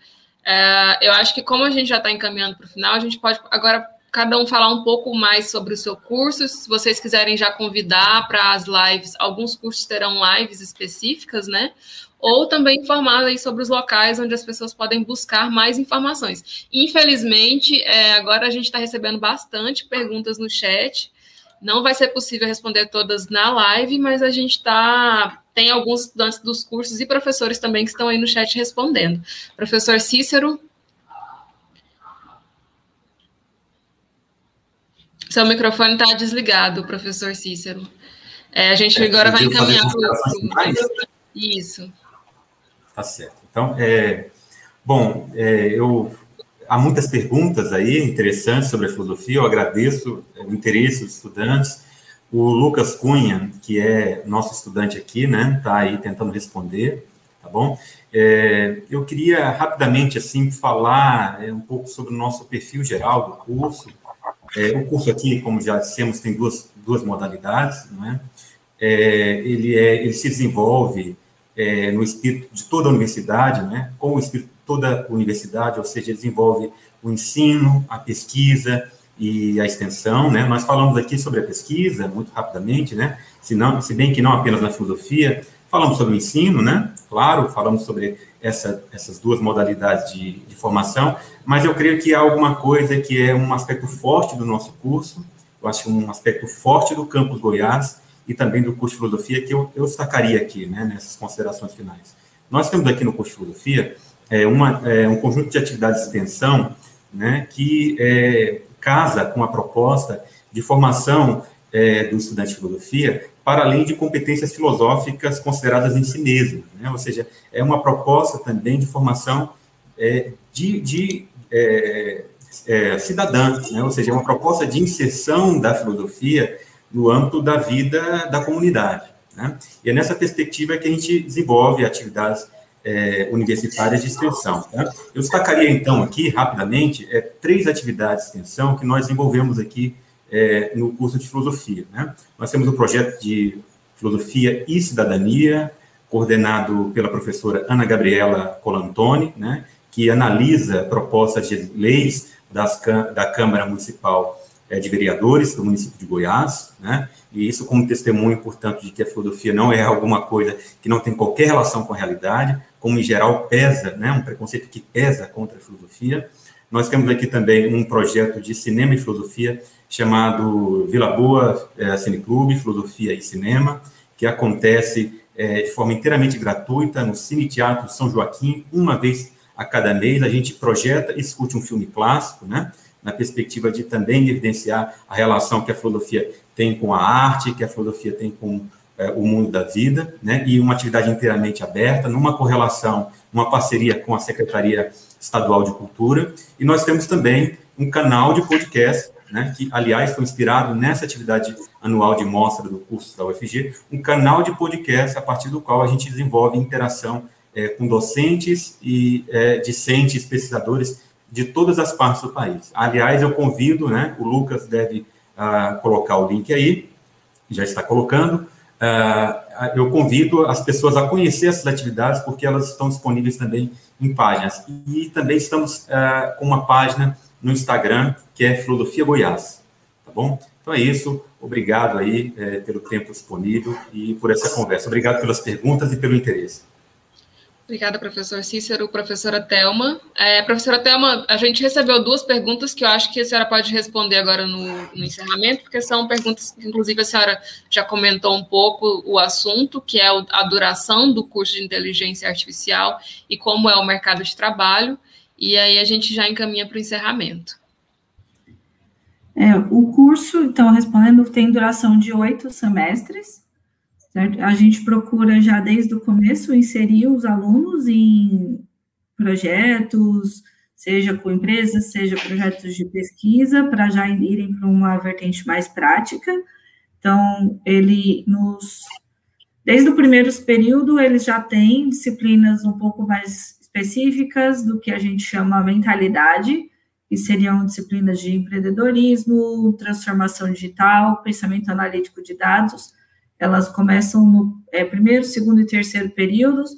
Speaker 7: É, eu acho que, como a gente já está encaminhando para o final, a gente pode agora cada um falar um pouco mais sobre o seu curso. Se vocês quiserem já convidar para as lives, alguns cursos terão lives específicas, né? Ou também informar aí sobre os locais onde as pessoas podem buscar mais informações. Infelizmente, é, agora a gente está recebendo bastante perguntas no chat. Não vai ser possível responder todas na live, mas a gente está. Tem alguns estudantes dos cursos e professores também que estão aí no chat respondendo. Professor Cícero. Seu microfone está desligado, professor Cícero. É, a gente é, agora vai encaminhar para o. Isso.
Speaker 9: Tá certo. Então, é, bom, é, eu há muitas perguntas aí interessantes sobre a filosofia, eu agradeço o interesse dos estudantes. O Lucas Cunha, que é nosso estudante aqui, né, está aí tentando responder, tá bom? É, eu queria rapidamente, assim, falar é, um pouco sobre o nosso perfil geral do curso. É, o curso aqui, como já dissemos, tem duas, duas modalidades, não é? é ele, é, ele se desenvolve é, no espírito de toda a universidade, né, com o espírito toda a universidade, ou seja, desenvolve o ensino, a pesquisa e a extensão, né? Nós falamos aqui sobre a pesquisa, muito rapidamente, né? Se, não, se bem que não apenas na filosofia, falamos sobre o ensino, né? Claro, falamos sobre essa, essas duas modalidades de, de formação, mas eu creio que há alguma coisa que é um aspecto forte do nosso curso, eu acho um aspecto forte do campus Goiás e também do curso de filosofia que eu, eu destacaria aqui, né, nessas considerações finais. Nós temos aqui no curso de filosofia é, uma, é, um conjunto de atividades de extensão né, que é, casa com a proposta de formação é, do estudante de filosofia para além de competências filosóficas consideradas em si mesmo, né? ou seja, é uma proposta também de formação é, de, de é, cidadã, né? ou seja, é uma proposta de inserção da filosofia no âmbito da vida da comunidade. Né? E é nessa perspectiva que a gente desenvolve atividades é, universitárias de extensão. Tá? Eu destacaria, então, aqui, rapidamente, é, três atividades de extensão que nós desenvolvemos aqui é, no curso de filosofia. Né? Nós temos o um projeto de filosofia e cidadania, coordenado pela professora Ana Gabriela Colantoni, né, que analisa propostas de leis das, da Câmara Municipal é, de Vereadores do município de Goiás, né, e isso como testemunho, portanto, de que a filosofia não é alguma coisa que não tem qualquer relação com a realidade, como em geral pesa, né, um preconceito que pesa contra a filosofia. Nós temos aqui também um projeto de cinema e filosofia chamado Vila Boa é, Cine Clube, Filosofia e Cinema, que acontece é, de forma inteiramente gratuita no Cine Teatro São Joaquim, uma vez a cada mês. A gente projeta e discute um filme clássico, né, na perspectiva de também evidenciar a relação que a filosofia tem com a arte, que a filosofia tem com é, o mundo da vida, né, e uma atividade inteiramente aberta, numa correlação, uma parceria com a Secretaria Estadual de Cultura, e nós temos também um canal de podcast, né, que, aliás, foi inspirado nessa atividade anual de mostra do curso da UFG, um canal de podcast a partir do qual a gente desenvolve interação é, com docentes e é, discentes, pesquisadores de todas as partes do país. Aliás, eu convido, né, o Lucas deve uh, colocar o link aí, já está colocando, uh, eu convido as pessoas a conhecer essas atividades, porque elas estão disponíveis também em páginas. E também estamos uh, com uma página no Instagram, que é Filosofia Goiás, tá bom? Então é isso, obrigado aí é, pelo tempo disponível e por essa conversa. Obrigado pelas perguntas e pelo interesse.
Speaker 7: Obrigada, professor Cícero. Professora Thelma. É, professora Thelma, a gente recebeu duas perguntas que eu acho que a senhora pode responder agora no, no, encerramento, porque são perguntas que, inclusive, a senhora já comentou um pouco o assunto, que é a duração do curso de inteligência artificial e como é o mercado de trabalho. E aí a gente já encaminha para o encerramento.
Speaker 11: É, o curso, então, respondendo, tem duração de oito semestres. Certo? A gente procura já desde o começo inserir os alunos em projetos, seja com empresas, seja projetos de pesquisa, para já irem para uma vertente mais prática. Então, ele nos. Desde o primeiro período, eles já têm disciplinas um pouco mais específicas do que a gente chama mentalidade, que seriam disciplinas de empreendedorismo, transformação digital, pensamento analítico de dados elas começam no é, primeiro, segundo e terceiro períodos.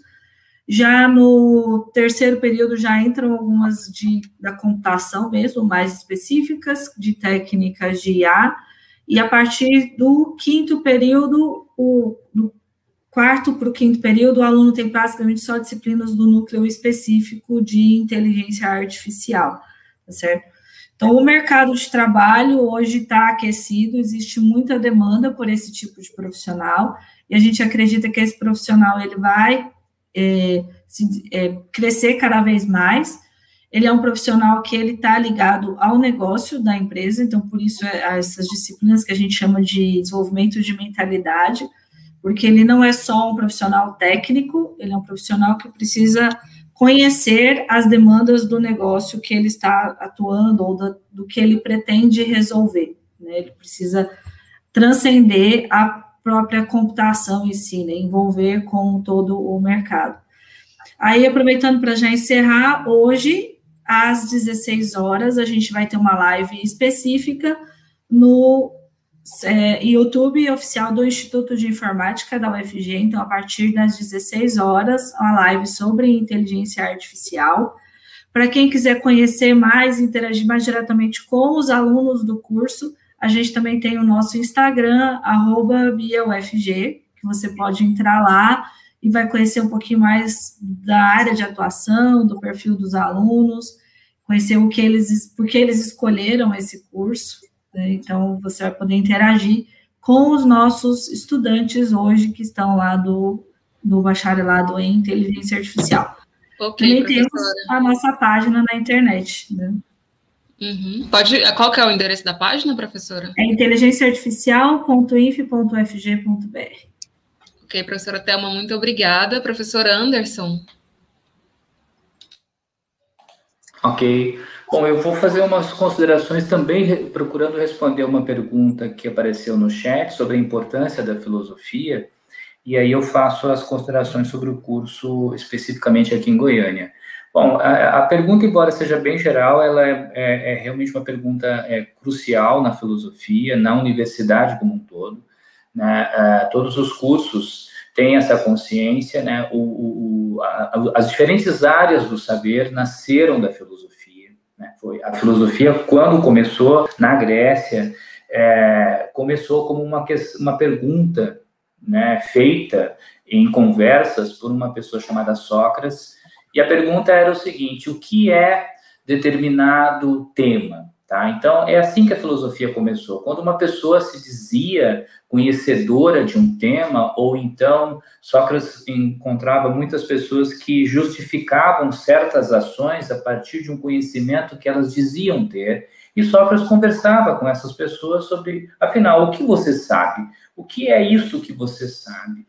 Speaker 11: Já no terceiro período já entram algumas de, da computação mesmo, mais específicas, de técnicas de IA, e a partir do quinto período, o, do quarto para o quinto período, o aluno tem basicamente só disciplinas do núcleo específico de inteligência artificial, tá certo? Então, o mercado de trabalho hoje está aquecido, existe muita demanda por esse tipo de profissional, e a gente acredita que esse profissional ele vai é, se, é, crescer cada vez mais. Ele é um profissional que ele está ligado ao negócio da empresa, então por isso é, essas disciplinas que a gente chama de desenvolvimento de mentalidade, porque ele não é só um profissional técnico, ele é um profissional que precisa conhecer as demandas do negócio que ele está atuando ou do, do que ele pretende resolver. Né? Ele precisa transcender a própria computação em si, né? envolver com todo o mercado. Aí, aproveitando para já encerrar, hoje, às 16 horas, a gente vai ter uma live específica no é, YouTube oficial do Instituto de Informática da UFG, então a partir das 16 horas, uma live sobre inteligência artificial. Para quem quiser conhecer mais, interagir mais diretamente com os alunos do curso, a gente também tem o nosso Instagram, BiaUFG, que você pode entrar lá e vai conhecer um pouquinho mais da área de atuação, do perfil dos alunos, conhecer o que eles, por que eles escolheram esse curso. Né? Então, você vai poder interagir com os nossos estudantes hoje que estão lá do, do bacharelado em inteligência artificial. Okay, Também temos a nossa página na internet. Né?
Speaker 7: Uhum. Pode, qual que é o endereço da página, professora?
Speaker 11: É inteligenciaartificial.inf.fg.br.
Speaker 7: Ok, professora Thelma, muito obrigada. Professor Anderson.
Speaker 10: Ok. Bom, eu vou fazer umas considerações também procurando responder uma pergunta que apareceu no chat sobre a importância da filosofia, e aí eu faço as considerações sobre o curso especificamente aqui em Goiânia. Bom, a, a pergunta, embora seja bem geral, ela é, é, é realmente uma pergunta é, crucial na filosofia, na universidade como um todo. Né? Uh, todos os cursos têm essa consciência, né? O, o, a, as diferentes áreas do saber nasceram da filosofia né? Foi a filosofia, quando começou na Grécia, é, começou como uma, uma pergunta né, feita em conversas por uma pessoa chamada Sócrates, e a pergunta era o seguinte: o que é determinado tema? Tá? Então, é assim que a filosofia começou. Quando uma pessoa se dizia conhecedora de um tema, ou então Sócrates encontrava muitas pessoas que justificavam certas ações a partir de um conhecimento que elas diziam ter, e Sócrates conversava com essas pessoas sobre, afinal, o que você sabe? O que é isso que você sabe?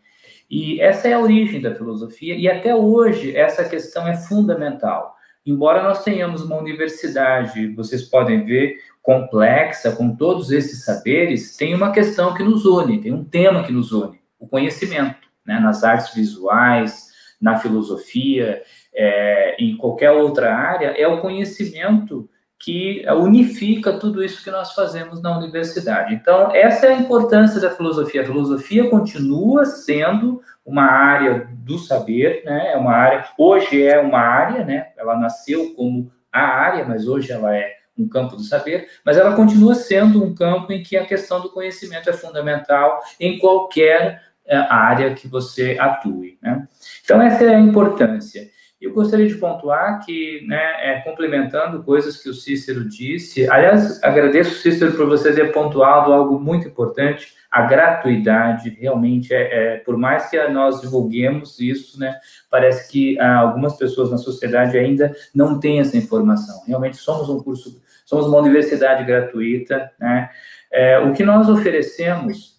Speaker 10: E essa é a origem da filosofia, e até hoje essa questão é fundamental. Embora nós tenhamos uma universidade, vocês podem ver, complexa, com todos esses saberes, tem uma questão que nos une, tem um tema que nos une, o conhecimento, né? nas artes visuais, na filosofia, é, em qualquer outra área, é o conhecimento que unifica tudo isso que nós fazemos na universidade. Então, essa é a importância da filosofia. A filosofia continua sendo uma área do saber, né? É uma área, hoje é uma área, né? Ela nasceu como a área, mas hoje ela é um campo do saber, mas ela continua sendo um campo em que a questão do conhecimento é fundamental em qualquer é, área que você atue. Né? Então, essa é a importância. Eu gostaria de pontuar que, né, é, complementando coisas que o Cícero disse, aliás, agradeço, Cícero, por você ter pontuado algo muito importante, a gratuidade, realmente, é, é por mais que nós divulguemos isso, né, parece que ah, algumas pessoas na sociedade ainda não têm essa informação. Realmente, somos um curso, somos uma universidade gratuita, né, é, o que nós oferecemos,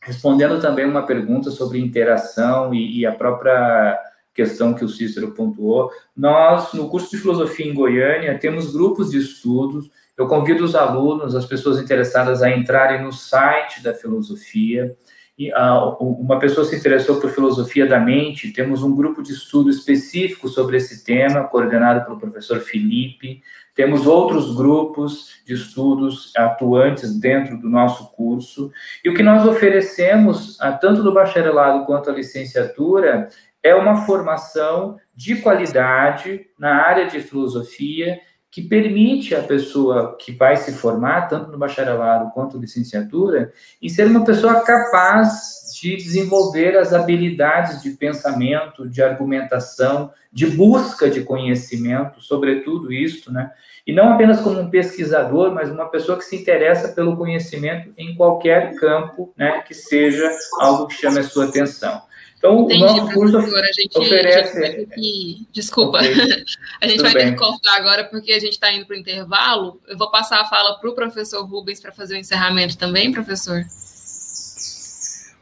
Speaker 10: respondendo também uma pergunta sobre interação e, e a própria questão que o Cícero pontuou. Nós, no curso de filosofia em Goiânia, temos grupos de estudos. Eu convido os alunos, as pessoas interessadas a entrarem no site da filosofia. E, uh, uma pessoa se interessou por filosofia da mente, temos um grupo de estudo específico sobre esse tema, coordenado pelo professor Felipe. Temos outros grupos de estudos atuantes dentro do nosso curso. E o que nós oferecemos, tanto do bacharelado quanto a licenciatura, é uma formação de qualidade na área de filosofia que permite a pessoa que vai se formar, tanto no bacharelado quanto licenciatura, em ser uma pessoa capaz de desenvolver as habilidades de pensamento, de argumentação, de busca de conhecimento, sobretudo isso, né? E não apenas como um pesquisador, mas uma pessoa que se interessa pelo conhecimento em qualquer campo, né, que seja algo que chame a sua atenção. Então, Entendi, o nosso curso a gente oferece...
Speaker 7: Que... (laughs) Desculpa, okay. (laughs) a gente Tudo vai bem. ter que cortar agora porque a gente está indo para o intervalo. Eu vou passar a fala para o professor Rubens para fazer o encerramento também, professor.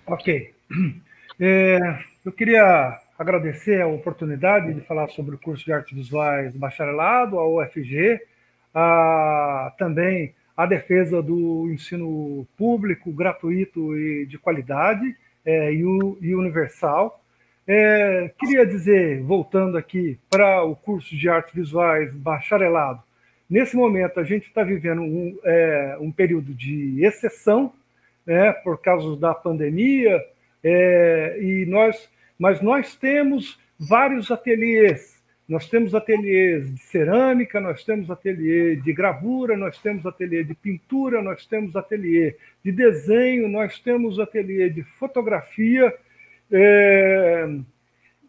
Speaker 8: Ok. (clears throat) É, eu queria agradecer a oportunidade de falar sobre o curso de artes visuais bacharelado, a UFG, a, também a defesa do ensino público, gratuito e de qualidade, é, e, universal. É, queria dizer, voltando aqui para o curso de artes visuais bacharelado, nesse momento a gente está vivendo um, é, um, período de exceção, né, por causa da pandemia, é, e nós, mas nós temos vários ateliês nós temos ateliês de cerâmica, nós temos ateliê de gravura, nós temos ateliê de pintura, nós temos ateliê de desenho, nós temos ateliê de fotografia. É,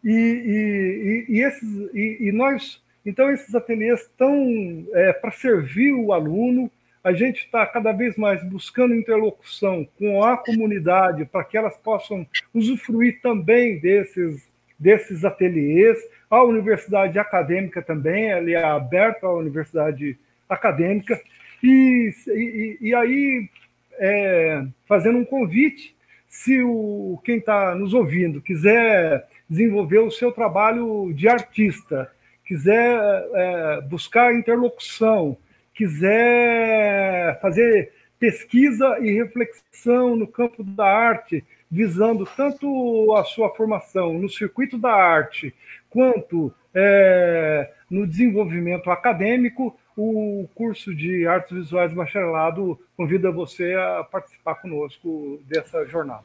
Speaker 8: e, e, e, esses, e, nós, então, esses ateliês estão é, para servir o aluno. A gente está cada vez mais buscando interlocução com a comunidade para que elas possam usufruir também desses, desses ateliês a universidade acadêmica também, ela é aberta à universidade acadêmica, e, e, e aí, é, fazendo um convite, se o, quem está nos ouvindo quiser desenvolver o seu trabalho de artista, quiser é, buscar interlocução, quiser fazer pesquisa e reflexão no campo da arte, visando tanto a sua formação no circuito da arte quanto é, no desenvolvimento acadêmico, o curso de Artes Visuais Bacharelado convida você a participar conosco dessa jornada.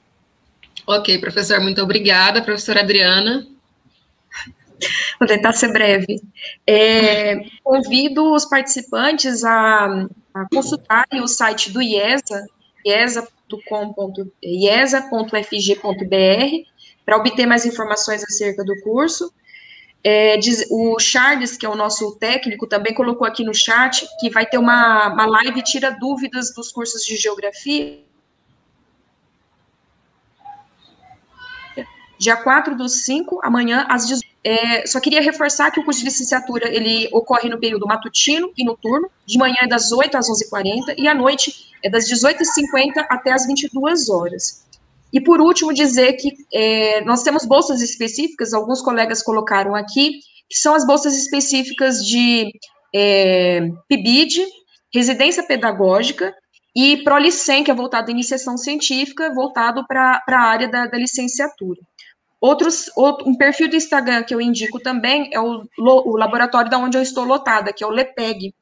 Speaker 7: Ok, professor, muito obrigada. Professora Adriana.
Speaker 12: Vou tentar ser breve. É, convido os participantes a, a consultarem o site do IESA, iesa.com.fg.br, para obter mais informações acerca do curso. É, diz, o Charles, que é o nosso técnico, também colocou aqui no chat que vai ter uma, uma live tira dúvidas dos cursos de geografia. Dia 4 do 5, amanhã, às 18 é, só queria reforçar que o curso de licenciatura ele ocorre no período matutino e noturno, de manhã é das 8 às 11h40 e à noite é das 18h50 até as 22 horas. E por último, dizer que é, nós temos bolsas específicas, alguns colegas colocaram aqui, que são as bolsas específicas de é, PIBID, residência pedagógica, e ProLicen, que é voltado à iniciação científica, voltado para a área da, da licenciatura. Outros, outro, um perfil do Instagram que eu indico também é o, o laboratório da onde eu estou lotada, que é o LEPEG,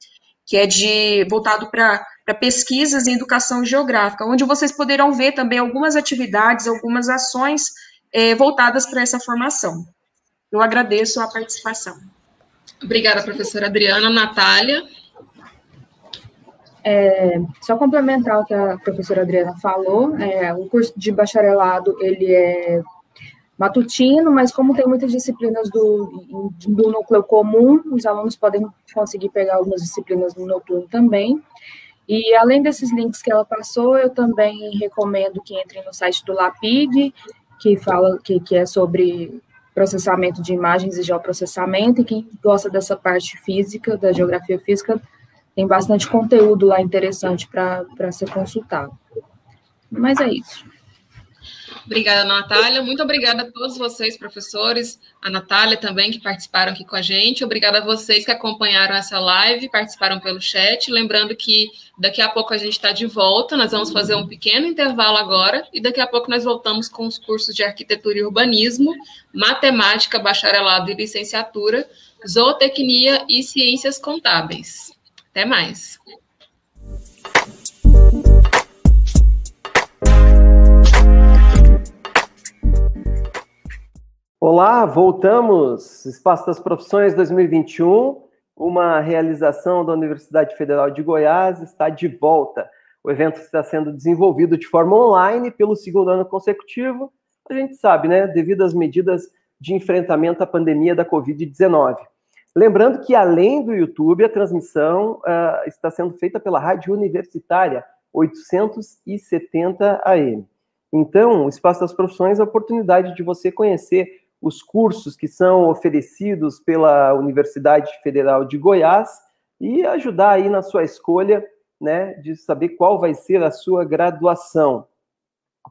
Speaker 12: que é de voltado para pesquisas em educação geográfica, onde vocês poderão ver também algumas atividades, algumas ações é, voltadas para essa formação. Eu agradeço a participação.
Speaker 7: Obrigada, professora Adriana. Natália?
Speaker 13: É, só complementar o que a professora Adriana falou, é, o curso de bacharelado, ele é matutino, mas como tem muitas disciplinas do, do núcleo comum, os alunos podem conseguir pegar algumas disciplinas no noturno também. E além desses links que ela passou, eu também recomendo que entrem no site do Lapig, que fala que, que é sobre processamento de imagens e geoprocessamento, e quem gosta dessa parte física, da geografia física, tem bastante conteúdo lá interessante para ser consultado. Mas é isso.
Speaker 7: Obrigada, Natália. Muito obrigada a todos vocês, professores, a Natália também, que participaram aqui com a gente. Obrigada a vocês que acompanharam essa live, participaram pelo chat. Lembrando que daqui a pouco a gente está de volta, nós vamos fazer um pequeno intervalo agora, e daqui a pouco nós voltamos com os cursos de arquitetura e urbanismo, matemática, bacharelado e licenciatura, zootecnia e ciências contábeis. Até mais.
Speaker 1: Olá, voltamos. Espaço das Profissões 2021, uma realização da Universidade Federal de Goiás, está de volta. O evento está sendo desenvolvido de forma online pelo segundo ano consecutivo. A gente sabe, né? Devido às medidas de enfrentamento à pandemia da Covid-19. Lembrando que, além do YouTube, a transmissão uh, está sendo feita pela Rádio Universitária 870 AM. Então, o Espaço das Profissões é a oportunidade de você conhecer os cursos que são oferecidos pela Universidade Federal de Goiás e ajudar aí na sua escolha, né, de saber qual vai ser a sua graduação.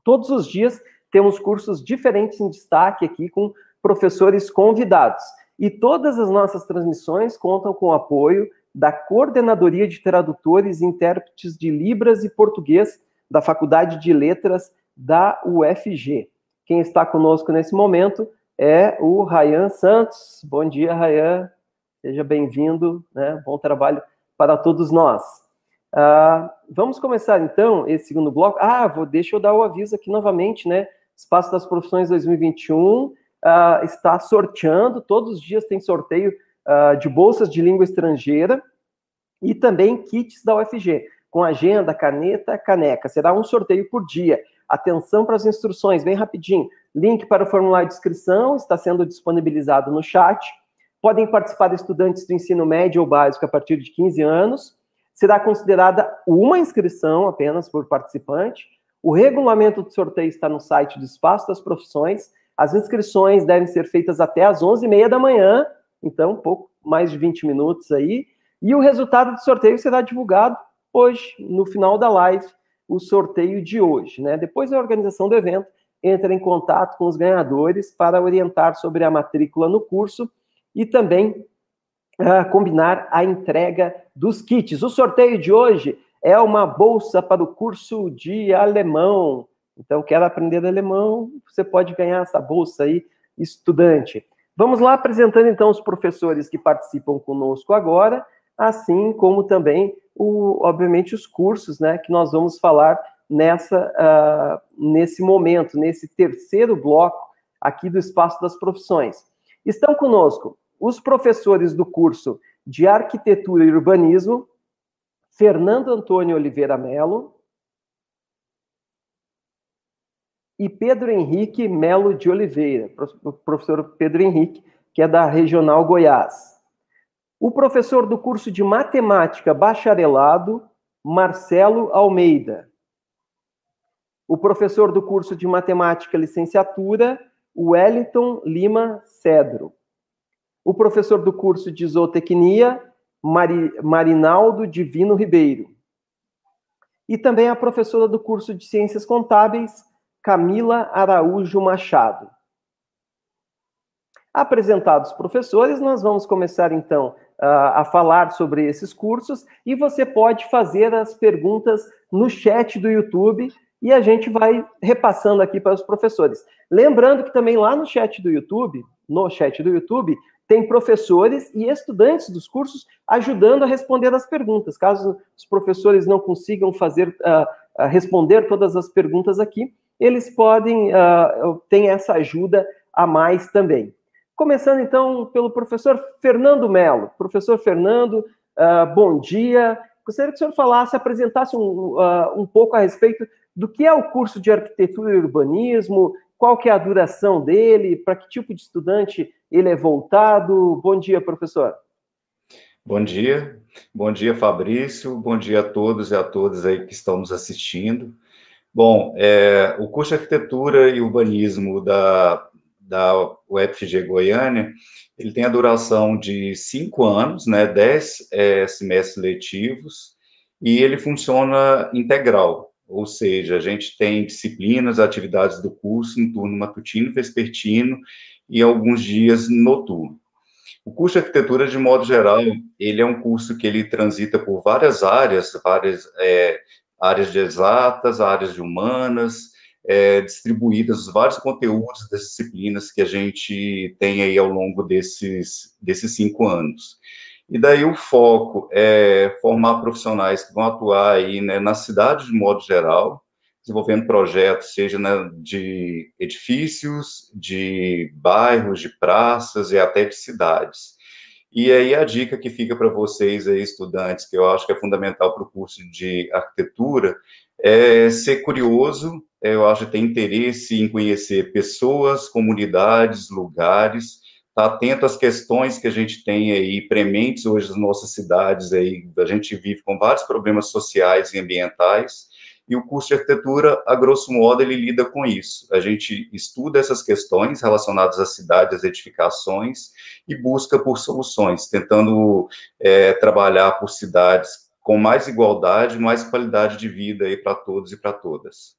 Speaker 1: Todos os dias temos cursos diferentes em destaque aqui com professores convidados. E todas as nossas transmissões contam com o apoio da Coordenadoria de Tradutores e Intérpretes de Libras e Português da Faculdade de Letras da UFG. Quem está conosco nesse momento é o Rayan Santos. Bom dia, Rayan. Seja bem-vindo, né? Bom trabalho para todos nós. Uh, vamos começar então esse segundo bloco. Ah, vou, deixa eu dar o aviso aqui novamente, né? Espaço das Profissões 2021 uh, ah, está sorteando, todos os dias tem sorteio uh, de bolsas de língua estrangeira e também kits da UFG, com agenda, caneta, caneca. Será um sorteio por dia. Atenção para as instruções, bem rapidinho. Link para o formulário de inscrição está sendo disponibilizado no chat. Podem participar estudantes do ensino médio ou básico a partir de 15 anos. Será considerada uma inscrição apenas por participante. O regulamento do sorteio está no site do Espaço das Profissões. As inscrições devem ser feitas até às 11h30 da manhã, então um pouco mais de 20 minutos aí. E o resultado do sorteio será divulgado hoje, no final da live, o sorteio de hoje. Né? Depois da organização do evento, entra em contato com os ganhadores para orientar sobre a matrícula no curso e também uh, combinar a entrega dos kits. O sorteio de hoje é uma bolsa para o curso de alemão. Então, quer aprender alemão? Você pode ganhar essa bolsa aí, estudante. Vamos lá apresentando então os professores que participam conosco agora, assim como também, o, obviamente, os cursos né, que nós vamos falar nessa, uh, nesse momento, nesse terceiro bloco aqui do Espaço das Profissões. Estão conosco os professores do curso de Arquitetura e Urbanismo, Fernando Antônio Oliveira Melo e Pedro Henrique Melo de Oliveira, professor Pedro Henrique, que é da Regional Goiás. O professor do curso de Matemática Bacharelado, Marcelo Almeida o professor do curso de matemática licenciatura, Wellington Lima Cedro. O professor do curso de zootecnia, Mari, Marinaldo Divino Ribeiro. E também a professora do curso de ciências contábeis, Camila Araújo Machado. Apresentados os professores, nós vamos começar então a falar sobre esses cursos e você pode fazer as perguntas no chat do YouTube e a gente vai repassando aqui para os professores. Lembrando que também lá no chat do YouTube, no chat do YouTube, tem professores e estudantes dos cursos ajudando a responder as perguntas. Caso os professores não consigam fazer uh, responder todas as perguntas aqui, eles podem uh, ter essa ajuda a mais também. Começando então pelo professor Fernando Melo. Professor Fernando, bom dia. gostaria que o senhor falasse, apresentasse um, um pouco a respeito do que é o curso de arquitetura e urbanismo, qual que é a duração dele, para que tipo de estudante ele é voltado. Bom dia, professor.
Speaker 14: Bom dia, bom dia, Fabrício, bom dia a todos e a todas aí que estão nos assistindo. Bom, é, o curso de Arquitetura e Urbanismo da, da UFG Goiânia, ele tem a duração de cinco anos, né, dez é, semestres letivos, e ele funciona integral, ou seja, a gente tem disciplinas, atividades do curso em turno matutino, vespertino e alguns dias noturno. O curso de arquitetura, de modo geral, ele é um curso que ele transita por várias áreas, várias é, áreas de exatas, áreas de humanas, é, distribuídas os vários conteúdos das disciplinas que a gente tem aí ao longo desses, desses cinco anos. E daí o foco é formar profissionais que vão atuar aí né, na cidade de modo geral, desenvolvendo projetos, seja né, de edifícios, de bairros, de praças e até de cidades. E aí a dica que fica para vocês aí, estudantes, que eu acho que é fundamental para o curso de arquitetura, é ser curioso, é, eu acho que ter interesse em conhecer pessoas, comunidades, lugares, estar tá atento às questões que a gente tem aí prementes hoje nas nossas cidades aí, a gente vive com vários problemas sociais e ambientais, e o curso de arquitetura, a grosso modo, ele lida com isso. A gente estuda essas questões relacionadas à cidade, às edificações, e busca por soluções, tentando é, trabalhar por cidades com mais igualdade, mais qualidade de vida para todos e para todas.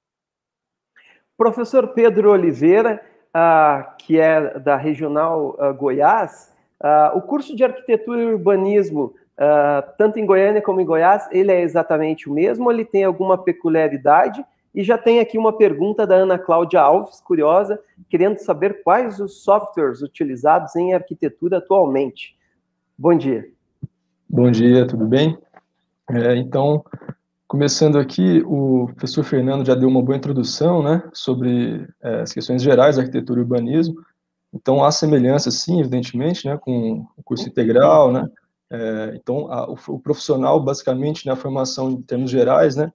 Speaker 1: Professor Pedro Oliveira, uh, que é da Regional uh, Goiás, uh, o curso de Arquitetura e Urbanismo, tanto em Goiânia como em Goiás, ele é exatamente o mesmo, ele tem alguma peculiaridade? E já tem aqui uma pergunta da Ana Cláudia Alves, curiosa, querendo saber quais os softwares utilizados em arquitetura atualmente. Bom dia.
Speaker 15: Bom dia, tudo bem? É, então, Começando aqui, o professor Fernando já deu uma boa introdução, né, sobre é, as questões gerais da arquitetura e urbanismo. Então, há semelhança, sim, evidentemente, né, com o curso integral, né. É, então, a, o, o, profissional, basicamente, na né, formação em termos gerais, né,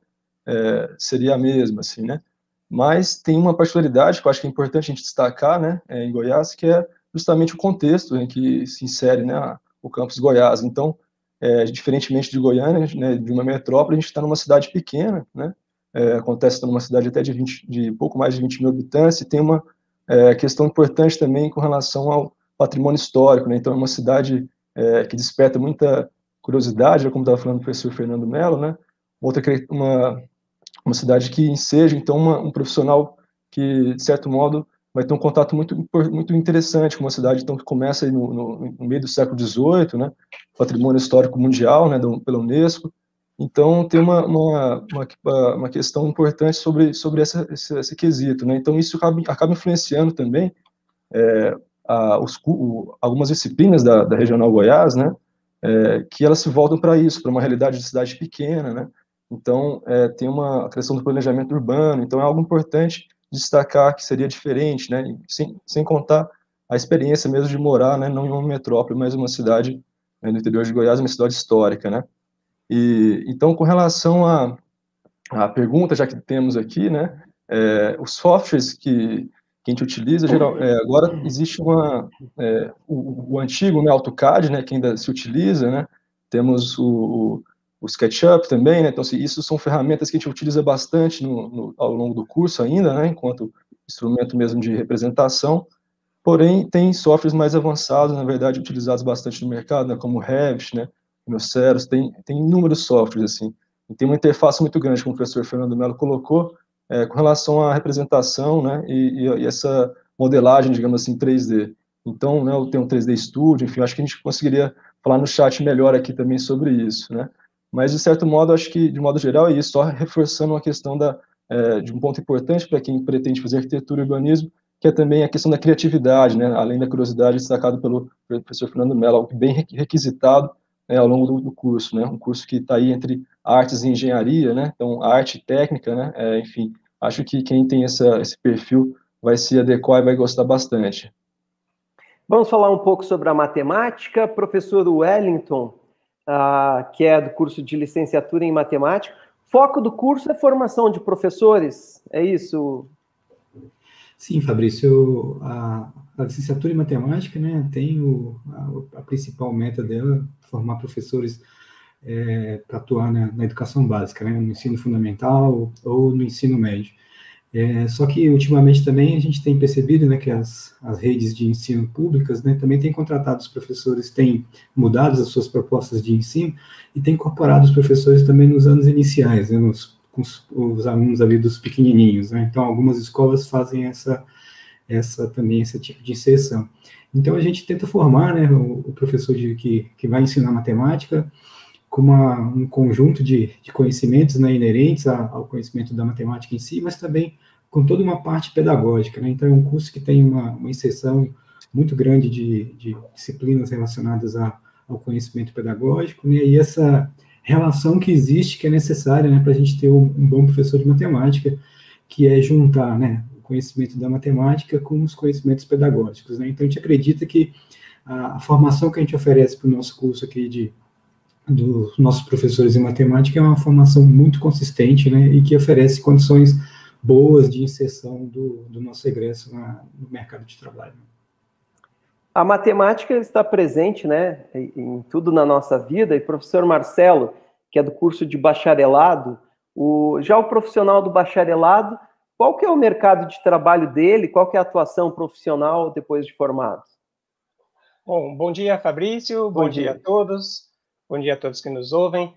Speaker 15: é, seria a mesma, assim, né. Mas tem uma particularidade que eu acho que é importante a gente destacar, né, é, em Goiás, que é justamente o contexto em que se insere, né, o campus Goiás. Então, é, diferentemente de Goiânia, né, de uma metrópole, a gente está numa cidade pequena, né, é, acontece numa cidade até de, 20, de pouco mais de 20 mil habitantes, e tem uma é, questão importante também com relação ao patrimônio histórico, né, então é uma cidade é, que desperta muita curiosidade, como estava falando o professor Fernando Mello, né, outra, uma, uma cidade que enseja, então, uma, um profissional que, de certo modo, vai ter um contato muito, muito interessante com uma cidade então, que começa no, no, no meio do século XVIII, né, patrimônio histórico mundial, né, do, pela Unesco, então tem uma, uma, uma, uma, questão importante sobre, sobre essa, esse, esse quesito, né, então isso acaba, acaba influenciando também é, a, os, o, algumas disciplinas da, da Regional Goiás, né, é, que elas se voltam para isso, para uma realidade de cidade pequena, né, então é, tem uma questão do planejamento urbano, então é algo importante destacar que seria diferente, né, sem, sem contar a experiência mesmo de morar, né, não em uma metrópole, mas uma cidade né, no interior de Goiás, uma cidade histórica, né. E, então, com relação à a, a, pergunta, já que temos aqui, né, é, os softwares que, que a gente utiliza, geral, é, agora existe uma, é, o, o, antigo, né, AutoCAD, né, que ainda se utiliza, né, temos o, o SketchUp também, né? Então, assim, isso são ferramentas que a gente utiliza bastante no, no, ao longo do curso ainda, né? Enquanto instrumento mesmo de representação. Porém, tem softwares mais avançados, na verdade, utilizados bastante no mercado, né? Como o Revit, né? Ceros, tem, tem inúmeros softwares, assim. E tem uma interface muito grande, como o professor Fernando Mello colocou, é, com relação à representação, né? E, e, e, essa modelagem, digamos assim, 3D. Então, né, eu tenho um 3D Studio, enfim, acho que a gente conseguiria falar no chat melhor aqui também sobre isso, né? Mas, de certo modo, acho que, de modo geral, é isso, só reforçando uma questão da, é, de um ponto importante para quem pretende fazer arquitetura e urbanismo, que é também a questão da criatividade, né, além da curiosidade destacado pelo professor Fernando Mello, algo bem requisitado né, ao longo do, do, curso, né, um curso que está aí entre artes e engenharia, né, então arte e técnica, né, é, enfim, acho que quem tem essa, esse perfil vai se adequar e vai gostar bastante.
Speaker 1: Vamos falar um pouco sobre a matemática. Professor Wellington, uh, que é do curso de licenciatura em matemática. Foco do curso é formação de professores, é isso?
Speaker 16: Sim, Fabrício, a, a licenciatura em matemática, né, tem o, a, a principal meta dela, formar professores é, para atuar na, na, educação básica, né, no ensino fundamental ou no ensino médio. É, só que, ultimamente, também a gente tem percebido né, que as, as redes de ensino públicas né, também têm contratado os professores, têm mudado as suas propostas de ensino e têm incorporado os professores também nos anos iniciais, né, nos, com os, os, alunos ali dos pequenininhos. Né, então, algumas escolas fazem essa, essa também esse tipo de inserção. Então, a gente tenta formar né, o, o professor de, que, que vai ensinar matemática com uma, um conjunto de, de conhecimentos né, inerentes ao conhecimento da matemática em si, mas também com toda uma parte pedagógica. Né? Então, é um curso que tem uma, uma inserção muito grande de, de disciplinas relacionadas a, ao conhecimento pedagógico, né? e essa relação que existe, que é necessária né, para a gente ter um, um, bom professor de matemática, que é juntar né, o conhecimento da matemática com os conhecimentos pedagógicos. Né? Então, a gente acredita que a, a formação que a gente oferece para o nosso curso aqui de dos nossos professores em matemática é uma formação muito consistente, né, e que oferece condições boas de inserção do, do nosso egresso na, no mercado de trabalho.
Speaker 1: A matemática está presente, né, em tudo na nossa vida, e professor Marcelo, que é do curso de bacharelado, o, já o profissional do bacharelado, qual que é o mercado de trabalho dele, qual que é a atuação profissional depois de formado?
Speaker 17: Bom, bom dia, Fabrício, bom, bom dia. dia a todos. Bom dia a todos que nos ouvem.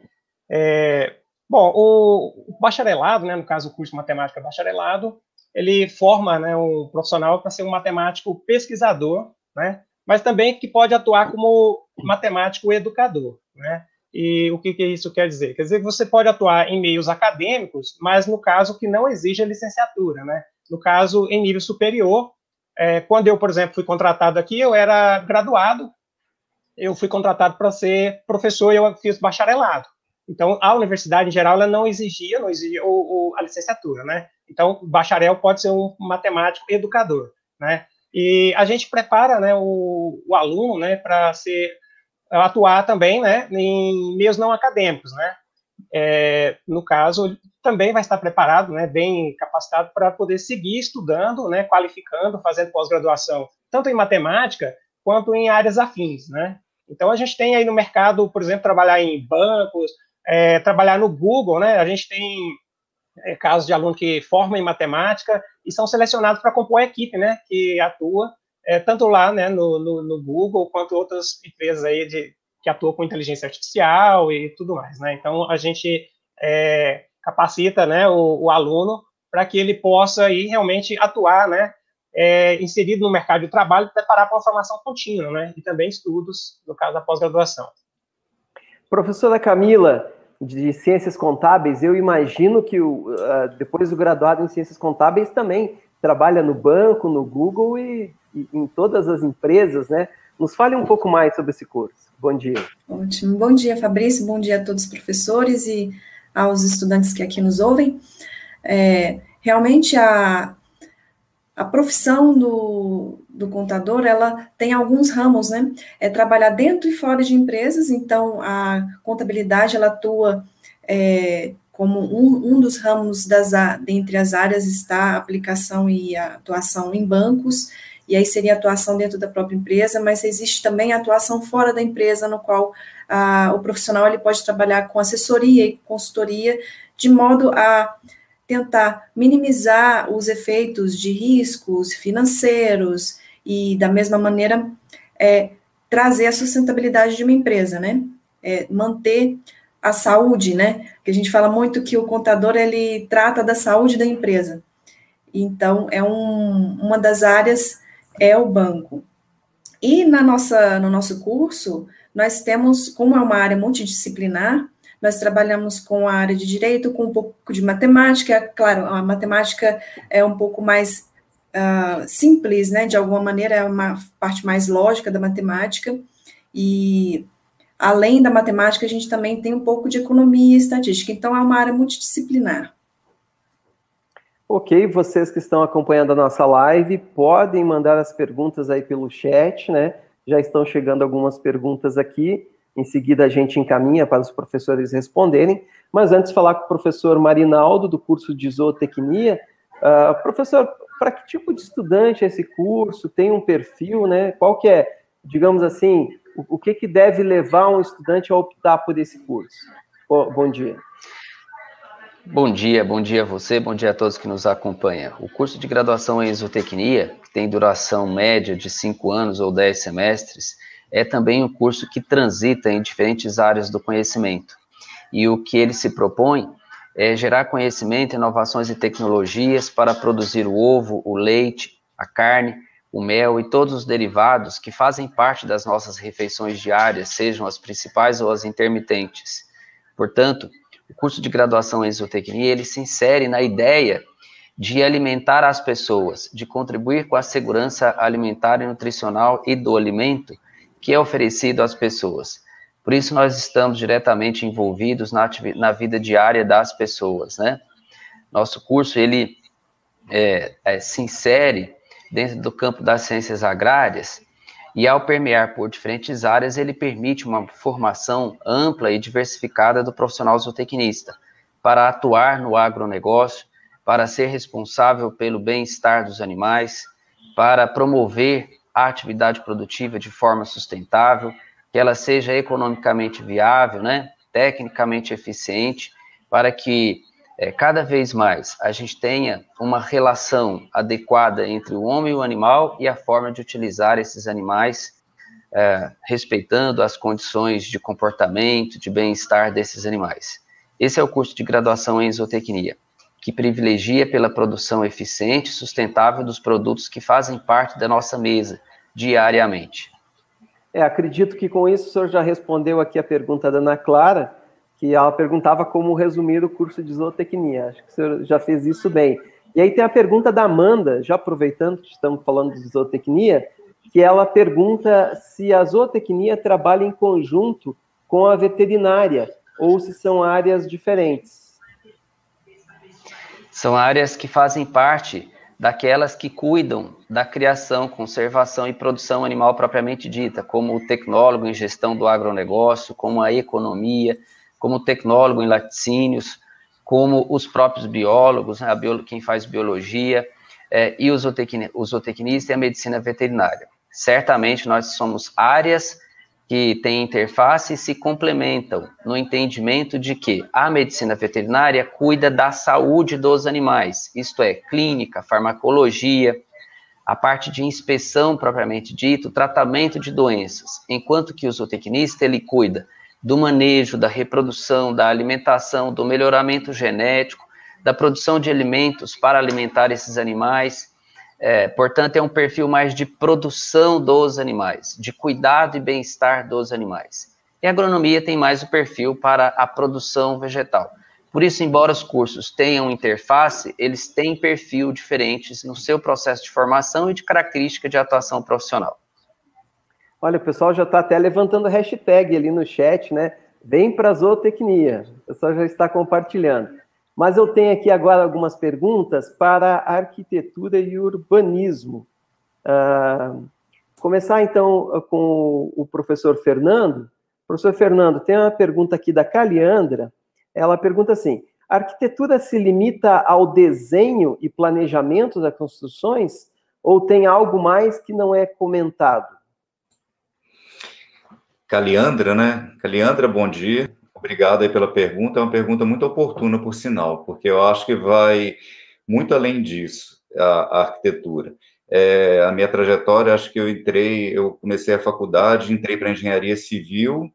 Speaker 17: É, bom, o, bacharelado, né, no caso o curso de matemática bacharelado, ele forma né, um profissional para ser um matemático pesquisador, né, mas também que pode atuar como matemático educador. Né? E o que, que isso quer dizer? Quer dizer que você pode atuar em meios acadêmicos, mas no caso que não exige a licenciatura. Né? No caso, em nível superior, é, quando eu, por exemplo, fui contratado aqui, eu era graduado eu fui contratado para ser professor e eu fiz bacharelado. Então, a universidade, em geral, ela não exigia, não exigia o, o, a licenciatura, né? Então, bacharel pode ser um matemático educador, né? E a gente prepara, né, o, o aluno, né, para ser atuar também, né, em meios não acadêmicos, né? É, no caso, também vai estar preparado, né, bem capacitado para poder seguir estudando, né, qualificando, fazendo pós-graduação, tanto em matemática quanto em áreas afins, né? Então, a gente tem aí no mercado, por exemplo, trabalhar em bancos, é, trabalhar no Google, né? A gente tem é, casos de aluno que forma em matemática e são selecionados para compor a equipe, né? Que atua é, tanto lá, né, no, no, no, Google, quanto outras empresas aí de, que atuam com inteligência artificial e tudo mais, né? Então, a gente é, capacita, né, o, o aluno para que ele possa ir realmente atuar, né, é, inserido no mercado de trabalho e preparar para uma formação contínua, né? E também estudos, no caso da pós-graduação.
Speaker 1: Professora Camila, de Ciências Contábeis, eu imagino que o, uh, depois do graduado em Ciências Contábeis também trabalha no banco, no Google e, e, em todas as empresas, né? Nos fale um pouco mais sobre esse curso. Bom dia.
Speaker 18: Ótimo. Bom dia, Fabrício. Bom dia a todos os professores e aos estudantes que aqui nos ouvem. É, realmente, a, a profissão do, do contador, ela tem alguns ramos, né? É trabalhar dentro e fora de empresas, então a contabilidade, ela atua é, como um, um dos ramos das, dentre as áreas está a aplicação e a atuação em bancos, e aí seria a atuação dentro da própria empresa, mas existe também a atuação fora da empresa, no qual a, o profissional ele pode trabalhar com assessoria e consultoria, de modo a tentar minimizar os efeitos de riscos financeiros e, da mesma maneira, é, trazer a sustentabilidade de uma empresa, né? É, manter a saúde, né? Que a gente fala muito que o contador ele trata da saúde da empresa. Então, é um, uma das áreas é o banco. E na nossa, no nosso curso, nós temos, como é uma área multidisciplinar, nós trabalhamos com a área de direito, com um pouco de matemática, claro, a matemática é um pouco mais uh, simples, né, de alguma maneira, é uma parte mais lógica da matemática, e além da matemática, a gente também tem um pouco de economia e estatística, então é uma área multidisciplinar.
Speaker 1: Ok, vocês que estão acompanhando a nossa live, podem mandar as perguntas aí pelo chat, né? Já estão chegando algumas perguntas aqui. Em seguida, a gente encaminha para os professores responderem. Mas antes, falar com o professor Marinaldo, do curso de zootecnia. Uh, professor, para que tipo de estudante é esse curso? Tem um perfil, né? Qual que é, digamos assim, o, o que, que deve levar um estudante a optar por esse curso? Bom, bom dia.
Speaker 19: Bom dia, bom dia a você, bom dia a todos que nos acompanham. O curso de graduação em zootecnia, que tem duração média de cinco anos ou dez semestres, é também um curso que transita em diferentes áreas do conhecimento. E o que ele se propõe é gerar conhecimento, inovações e tecnologias para produzir o ovo, o leite, a carne, o mel e todos os derivados que fazem parte das nossas refeições diárias, sejam as principais ou as intermitentes. Portanto, o curso de graduação em zootecnia, ele se insere na ideia de alimentar as pessoas, de contribuir com a segurança alimentar e nutricional e do alimento que é oferecido às pessoas. Por isso, nós estamos diretamente envolvidos na, na vida diária das pessoas, né? Nosso curso, ele é, é, se insere dentro do campo das ciências agrárias e, ao permear por diferentes áreas, ele permite uma formação ampla e diversificada do profissional zootecnista para atuar no agronegócio, para ser responsável pelo bem-estar dos animais, para promover a atividade produtiva de forma sustentável, que ela seja economicamente viável, né, tecnicamente eficiente, para que é, cada vez mais a gente tenha uma relação adequada entre o homem e o animal e a forma de utilizar esses animais, é, respeitando as condições de comportamento, de bem-estar desses animais. Esse é o curso de graduação em zootecnia, que privilegia pela produção eficiente e sustentável dos produtos que fazem parte da nossa mesa diariamente.
Speaker 1: É, acredito que com isso o senhor já respondeu aqui a pergunta da Ana Clara, que ela perguntava como resumir o curso de zootecnia. Acho que o senhor já fez isso bem. E aí tem a pergunta da Amanda, já aproveitando que estamos falando de zootecnia, que ela pergunta se a zootecnia trabalha em conjunto com a veterinária ou se são áreas diferentes.
Speaker 19: São áreas que fazem parte daquelas que cuidam da criação, conservação e produção animal propriamente dita, como o tecnólogo em gestão do agronegócio, como a economia, como o tecnólogo em laticínios, como os próprios biólogos, né, quem faz biologia, é, e o zootecnista e a medicina veterinária. Certamente nós somos áreas que têm interface e se complementam no entendimento de que a medicina veterinária cuida da saúde dos animais, isto é, clínica, farmacologia, a parte de inspeção propriamente dito, tratamento de doenças, enquanto que o zootecnista ele cuida do manejo, da reprodução, da alimentação, do melhoramento genético, da produção de alimentos para alimentar esses animais, é, portanto, é um perfil mais de produção dos animais, de cuidado e bem-estar dos animais. E a agronomia tem mais o perfil para a produção vegetal. Por isso, embora os cursos tenham interface, eles têm perfil diferentes no seu processo de formação e de característica de atuação profissional.
Speaker 1: Olha, o pessoal já está até levantando hashtag ali no chat, né? Vem para a zootecnia. O pessoal já está compartilhando. Mas eu tenho aqui agora algumas perguntas para arquitetura e urbanismo. Uh, começar então com o professor Fernando. Professor Fernando, tem uma pergunta aqui da Caliandra. Ela pergunta assim: a arquitetura se limita ao desenho e planejamento das construções ou tem algo mais que não é comentado?
Speaker 14: Caliandra, né? Caliandra, bom dia. Obrigado aí pela pergunta. É uma pergunta muito oportuna, por sinal, porque eu acho que vai muito além disso, a, a arquitetura. É, a minha trajetória, acho que eu entrei, eu comecei a faculdade, entrei para engenharia civil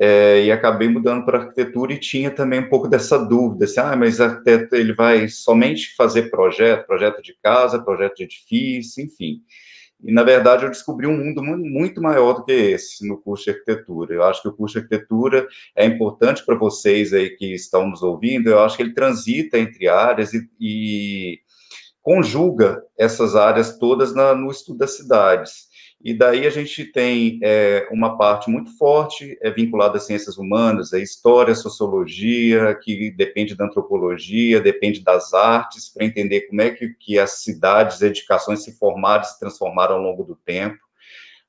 Speaker 14: é, e acabei mudando para arquitetura e tinha também um pouco dessa dúvida, assim, ah, mas arquiteto ele vai somente fazer projeto, projeto de casa, projeto de edifício, enfim. E, na verdade, eu descobri um mundo muito maior do que esse no curso de arquitetura. Eu acho que o curso de arquitetura é importante para vocês aí que estão nos ouvindo. Eu acho que ele transita entre áreas e, e conjuga essas áreas todas na, no estudo das cidades. E daí a gente tem é, uma parte muito forte é vinculada às ciências humanas, à história, à sociologia, que depende da antropologia, depende das artes, para entender como é que, que as cidades, edificações se formaram e se transformaram ao longo do tempo.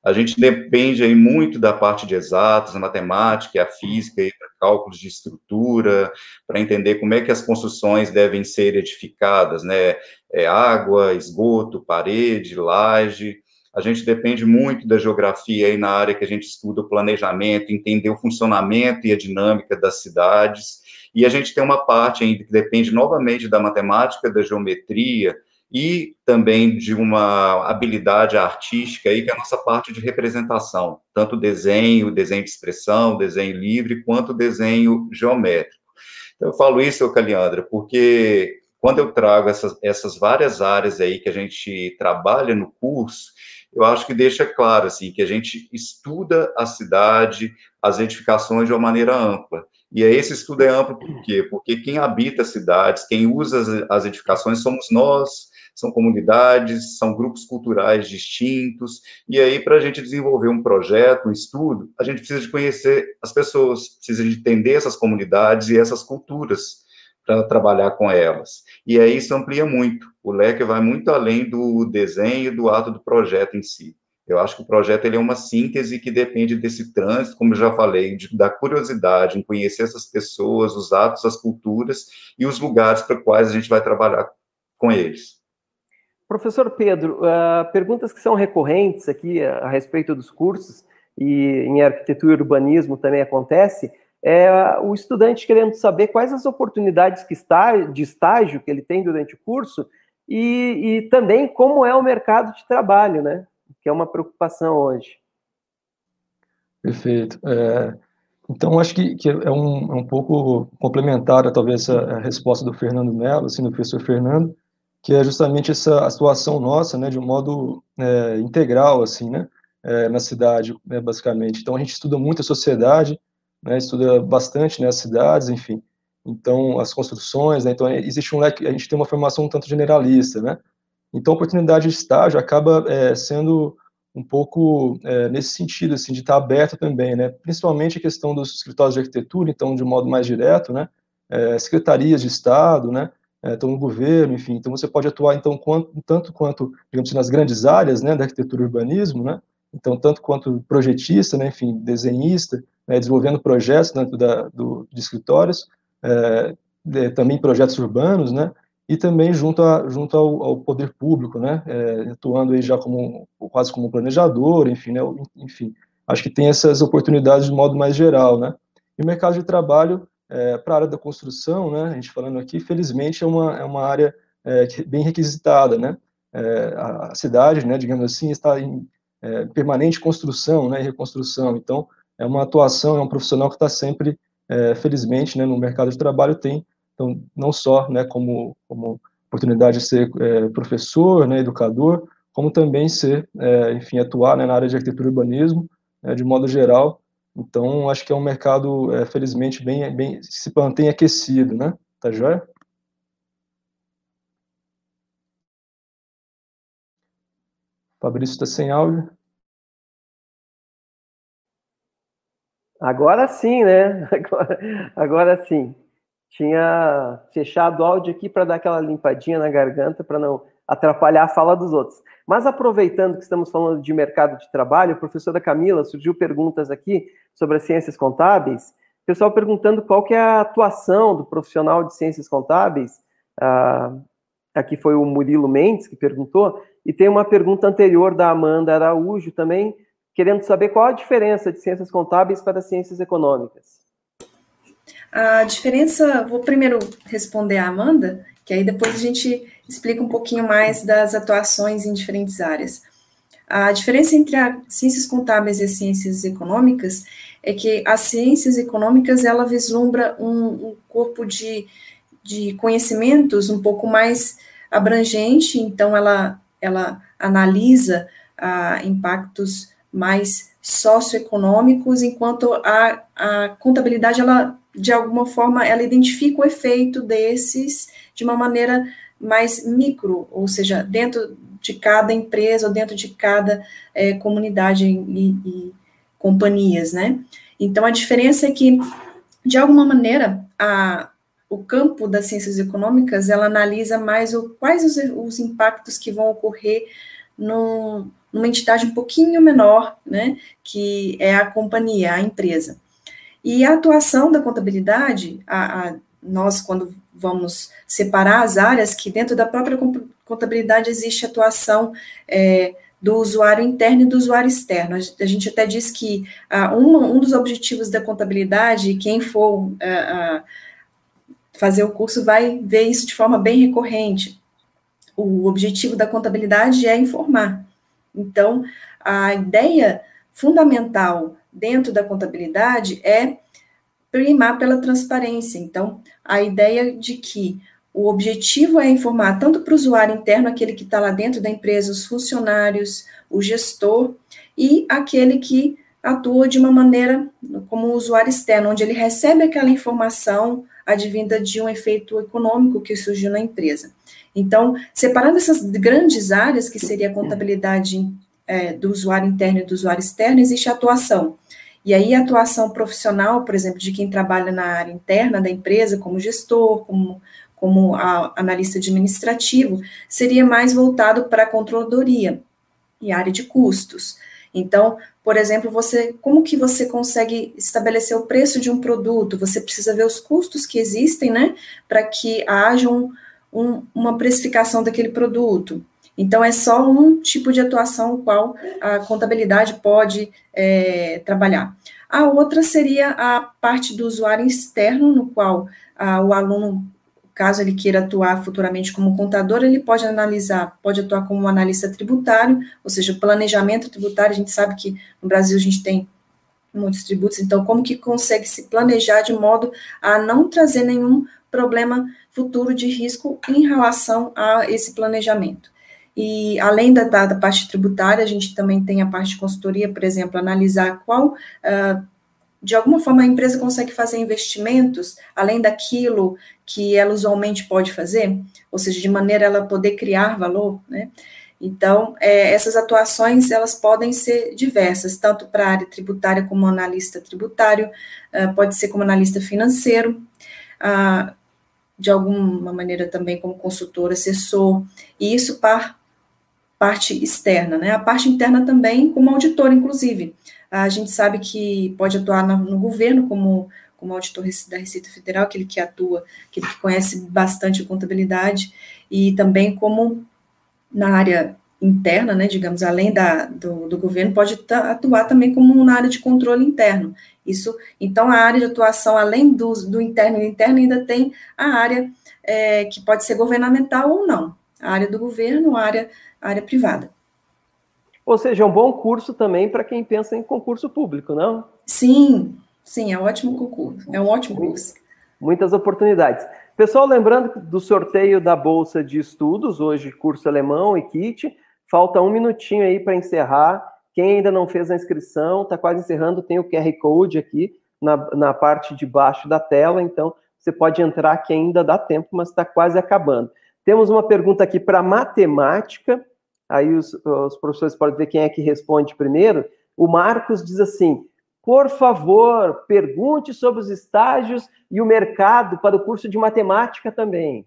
Speaker 14: A gente depende aí muito da parte de exatas, a matemática a física, cálculos de estrutura, para entender como é que as construções devem ser edificadas, né? É água, esgoto, parede, laje. A gente depende muito da geografia aí na área que a gente estuda o planejamento, entender o funcionamento e a dinâmica das cidades. E a gente tem uma parte ainda que depende novamente da matemática, da geometria, e também de uma habilidade artística aí, que é a nossa parte de representação, tanto desenho, desenho de expressão, desenho livre, quanto desenho geométrico. Então, eu falo isso, Caliandra, porque quando eu trago essas, essas várias áreas aí que a gente trabalha no curso, eu acho que deixa claro, assim, que a gente estuda a cidade, as edificações de uma maneira ampla. E esse estudo é amplo por quê? Porque quem habita as cidades, quem usa as, as edificações somos nós, são comunidades, são grupos culturais distintos, e aí, para a gente desenvolver um projeto, um estudo, a gente precisa de conhecer as pessoas, precisa de entender essas comunidades e essas culturas para trabalhar com elas. E aí isso amplia muito, o leque vai muito além do desenho, do ato do projeto em si. Eu acho que o projeto ele é uma síntese que depende desse trânsito, como já falei, de, da curiosidade em conhecer essas pessoas, os atos, as culturas e os lugares para quais a gente vai trabalhar com eles.
Speaker 1: Professor Pedro, uh, perguntas que são recorrentes aqui a, a, respeito dos cursos, e em arquitetura e urbanismo também acontece, é o estudante querendo saber quais as oportunidades que está, de estágio que ele tem durante o curso e, e também como é o mercado de trabalho, né? Que é uma preocupação hoje.
Speaker 15: Perfeito. É, então, acho que, que é, um, é um pouco complementar, talvez, a, resposta do Fernando Mello, assim, do professor Fernando, que é justamente essa atuação nossa, né, de um modo é, integral, assim, né, é, na cidade, né, basicamente. Então, a gente estuda muito a sociedade, né, estuda bastante, né, as cidades, enfim. Então, as construções, né, então, existe um leque, a gente tem uma formação um tanto generalista, né. Então, a oportunidade de estágio acaba é, sendo um pouco é, nesse sentido, assim, de estar aberto também, né, principalmente a questão dos escritórios de arquitetura, então, de um modo mais direto, né, é, secretarias de Estado, né, é, então no governo, enfim, então você pode atuar então quanto, tanto quanto, digamos assim, nas grandes áreas, né, da arquitetura e urbanismo, né, então tanto quanto projetista, né, enfim, desenhista, né, desenvolvendo projetos dentro da, do, de escritórios, é, de, também projetos urbanos, né, e também junto, a, junto ao, ao poder público, né, é, atuando aí já como, quase como planejador, enfim, né, enfim, acho que tem essas oportunidades de modo mais geral, né, e o mercado de trabalho, é, para a área da construção, né, a gente falando aqui, felizmente é uma, é uma área bem requisitada, né, é, a cidade, né, digamos assim, está em permanente construção, né, e reconstrução, então é uma atuação, é um profissional que está sempre, é, felizmente, né, no mercado de trabalho tem, então, não só, né, como, como oportunidade de ser é, professor, né, educador, como também ser, enfim, atuar né, na área de arquitetura e urbanismo, né, de modo geral, então, acho que é um mercado, é, felizmente, bem, bem se mantém aquecido, né? Tá joia? Fabrício está sem áudio.
Speaker 1: Agora sim, né? (laughs) Agora, agora sim. Tinha fechado o áudio aqui para dar aquela limpadinha na garganta para não atrapalhar a fala dos outros. Mas aproveitando que estamos falando de mercado de trabalho, professora Camila surgiu perguntas aqui sobre as ciências contábeis. Pessoal perguntando qual que é a atuação do profissional de ciências contábeis. Ah, aqui foi o Murilo Mendes que perguntou, e tem uma pergunta anterior da Amanda Araújo também, querendo saber qual a diferença de ciências contábeis para ciências econômicas.
Speaker 18: A diferença, vou primeiro responder a Amanda, que aí depois a gente explica um pouquinho mais das atuações em diferentes áreas. A diferença entre as ciências contábeis e as ciências econômicas é que as ciências econômicas, ela vislumbra um, um corpo de, de conhecimentos um pouco mais abrangente, então ela, ela analisa ah, impactos mais socioeconômicos, enquanto a, a contabilidade, ela, de alguma forma, ela identifica o efeito desses de uma maneira mais micro, ou seja, dentro de cada empresa ou dentro de cada é, comunidade e, e, companhias, né? Então, a diferença é que, de alguma maneira, a, o campo das ciências econômicas, ela analisa mais o, quais os, os impactos que vão ocorrer no, numa entidade um pouquinho menor, né, que é a companhia, a empresa. E a atuação da contabilidade, a, a, nós, quando vamos separar as áreas, que dentro da própria contabilidade existe atuação é, do usuário interno e do usuário externo. A gente até diz que uh, um, um dos objetivos da contabilidade, quem for uh, fazer o curso vai ver isso de forma bem recorrente. O objetivo da contabilidade é informar. Então, a ideia fundamental dentro da contabilidade é primar pela transparência. Então, a ideia de que o objetivo é informar tanto para o usuário interno, aquele que está lá dentro da empresa, os funcionários, o gestor, e aquele que atua de uma maneira como usuário externo, onde ele recebe aquela informação advinda de um efeito econômico que surgiu na empresa. Então, separando essas grandes áreas, que seria a contabilidade é, do usuário interno e do usuário externo, existe a atuação. E aí, a atuação profissional, por exemplo, de quem trabalha na área interna da empresa, como gestor, como como analista administrativo, seria mais voltado para a controladoria e área de custos. Então, por exemplo, você, como que você consegue estabelecer o preço de um produto? Você precisa ver os custos que existem, né, para que haja um, um, uma precificação daquele produto. Então, é só um tipo de atuação o qual a contabilidade pode é, trabalhar. A outra seria a parte do usuário externo, no qual a, o aluno caso ele queira atuar futuramente como contador, ele pode analisar, pode atuar como analista tributário, ou seja, planejamento tributário, a gente sabe que no Brasil a gente tem muitos tributos, então como que consegue se planejar de modo a não trazer nenhum problema futuro de risco em relação a esse planejamento. E além da, da, parte tributária, a gente também tem a parte de consultoria, por exemplo, analisar qual uh, de alguma forma a empresa consegue fazer investimentos além daquilo que ela usualmente pode fazer, ou seja, de maneira ela poder criar valor, né? Então, é, essas atuações, elas podem ser diversas, tanto para a área tributária como analista tributário, uh, pode ser como analista financeiro, uh, de alguma maneira também como consultor, assessor, e isso para parte externa, né? A parte interna também como auditor, inclusive, a gente sabe que pode atuar no, no governo como, como auditor da Receita Federal, aquele que atua, aquele que conhece bastante a contabilidade, e também como na área interna, né, digamos, além da, do, do governo, pode atuar também como na área de controle interno. Isso, então, a área de atuação, além do, do interno e interno, ainda tem a área é, que pode ser governamental ou não, a área do governo, a área, a área privada.
Speaker 1: Ou seja, é um bom curso também para quem pensa em concurso público, não?
Speaker 18: Sim, sim, é um ótimo concurso, é um ótimo curso.
Speaker 1: Muitas oportunidades. Pessoal, lembrando do sorteio da Bolsa de Estudos, hoje curso alemão e kit, falta um minutinho aí para encerrar. Quem ainda não fez a inscrição, está quase encerrando, tem o QR Code aqui na, na parte de baixo da tela, então você pode entrar que ainda dá tempo, mas está quase acabando. Temos uma pergunta aqui para matemática, aí os, os professores podem ver quem é que responde primeiro. O Marcos diz assim: por favor, pergunte sobre os estágios e o mercado para o curso de matemática também.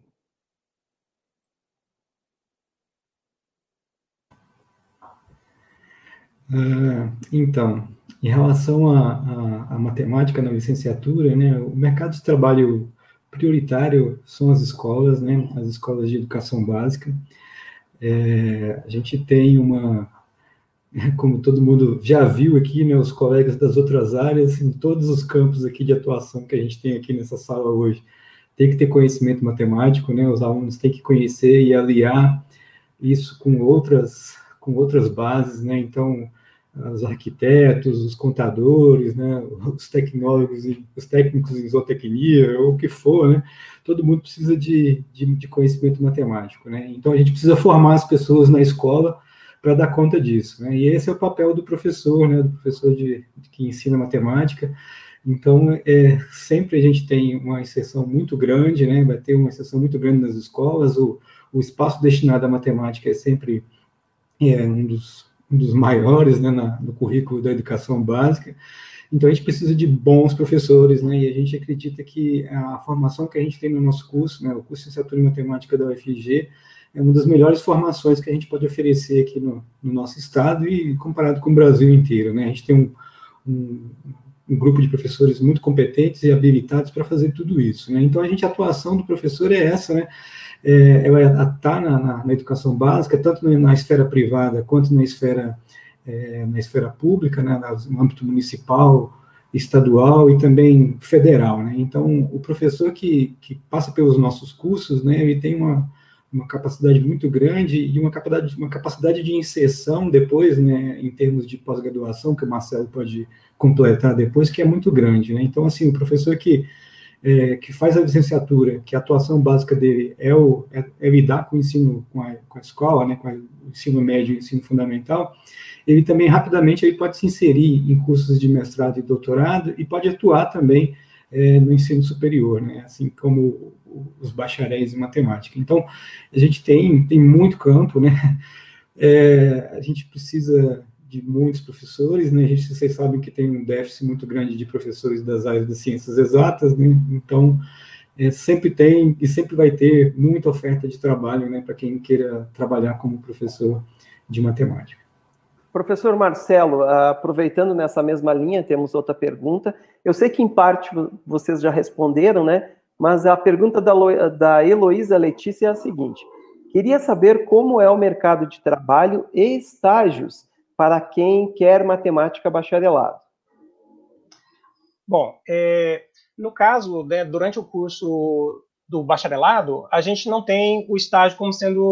Speaker 16: Uh, então, em relação à matemática na licenciatura, né, o mercado de trabalho prioritário são as escolas, né, as escolas de educação básica. É, a gente tem uma, (laughs) como todo mundo já viu aqui, né, os colegas das outras áreas, em todos os campos aqui de atuação que a gente tem aqui nessa sala hoje, tem que ter conhecimento matemático, né, os alunos têm que conhecer e aliar isso com outras, com outras bases, né, então, os arquitetos, os contadores, né, os tecnólogos, os técnicos em zootecnia, ou o que for, né, todo mundo precisa de, de, de conhecimento matemático, né? Então a gente precisa formar as pessoas na escola para dar conta disso, né? E esse é o papel do professor, né? Do professor de, de que ensina matemática. Então, é, sempre a gente tem uma exceção muito grande, né? Vai ter uma exceção muito grande nas escolas. O, o espaço destinado à matemática é sempre é, um, dos, um dos maiores, né? Na, no currículo da educação básica. Então, a gente precisa de bons professores, né? E a gente acredita que a formação que a gente tem no nosso curso, né? O curso de licenciatura em matemática da UFG, é uma das melhores formações que a gente pode oferecer aqui no, no nosso estado e comparado com o Brasil inteiro, né? A gente tem um, um, um grupo de professores muito competentes e habilitados para fazer tudo isso, né? Então, a gente, a atuação do professor é essa, né? É, ela está na, na, na, educação básica, tanto na, esfera privada quanto na esfera, é, na esfera pública, né? no âmbito municipal, estadual e também federal, né? Então, o professor que, que passa pelos nossos cursos, né, ele tem uma, uma capacidade muito grande e uma capacidade, uma capacidade de inserção depois, né, em termos de pós-graduação, que o Marcelo pode completar depois, que é muito grande, né? Então, assim, o professor que, é, que faz a licenciatura, que a atuação básica dele é, o, é, é lidar com o ensino, com a, com a escola, né, com o ensino médio e ensino fundamental, ele também rapidamente ele pode se inserir em cursos de mestrado e doutorado e pode atuar também é, no ensino superior, né? assim como os bacharéis em matemática. Então, a gente tem, tem muito campo, né? (laughs) É, a gente precisa de muitos professores, né? A gente, vocês sabem que tem um déficit muito grande de professores das áreas das ciências exatas, né? Então, é, sempre tem e sempre vai ter muita oferta de trabalho, né? Para quem queira trabalhar como professor de matemática.
Speaker 1: Professor Marcelo, aproveitando nessa mesma linha, temos outra pergunta. Eu sei que em parte vocês já responderam, né? Mas a pergunta da, da Heloísa Letícia é a seguinte: queria saber como é o mercado de trabalho e estágios para quem quer matemática bacharelado.
Speaker 17: Bom, é, no caso, né, durante o curso do bacharelado, a gente não tem o estágio como sendo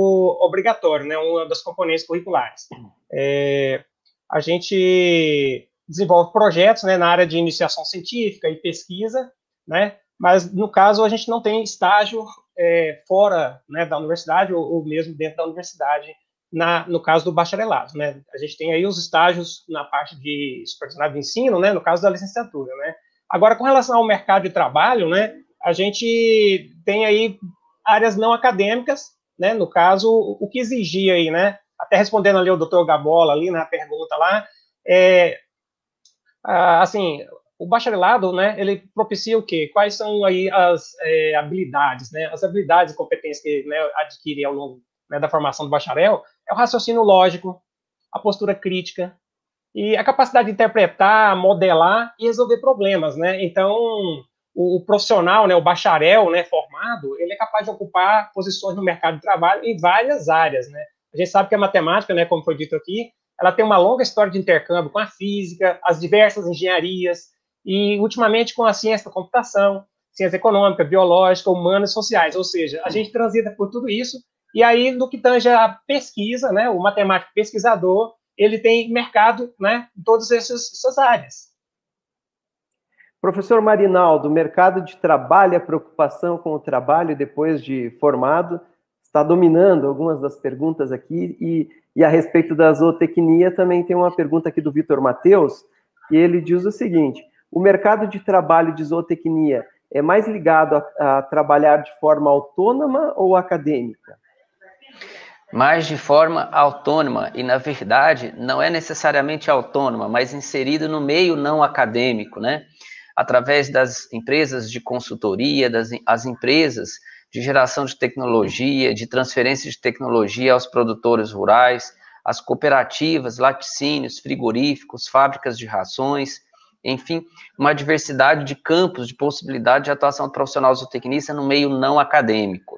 Speaker 17: obrigatório, né, uma das componentes curriculares. É, a gente desenvolve projetos né, na área de iniciação científica e pesquisa, né, mas no caso a gente não tem estágio é, fora né, da universidade ou, ou, mesmo dentro da universidade, na, no caso do bacharelado. Né. A gente tem aí os estágios na parte de supervisionado de ensino, né, no caso da licenciatura. Né. Agora, com relação ao mercado de trabalho, né, a gente tem aí áreas não acadêmicas, né? No caso, o que exigia aí, né? Até respondendo ali o doutor Gabola ali na pergunta lá, é, assim, o bacharelado, né? Ele propicia o quê? Quais são aí as é, habilidades, né? As habilidades e competências que né, adquire ao longo né, da formação do bacharel é o raciocínio lógico, a postura crítica e a capacidade de interpretar, modelar e resolver problemas, né? Então, o, o, profissional, né, o bacharel, né, formado, ele é capaz de ocupar posições no mercado de trabalho em várias áreas, né? A gente sabe que a matemática, né, como foi dito aqui, ela tem uma longa história de intercâmbio com a física, as diversas engenharias e, ultimamente, com a ciência da computação, ciência econômica, biológica, humanas sociais. Ou seja, a gente transita por tudo isso e aí, no que tange a pesquisa, né, o matemático pesquisador, ele tem mercado né, em todas essas, áreas.
Speaker 1: Professor Marinaldo, mercado de trabalho, a preocupação com o trabalho depois de formado, está dominando algumas das perguntas aqui, e, e a respeito da zootecnia também tem uma pergunta aqui do Vitor Mateus, e ele diz o seguinte, o mercado de trabalho de zootecnia é mais ligado a, a trabalhar de forma autônoma ou acadêmica?
Speaker 19: Mais de forma autônoma e na verdade não é necessariamente autônoma, mas inserido no meio não acadêmico, né? através das empresas de consultoria, das as empresas de geração de tecnologia, de transferência de tecnologia aos produtores rurais, as cooperativas, laticínios, frigoríficos, fábricas de rações, enfim, uma diversidade de campos de possibilidade de atuação profissional zootecnista no meio não acadêmico,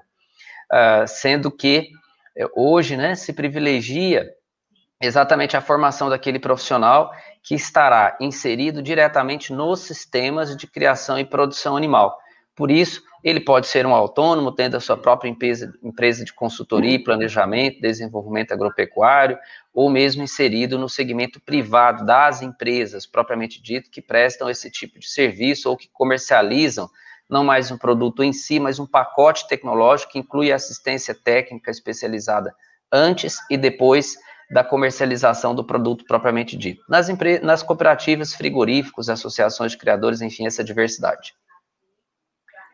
Speaker 19: uh, sendo que hoje, né, se privilegia exatamente a formação daquele profissional que estará inserido diretamente nos sistemas de criação e produção animal. Por isso, ele pode ser um autônomo, tendo a sua própria empresa, empresa de consultoria, planejamento, desenvolvimento agropecuário, ou mesmo inserido no segmento privado das empresas, propriamente dito, que prestam esse tipo de serviço ou que comercializam não mais um produto em si, mas um pacote tecnológico que inclui assistência técnica especializada antes e depois da comercialização do produto propriamente dito. Nas, nas cooperativas, frigoríficos, associações de criadores, enfim, essa diversidade.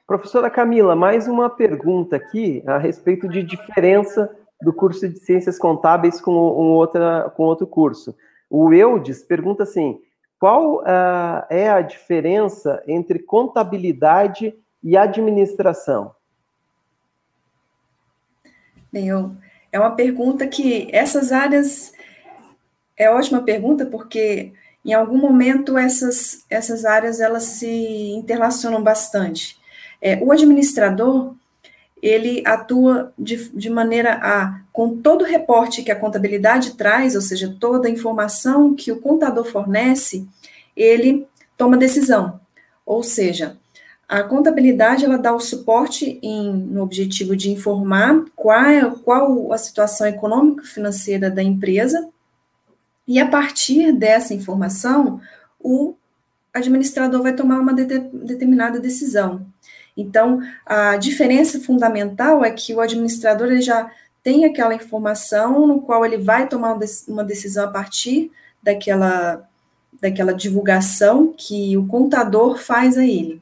Speaker 1: Professora Camila, mais uma pergunta aqui a respeito de diferença do curso de Ciências Contábeis com, um outra, com outro curso. O Eudes pergunta assim, qual uh, é a diferença entre contabilidade e administração?
Speaker 18: Bem, eu, é uma pergunta que essas áreas é ótima pergunta porque em algum momento essas, essas áreas elas se interrelacionam bastante. É, o administrador ele atua de, de maneira a, com todo o reporte que a contabilidade traz, ou seja, toda a informação que o contador fornece, ele toma decisão. Ou seja, a contabilidade ela dá o suporte em, no objetivo de informar qual, é, qual a situação econômico-financeira da empresa, e a partir dessa informação, o administrador vai tomar uma de, determinada decisão. Então, a diferença fundamental é que o administrador ele já tem aquela informação no qual ele vai tomar uma decisão a partir daquela, daquela divulgação que o contador faz a ele.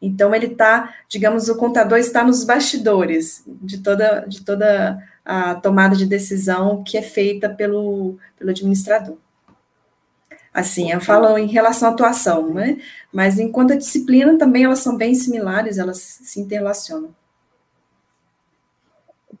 Speaker 18: Então, ele está, digamos, o contador está nos bastidores de toda, de toda a tomada de decisão que é feita pelo, pelo administrador. Assim, eu falo em relação à atuação, né? Mas enquanto a disciplina também elas são bem similares, elas se interrelacionam.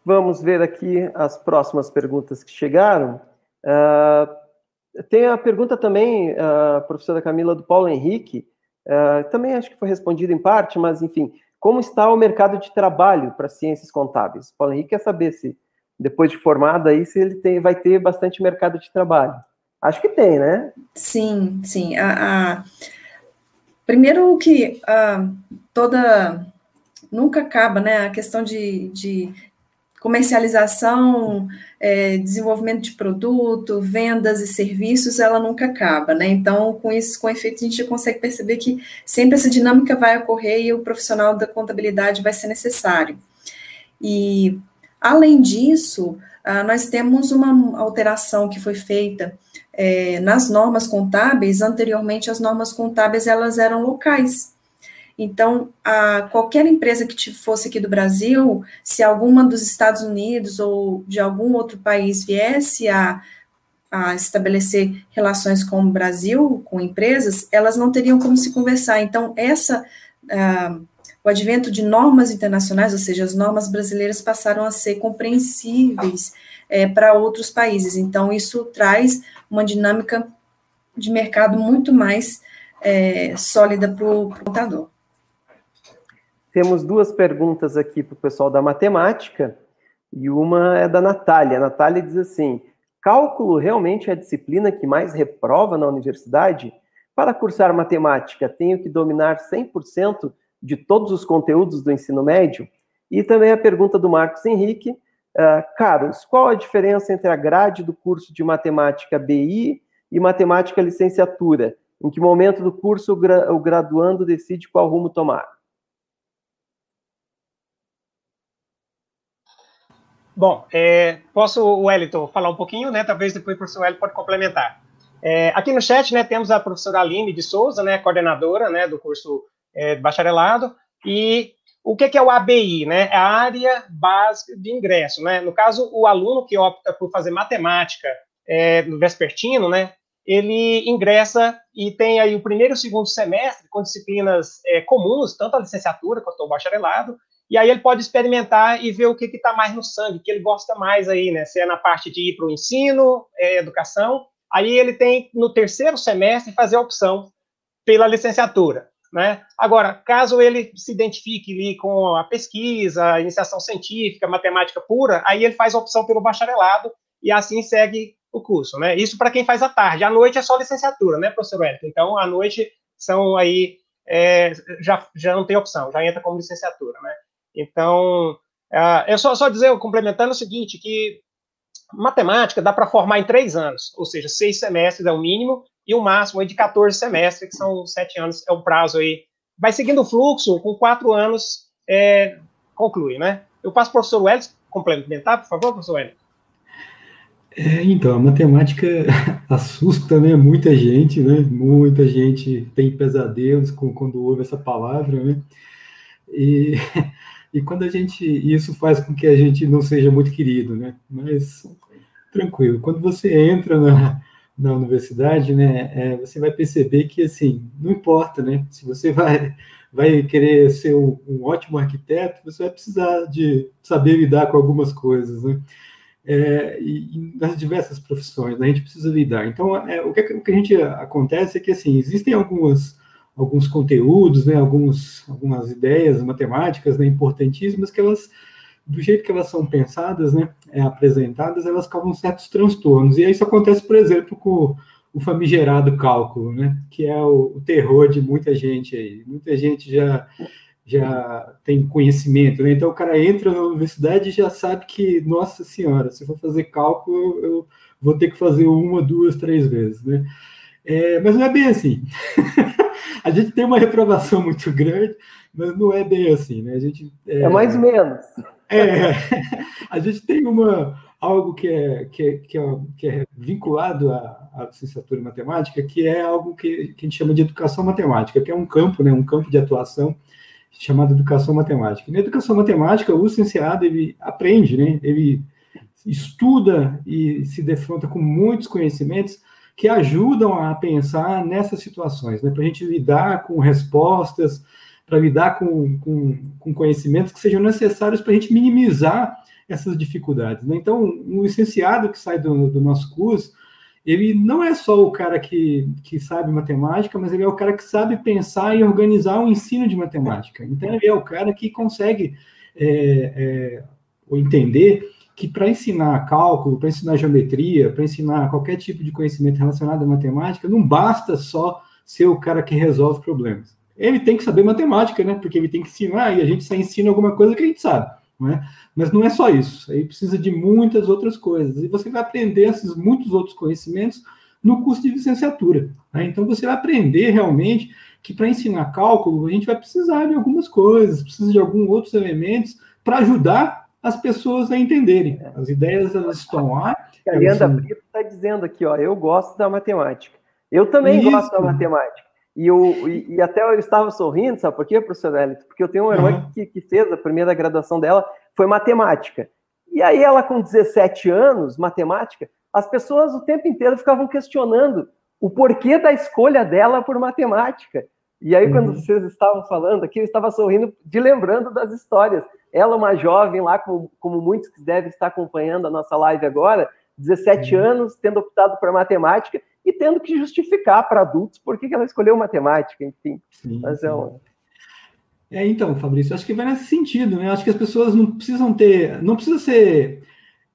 Speaker 1: Vamos ver aqui as próximas perguntas que chegaram. Uh, tem a pergunta também, uh, professora Camila, do Paulo Henrique, uh, também acho que foi respondida em parte, mas enfim, como está o mercado de trabalho para ciências contábeis? Paulo Henrique quer saber se, depois de formado aí, se ele tem, vai ter bastante mercado de trabalho. Acho que tem, né?
Speaker 18: Sim, sim. A, a... Primeiro que a, toda. Nunca acaba, né? A questão de, de comercialização, é, desenvolvimento de produto, vendas e serviços, ela nunca acaba, né? Então, com isso, com efeito, a gente consegue perceber que sempre essa dinâmica vai ocorrer e o profissional da contabilidade vai ser necessário. E, além disso, nós temos uma alteração que foi feita é, nas normas contábeis, anteriormente as normas contábeis elas eram locais. Então, a, qualquer empresa que fosse aqui do Brasil, se alguma dos Estados Unidos ou de algum outro país viesse a, a estabelecer relações com o Brasil, com empresas, elas não teriam como se conversar. Então, essa o advento de normas internacionais, ou seja, as normas brasileiras passaram a ser compreensíveis é, para outros países. Então, isso traz uma dinâmica de mercado muito mais é, sólida para o contador.
Speaker 1: Temos duas perguntas aqui para o pessoal da matemática, e uma é da Natália. A Natália diz assim: cálculo realmente é a disciplina que mais reprova na universidade? Para cursar matemática, tenho que dominar 100% de todos os conteúdos do ensino médio? E também a pergunta do Marcos Henrique: Uh, Carlos, qual a diferença entre a grade do curso de matemática BI e matemática licenciatura? Em que momento do curso o, o graduando decide qual rumo tomar?
Speaker 17: Bom, é, posso, Wellington, falar um pouquinho, né? Talvez depois o professor Wellington pode complementar. É, aqui no chat, né, temos a professora Aline de Souza, né, coordenadora, né, do curso é, bacharelado, e o que, é o ABI, né? É a área básica de ingresso, né? No caso, o aluno que opta por fazer matemática é, no vespertino, né? Ele ingressa e tem aí o primeiro e o segundo semestre com disciplinas é, comuns, tanto a licenciatura quanto o bacharelado, e aí ele pode experimentar e ver o que está mais no sangue, que ele gosta mais aí, né? Se é na parte de ir para o ensino, é, educação, aí ele tem no terceiro semestre fazer a opção pela licenciatura. Né? Agora, caso ele se identifique ali com a pesquisa, a iniciação científica, matemática pura, aí ele faz a opção pelo bacharelado e assim segue o curso, né? Isso para quem faz à tarde. À noite é só licenciatura, né, professor Wellington? Então, à noite são aí, é, já, já não tem opção, já entra como licenciatura, né? Então, uh, eu só, só dizer, complementando o seguinte, que matemática dá para formar em três anos, ou seja, seis semestres é o mínimo, e o máximo é de 14 semestres, que são sete anos, é o prazo aí. Vai seguindo o fluxo, com quatro anos é, conclui, né? Eu passo para o professor Welles complementar, por favor, professor Welles.
Speaker 16: É, então, a matemática (laughs) assusta né, muita gente, né? Muita gente tem pesadelos com, quando ouve essa palavra, né? E, (laughs) e quando a gente. Isso faz com que a gente não seja muito querido, né? Mas tranquilo, quando você entra na, na universidade, né, é, você vai perceber que, assim, não importa, né, se você vai, vai querer ser um, um ótimo arquiteto, você vai precisar de saber lidar com algumas coisas, né? É, e, nas diversas profissões, né? a gente precisa lidar. Então, é, o, que, o que a gente acontece é que, assim, existem algumas, alguns conteúdos, né, alguns, algumas ideias matemáticas né, importantíssimas que elas, do jeito que elas são pensadas, né, é, apresentadas, elas causam certos transtornos. E isso acontece, por exemplo, com o famigerado cálculo, né? Que é o, o, terror de muita gente aí. Muita gente já já tem conhecimento, né? Então o cara entra na universidade e já sabe que, nossa senhora, se for fazer cálculo, eu vou ter que fazer uma, duas, três vezes, né? É, mas não é bem assim. (laughs) a gente tem uma reprovação muito grande, mas não é bem assim, né? A gente
Speaker 1: é, é mais ou menos.
Speaker 16: É, (laughs) a gente tem uma algo que é, que é, que é, que é vinculado à, à, licenciatura em matemática, que é algo que, que, a gente chama de educação matemática, que é um campo, né, um campo de atuação chamado educação matemática. Na educação matemática, o licenciado ele aprende, né, ele estuda e se defronta com muitos conhecimentos que ajudam a pensar nessas situações, né, para a gente lidar com respostas, para lidar com, com, com conhecimentos que sejam necessários para a gente minimizar essas dificuldades. Né? Então, um licenciado que sai do, do, nosso curso, ele não é só o cara que, que sabe matemática, mas ele é o cara que sabe pensar e organizar o ensino de matemática. Então, ele é o cara que consegue é, é, entender que para ensinar cálculo, para ensinar geometria, para ensinar qualquer tipo de conhecimento relacionado à matemática, não basta só ser o cara que resolve problemas. Ele tem que saber matemática, né? Porque ele tem que ensinar e a gente só ensina alguma coisa que a gente sabe. Não é? Mas não é só isso, aí precisa de muitas outras coisas. E você vai aprender esses muitos outros conhecimentos no curso de licenciatura. Né? Então você vai aprender realmente que para ensinar cálculo a gente vai precisar de algumas coisas, precisa de alguns outros elementos para ajudar as pessoas a entenderem. As ideias elas estão lá.
Speaker 1: A Leandra são... Brito está dizendo aqui, ó, eu gosto da matemática. Eu também isso. gosto da matemática. E, eu, e, e, até eu estava sorrindo, sabe por quê, professor Elito? Porque eu tenho uma irmã uhum. que, que fez a primeira graduação dela, foi matemática. E aí ela, com 17 anos, matemática, as pessoas o tempo inteiro ficavam questionando o porquê da escolha dela por matemática. E aí, quando uhum. vocês estavam falando aqui, eu estava sorrindo de lembrando das histórias. Ela, uma jovem lá, como, como muitos que devem estar acompanhando a nossa live agora, 17 uhum. anos, tendo optado por matemática, e tendo que justificar para adultos por que ela escolheu matemática, enfim. Sim, Mas é um...
Speaker 16: É, então, Fabrício, acho que vai nesse sentido, né? Acho que as pessoas não precisam ter, não precisa ser.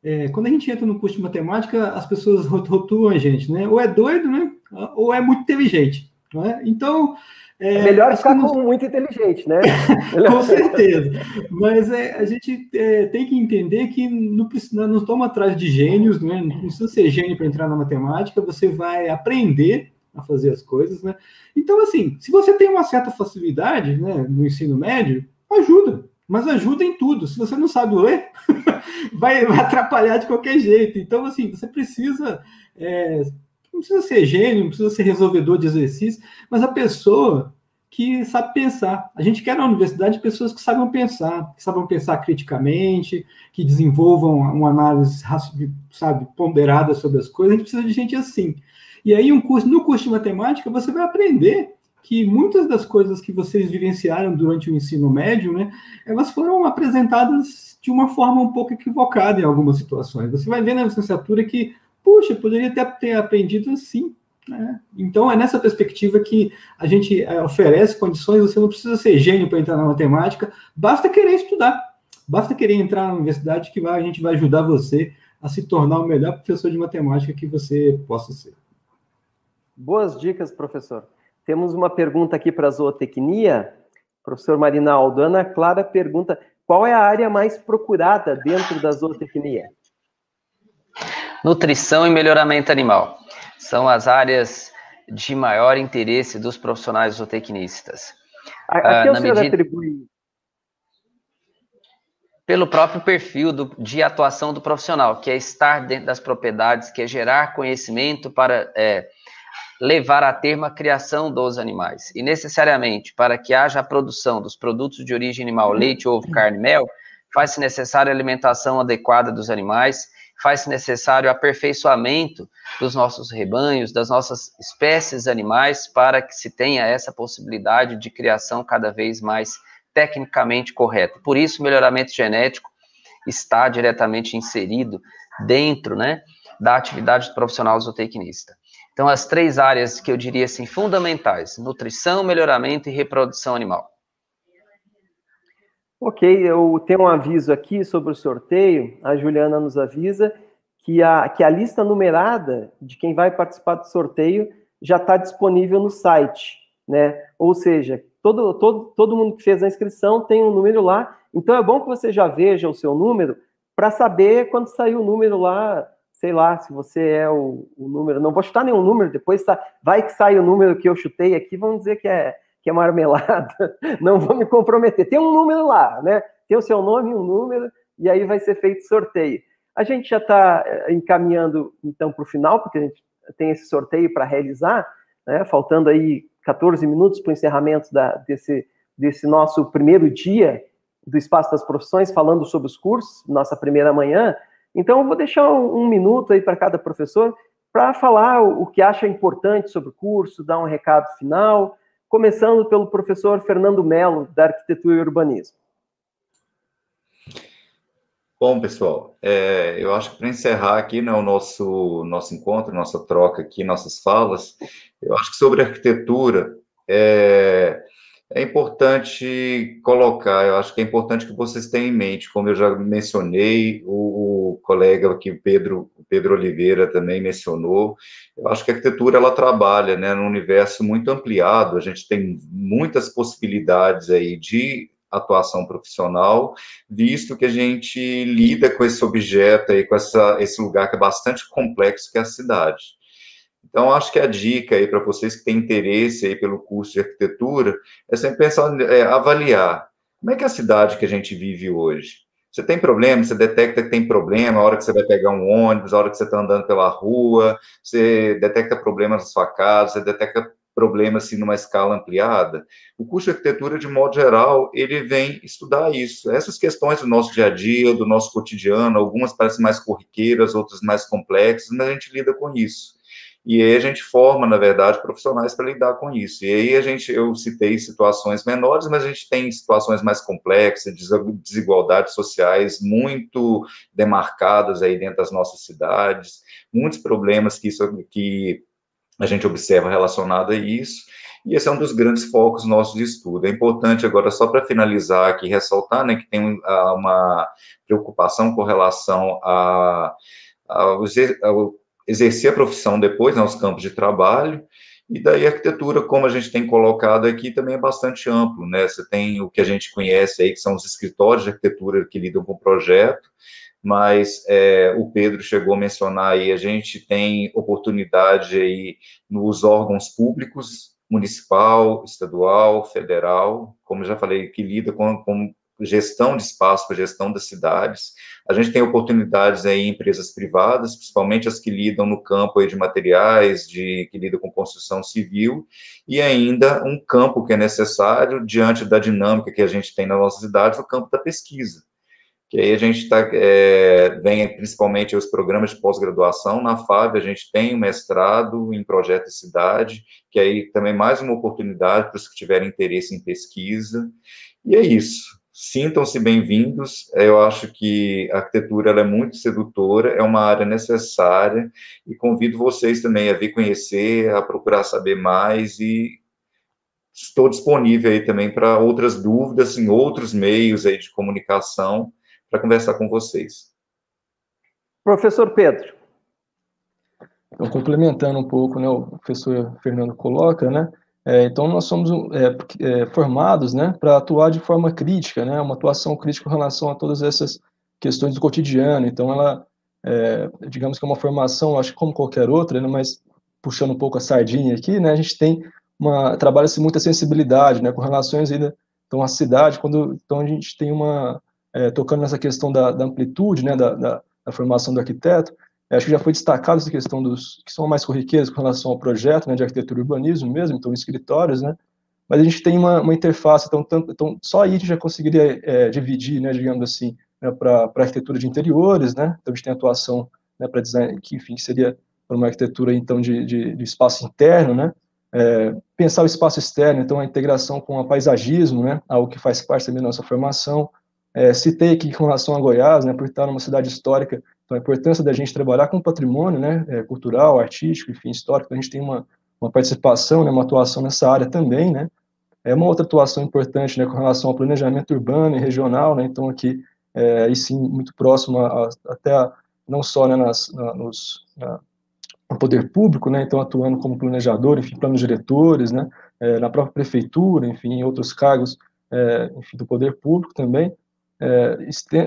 Speaker 16: É, quando a gente entra no curso de matemática, as pessoas (laughs) rotulam a gente, né? Ou é doido, né? Ou é muito inteligente, não é? Então,
Speaker 1: é, melhor ficar com muito inteligente, né? (laughs)
Speaker 16: com certeza. Mas é, a gente é, tem que entender que não, precisa, não estamos atrás de gênios, né? não precisa ser gênio para entrar na matemática, você vai aprender a fazer as coisas, né? Então, assim, se você tem uma certa facilidade né, no ensino médio, ajuda, mas ajuda em tudo. Se você não sabe ler, (laughs) vai, atrapalhar de qualquer jeito. Então, assim, você precisa é, não precisa ser gênio, não precisa ser resolvedor de exercício, mas a pessoa que sabe pensar. A gente quer na universidade pessoas que sabem pensar, que sabem pensar criticamente, que desenvolvam uma análise, sabe, ponderada sobre as coisas. A gente precisa de gente assim. E aí, um curso, no curso de matemática, você vai aprender que muitas das coisas que vocês vivenciaram durante o ensino médio, né, elas foram apresentadas de uma forma um pouco equivocada em algumas situações. Você vai ver na licenciatura que puxa, poderia ter, ter aprendido assim. Né? Então, é nessa perspectiva que a gente é, oferece condições, você não precisa ser gênio para entrar na matemática, basta querer estudar, basta querer entrar na universidade que vai, a gente vai ajudar você a se tornar o melhor professor de matemática que você possa ser.
Speaker 1: Boas dicas, professor. Temos uma pergunta aqui para a zootecnia. Professor Marinaldo, Ana Clara pergunta: qual é a área mais procurada dentro da zootecnia?
Speaker 19: Nutrição e melhoramento animal são as áreas de maior interesse dos profissionais zootecnistas.
Speaker 1: A, a que uh, o senhor medida... atribui?
Speaker 19: Pelo próprio perfil do, de atuação do profissional, que é estar dentro das propriedades, que é gerar conhecimento para é, levar a termo a criação dos animais. E necessariamente, para que haja a produção dos produtos de origem animal, leite, ovo, carne, mel, faz-se necessária a alimentação adequada dos animais, faz necessário aperfeiçoamento dos nossos rebanhos, das nossas espécies animais, para que se tenha essa possibilidade de criação cada vez mais tecnicamente correta. Por isso, o melhoramento genético está diretamente inserido dentro né, da atividade do profissional zootecnista. Então, as três áreas que eu diria assim fundamentais: nutrição, melhoramento e reprodução animal.
Speaker 1: Ok, eu tenho um aviso aqui sobre o sorteio. A Juliana nos avisa que a, que a lista numerada de quem vai participar do sorteio já está disponível no site, né? Ou seja, todo, todo, todo mundo que fez a inscrição tem um número lá. Então é bom que você já veja o seu número para saber quando sair o número lá, sei lá, se você é o, o número. Não vou chutar nenhum número, depois vai que sai o número que eu chutei aqui, vamos dizer que é que é marmelada, (laughs) não vou me comprometer. Tem um número lá, né? Tem o seu nome e um número, e aí vai ser feito sorteio. A gente já está eh, encaminhando, então, para o final, porque a gente tem esse sorteio para realizar, né? faltando aí 14 minutos para o encerramento da, desse, desse nosso primeiro dia do Espaço das Profissões, falando sobre os cursos, nossa primeira manhã. Então, eu vou deixar um, um minuto aí para cada professor para falar o, o que acha importante sobre o curso, dar um recado final, começando pelo professor Fernando Melo, da Arquitetura e Urbanismo.
Speaker 14: Bom, pessoal, é, eu acho que para encerrar aqui né, o nosso, nosso encontro, nossa troca aqui, nossas falas, eu acho que sobre arquitetura, é, é importante colocar, eu acho que é importante que vocês tenham em mente, como eu já mencionei, o, o colega aqui, Pedro, Pedro Oliveira também mencionou, eu acho que a arquitetura, ela trabalha, né, num universo muito ampliado, a gente tem muitas possibilidades aí de atuação profissional, visto que a gente lida com esse objeto aí, com essa, esse lugar que é bastante complexo, que é a cidade. Então, acho que a dica aí para vocês que têm interesse aí pelo curso de arquitetura é sempre pensar, é, avaliar como é que é a cidade que a gente vive hoje. Você tem problema, você detecta que tem problema a hora que você vai pegar um ônibus, a hora que você está andando pela rua, você detecta problemas na sua casa, você detecta problemas assim, numa escala ampliada. O curso de arquitetura, de modo geral, ele vem estudar isso, essas questões do nosso dia a dia, do nosso cotidiano, algumas parecem mais corriqueiras, outras mais complexas, mas a gente lida com isso. E aí a gente forma, na verdade, profissionais para lidar com isso. E aí a gente, eu citei situações menores, mas a gente tem situações mais complexas, desigualdades sociais muito demarcadas aí dentro das nossas cidades, muitos problemas que isso que a gente observa relacionado a isso. E esse é um dos grandes focos nossos de estudo. É importante agora, só para finalizar aqui, ressaltar, né, que tem uma preocupação com relação a, ao, ao exercer a profissão depois, nos né, campos de trabalho, e daí a arquitetura, como a gente tem colocado aqui, também é bastante amplo, né? Você tem o que a gente conhece aí, que são os escritórios de arquitetura que lidam com o projeto, mas é, o Pedro chegou a mencionar aí, a gente tem oportunidade aí nos órgãos públicos, municipal, estadual, federal, como já falei, que lida com, com gestão de espaço, para gestão das cidades. A gente tem oportunidades aí em empresas privadas, principalmente as que lidam no campo aí de materiais, de que lidam com construção civil, e ainda um campo que é necessário diante da dinâmica que a gente tem nas nossas cidades, o campo da pesquisa. Que aí a gente tá, é, vem principalmente os programas de pós-graduação, na FAB a gente tem um mestrado em projeto de cidade, que aí também mais uma oportunidade para os que tiverem interesse em pesquisa, e é isso sintam-se bem-vindos. Eu acho que a arquitetura é muito sedutora, é uma área necessária e convido vocês também a vir conhecer, a procurar saber mais e estou disponível aí também para outras dúvidas em outros meios aí de comunicação para conversar com vocês.
Speaker 1: Professor Pedro.
Speaker 15: Então, complementando um pouco, né, o professor Fernando coloca, né, é, então, nós somos é, é, formados né, para atuar de forma crítica, né, uma atuação crítica em relação a todas essas questões do cotidiano. Então, ela, é, digamos que é uma formação, acho que como qualquer outra, né, mas puxando um pouco a sardinha aqui, né, a gente tem uma trabalha-se muita sensibilidade, né, com relações ainda então a cidade, quando então a gente tem uma é, tocando nessa questão da, da amplitude, né, da, da, da formação do arquiteto, Acho que já foi destacado essa questão dos que são mais corriqueiros com relação ao projeto né, de arquitetura e urbanismo mesmo, então escritórios, né? Mas a gente tem uma, uma interface, então, tanto, então só aí a gente já conseguiria é, dividir, né, digamos assim, né, para arquitetura de interiores, né? Então a gente tem atuação né, para design que, enfim, seria para uma arquitetura então de, de, de espaço interno, né? É, pensar o espaço externo, então a integração com o paisagismo, né? Algo que faz parte também da nossa formação. É, citei aqui com relação a Goiás, né? Por estar numa cidade histórica, então a importância da gente trabalhar com patrimônio, né? É, cultural, artístico, enfim, histórico. A gente tem uma, uma participação, né? Uma atuação nessa área também, né? É uma outra atuação importante, né? Com relação ao planejamento urbano e regional, né? Então aqui, é, aí sim, muito próximo a, a, até a, não só né, nas, na, nos, na, no poder público, né, então atuando como planejador, enfim, planos diretores, né, é, na própria prefeitura, enfim, em outros cargos, é, enfim, do poder público também. É,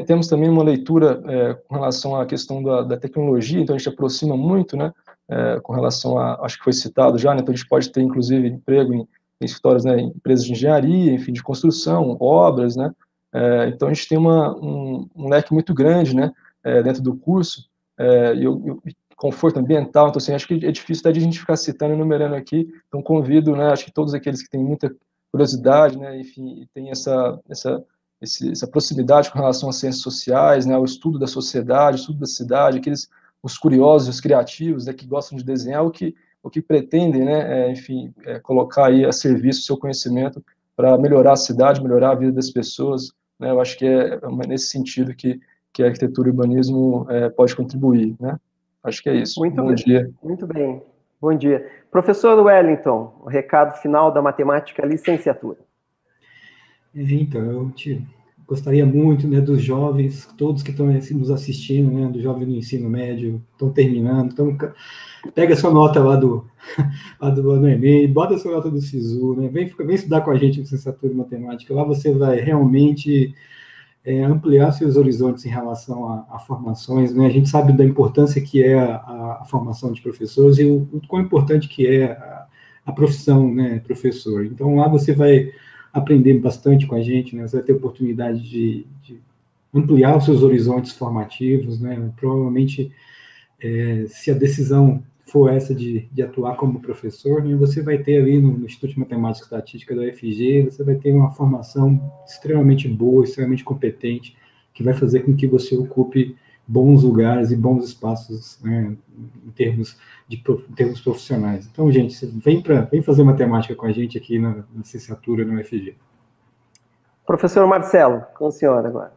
Speaker 15: temos também uma leitura é, com relação à questão da, da, tecnologia, então a gente aproxima muito, né, é, com relação a, acho que foi citado já, né, então a gente pode ter, inclusive, emprego em, em escritórios, né, em empresas de engenharia, enfim, de construção, obras, né, é, então a gente tem uma, um, um leque muito grande, né, é, dentro do curso, é, e eu, conforto ambiental, então assim, acho que é difícil até de a gente ficar citando e enumerando aqui, então convido, né, acho que todos aqueles que têm muita curiosidade, né, enfim, tem essa, essa, esse, essa proximidade com relação às ciências sociais, né, ao estudo da sociedade, estudo da cidade, aqueles, os curiosos, os criativos, né, que gostam de desenhar, o que, o que pretendem, né, é, enfim, é, colocar aí a serviço o seu conhecimento para melhorar a cidade, melhorar a vida das pessoas, né, eu acho que é, é nesse sentido que que a arquitetura e urbanismo é, pode contribuir, né? Acho que é isso.
Speaker 1: Muito
Speaker 15: Bom
Speaker 1: bem.
Speaker 15: dia.
Speaker 1: Muito bem. Bom dia. Professor Wellington, o recado final da matemática licenciatura.
Speaker 16: Então, eu te gostaria muito né, dos jovens, todos que estão nos assistindo, né, do jovem do ensino médio, estão terminando, então pega sua nota lá do, (laughs) lá do, do Enem, bota sua nota do SISU, né, vem, vem estudar com a gente licenciatura em matemática, lá você vai realmente é, ampliar seus horizontes em relação a, a, formações. Né? A gente sabe da importância que é a, a formação de professores e o, o quão importante que é a, a, profissão né, professor. Então, lá você vai aprender bastante com a gente, né? você vai ter oportunidade de, de ampliar os seus horizontes formativos. Né? Provavelmente, é, se a decisão for essa de, de atuar como professor, né, você vai ter ali no, no, Instituto de Matemática e Estatística da UFG, você vai ter uma formação extremamente boa, extremamente competente, que vai fazer com que você ocupe bons lugares e bons espaços né, em, termos de em termos profissionais. Então, gente, vem, pra, vem fazer matemática com a gente aqui na, na licenciatura no UFG.
Speaker 1: Professor Marcelo, com o senhor agora.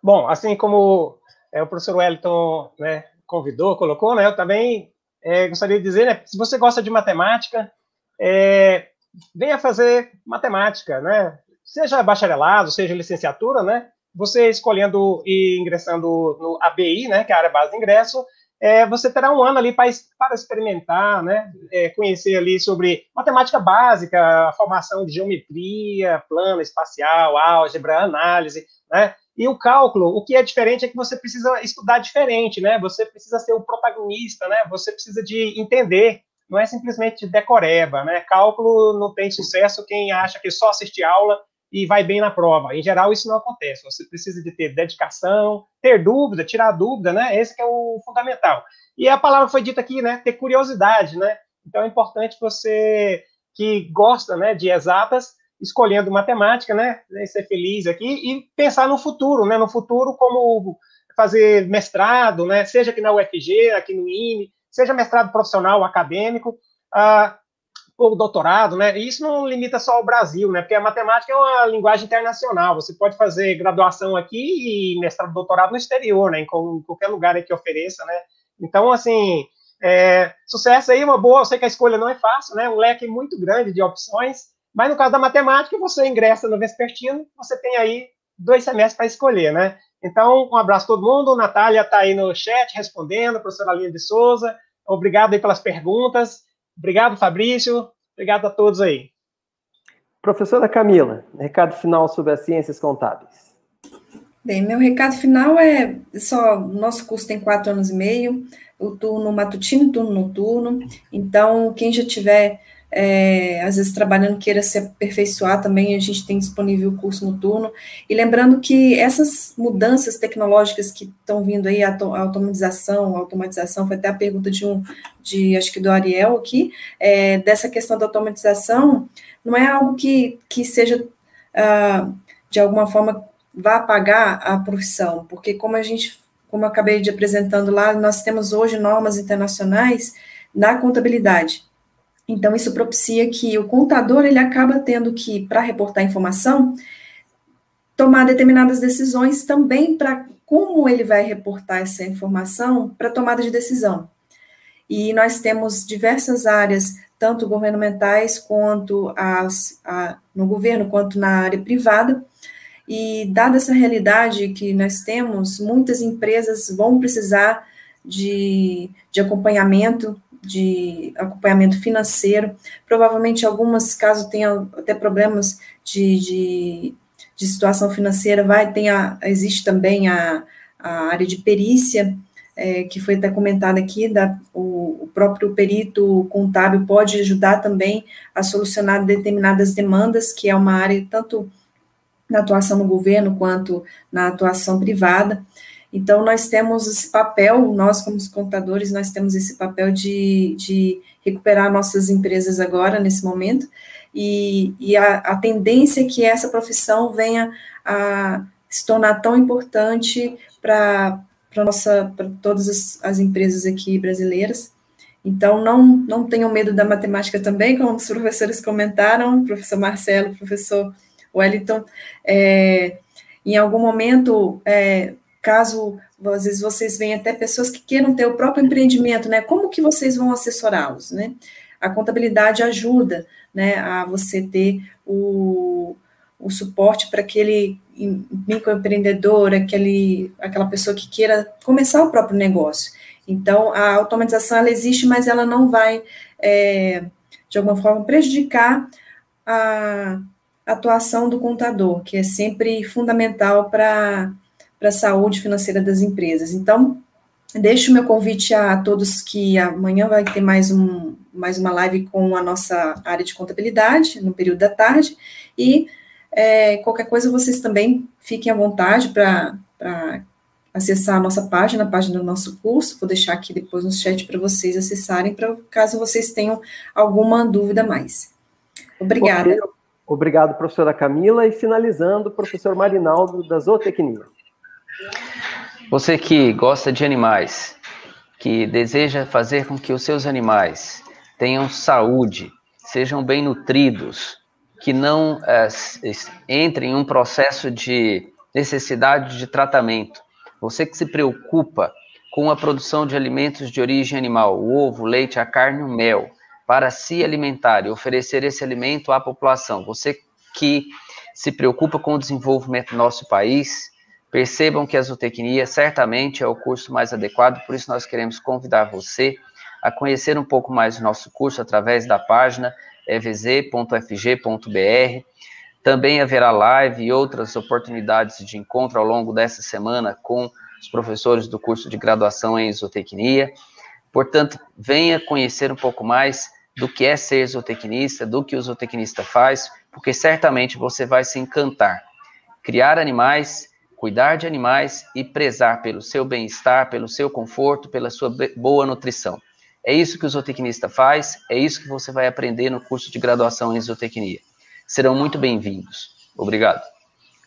Speaker 17: Bom, assim como é, o professor Wellington né, convidou, colocou, né? Eu também é, gostaria de dizer, né? Se você gosta de matemática, é, venha fazer matemática, né? Seja bacharelado, seja licenciatura, né? Você escolhendo e ingressando no ABI, né? Que é a área base de ingresso, é, você terá um ano ali para, para experimentar, né? É, conhecer ali sobre matemática básica, a formação de geometria, plano espacial, álgebra, análise, né? E o cálculo, o que é diferente é que você precisa estudar diferente, né? Você precisa ser o protagonista, né? Você precisa de entender, não é simplesmente decoreba, né? Cálculo não tem sucesso quem acha que só assistir aula e vai bem na prova. Em geral, isso não acontece. Você precisa de ter dedicação, ter dúvida, tirar dúvida, né? Esse é o fundamental. E a palavra foi dita aqui, né? Ter curiosidade, né? Então é importante você que gosta, né, de exatas, escolhendo matemática, né, ser feliz aqui e pensar no futuro, né, no futuro como fazer mestrado, né, seja aqui na UFG, aqui no IME, seja mestrado profissional, acadêmico, ah, ou doutorado, né, e isso não limita só ao Brasil, né, porque a matemática é uma linguagem internacional, você pode fazer graduação aqui e mestrado, doutorado no exterior, né, em qualquer lugar que ofereça, né, então, assim, é, sucesso aí, uma boa, eu sei que a escolha não é fácil, né, um leque muito grande de opções, mas no caso da matemática, você ingressa no Vespertino, você tem aí dois semestres para escolher, né? Então, um abraço a todo mundo. Natália está aí no chat respondendo, professora Aline de Souza. Obrigado aí pelas perguntas. Obrigado, Fabrício. Obrigado a todos aí.
Speaker 1: Professora Camila, recado final sobre as ciências contábeis.
Speaker 18: Bem, meu recado final é só, nosso curso tem quatro anos e meio, o turno matutino, o turno noturno, então, quem já tiver é, às vezes trabalhando queira se aperfeiçoar também, a gente tem disponível o curso noturno. E lembrando que essas mudanças tecnológicas que estão vindo aí, a automatização, a automatização, foi até a pergunta de um, de acho que do Ariel aqui, é, dessa questão da automatização, não é algo que, que seja, ah, de alguma forma, vá pagar a profissão, porque como a gente, como eu acabei de apresentando lá, nós temos hoje normas internacionais na contabilidade. Então, isso propicia que o contador, ele acaba tendo que, para reportar informação, tomar determinadas decisões também para como ele vai reportar essa informação para tomada de decisão. E nós temos diversas áreas, tanto governamentais quanto as, a, no governo, quanto na área privada, e dada essa realidade que nós temos, muitas empresas vão precisar de, de acompanhamento, de acompanhamento financeiro. Provavelmente algumas, caso tenha até problemas de, de, de situação financeira, vai, tem a, existe também a, a área de perícia, é, que foi até comentado aqui, da, o, o, próprio perito contábil pode ajudar também a solucionar determinadas demandas, que é uma área tanto na atuação no governo quanto na atuação privada. Então, nós temos esse papel, nós como contadores, nós temos esse papel de, de recuperar nossas empresas agora, nesse momento, e, e a, a tendência é que essa profissão venha a se tornar tão importante para nossa para todas as, as, empresas aqui brasileiras. Então não não tenham medo da matemática também, como os professores comentaram, professor Marcelo, professor Wellington. É, em algum momento, é, caso às vezes vocês veem até pessoas que queiram ter o próprio empreendimento, né? Como que vocês vão assessorá-los, né? A contabilidade ajuda, né, a você ter o, o suporte para aquele microempreendedor, aquele, aquela pessoa que queira começar o próprio negócio. Então, a automatização, ela existe, mas ela não vai, é, de alguma forma, prejudicar a atuação do contador, que é sempre fundamental para a saúde financeira das empresas. Então, deixo o meu convite a todos que amanhã vai ter mais, um, mais uma live com a nossa área de contabilidade, no período da tarde, e é, qualquer coisa, vocês também fiquem à vontade para acessar a nossa página, a página do nosso curso. Vou deixar aqui depois no chat para vocês acessarem, para caso vocês tenham alguma dúvida mais. Obrigada.
Speaker 1: Obrigado, professora Camila. E finalizando, professor Marinaldo, da Zootecnia.
Speaker 19: Você que gosta de animais, que deseja fazer com que os seus animais tenham saúde, sejam bem nutridos, que não é, entre em um processo de necessidade de tratamento. Você que se preocupa com a produção de alimentos de origem animal, o ovo, o leite, a carne, o mel, para se alimentar e oferecer esse alimento à população. Você que se preocupa com o desenvolvimento do nosso país, percebam que a zootecnia certamente é o curso mais adequado, por isso nós queremos convidar você a conhecer um pouco mais do nosso curso através da página evz.fg.br. Também haverá live e outras oportunidades de encontro ao longo dessa semana com os professores do curso de graduação em zootecnia. Portanto, venha conhecer um pouco mais do que é ser zootecnista, do que o zootecnista faz, porque certamente você vai se encantar. Criar animais, cuidar de animais e prezar pelo seu bem-estar, pelo seu conforto, pela sua boa nutrição. É isso que o zootecnista faz, é isso que você vai aprender no curso de graduação em zootecnia. Serão muito bem-vindos. Obrigado.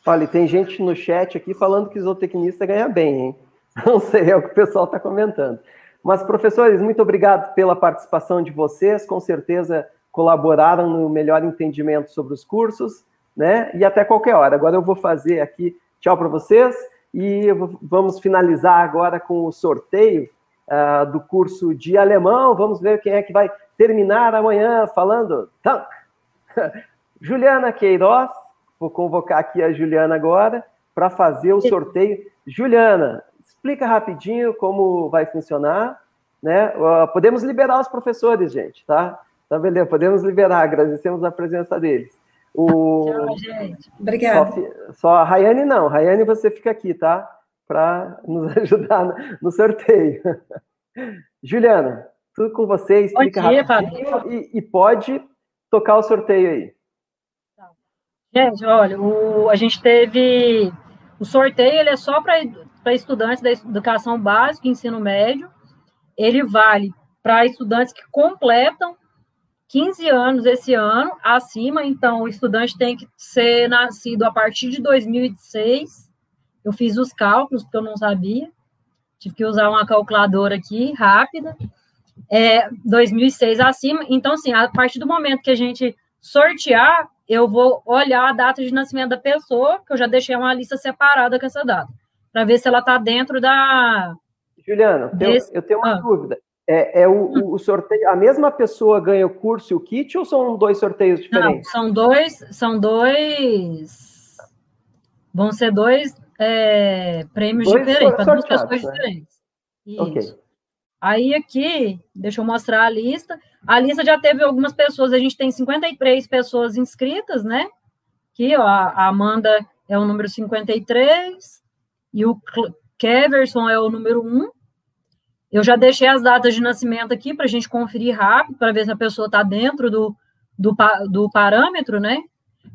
Speaker 1: Olha, tem gente no chat aqui falando que zootecnista ganha bem, hein? (laughs) Não sei, é o que o pessoal está comentando. Mas, professores, muito obrigado pela participação de vocês, com certeza colaboraram no melhor entendimento sobre os cursos, né? E até qualquer hora. Agora eu vou fazer aqui tchau para vocês e vamos finalizar agora com o sorteio uh, do curso de alemão. Vamos ver quem é que vai terminar amanhã falando. Então, (laughs) Juliana Queiroz, vou convocar aqui a Juliana agora para fazer o sorteio. Juliana, explica rapidinho como vai funcionar. Né? Uh, podemos liberar os professores, gente, tá? Tá beleza, podemos liberar, agradecemos a presença deles. O...
Speaker 18: Tchau, gente. Obrigada.
Speaker 1: Só, só a Rayane não, Rayane você fica aqui, tá? para nos (laughs) ajudar no sorteio. Juliana, tudo com você, explica Bom dia, rapidinho e, e, pode tocar o sorteio aí.
Speaker 20: Gente, olha, o, a gente teve o sorteio, ele é só para estudantes da educação básica, ensino médio. Ele vale para estudantes que completam 15 anos esse ano acima, então o estudante tem que ser nascido a partir de 2006. Eu fiz os cálculos, porque eu não sabia. Tive que usar uma calculadora aqui, rápida. É, 2006 acima. Então, assim, a partir do momento que a gente sortear, eu vou olhar a data de nascimento da pessoa, que eu já deixei uma lista separada com essa data, para ver se ela está dentro da.
Speaker 1: Juliana, desse... eu tenho uma ah. dúvida. É, é o, hum. o, sorteio, a mesma pessoa ganha o curso e o kit ou são dois sorteios diferentes?
Speaker 20: Não, são dois, são dois. Vão ser dois é, prêmios dois diferentes, para duas pessoas né? diferentes. Isso. Ok. Aí aqui, deixa eu mostrar a lista. A lista já teve algumas pessoas, a gente tem 53 pessoas inscritas, né? Aqui, ó, a Amanda é o número 53 e o Keverson é o número 1. Eu já deixei as datas de nascimento aqui para a gente conferir rápido, para ver se a pessoa está dentro do, do, do parâmetro, né?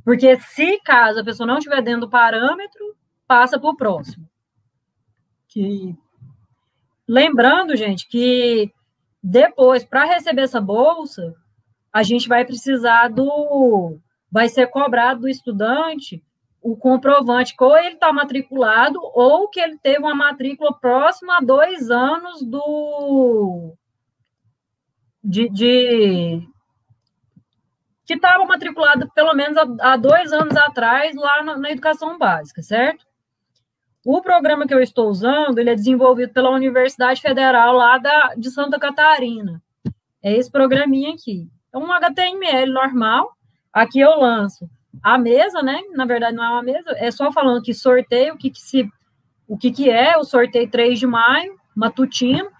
Speaker 20: Porque se caso a pessoa não estiver dentro do parâmetro, passa para o próximo. Que... Lembrando, gente, que depois, para receber essa bolsa, a gente vai precisar do. Vai ser cobrado do estudante o comprovante que ou ele está matriculado ou que ele teve uma matrícula próxima a dois anos do de, de que estava matriculado pelo menos há, dois anos atrás lá na, na, educação básica, certo? O programa que eu estou usando, ele é desenvolvido pela Universidade Federal lá da, de Santa Catarina. É esse programinha aqui. É um HTML normal. Aqui eu lanço a mesa, né? Na verdade, não é uma mesa, é só falando que sorteio, o que, que se o que, que é o sorteio 3 de maio, matutino.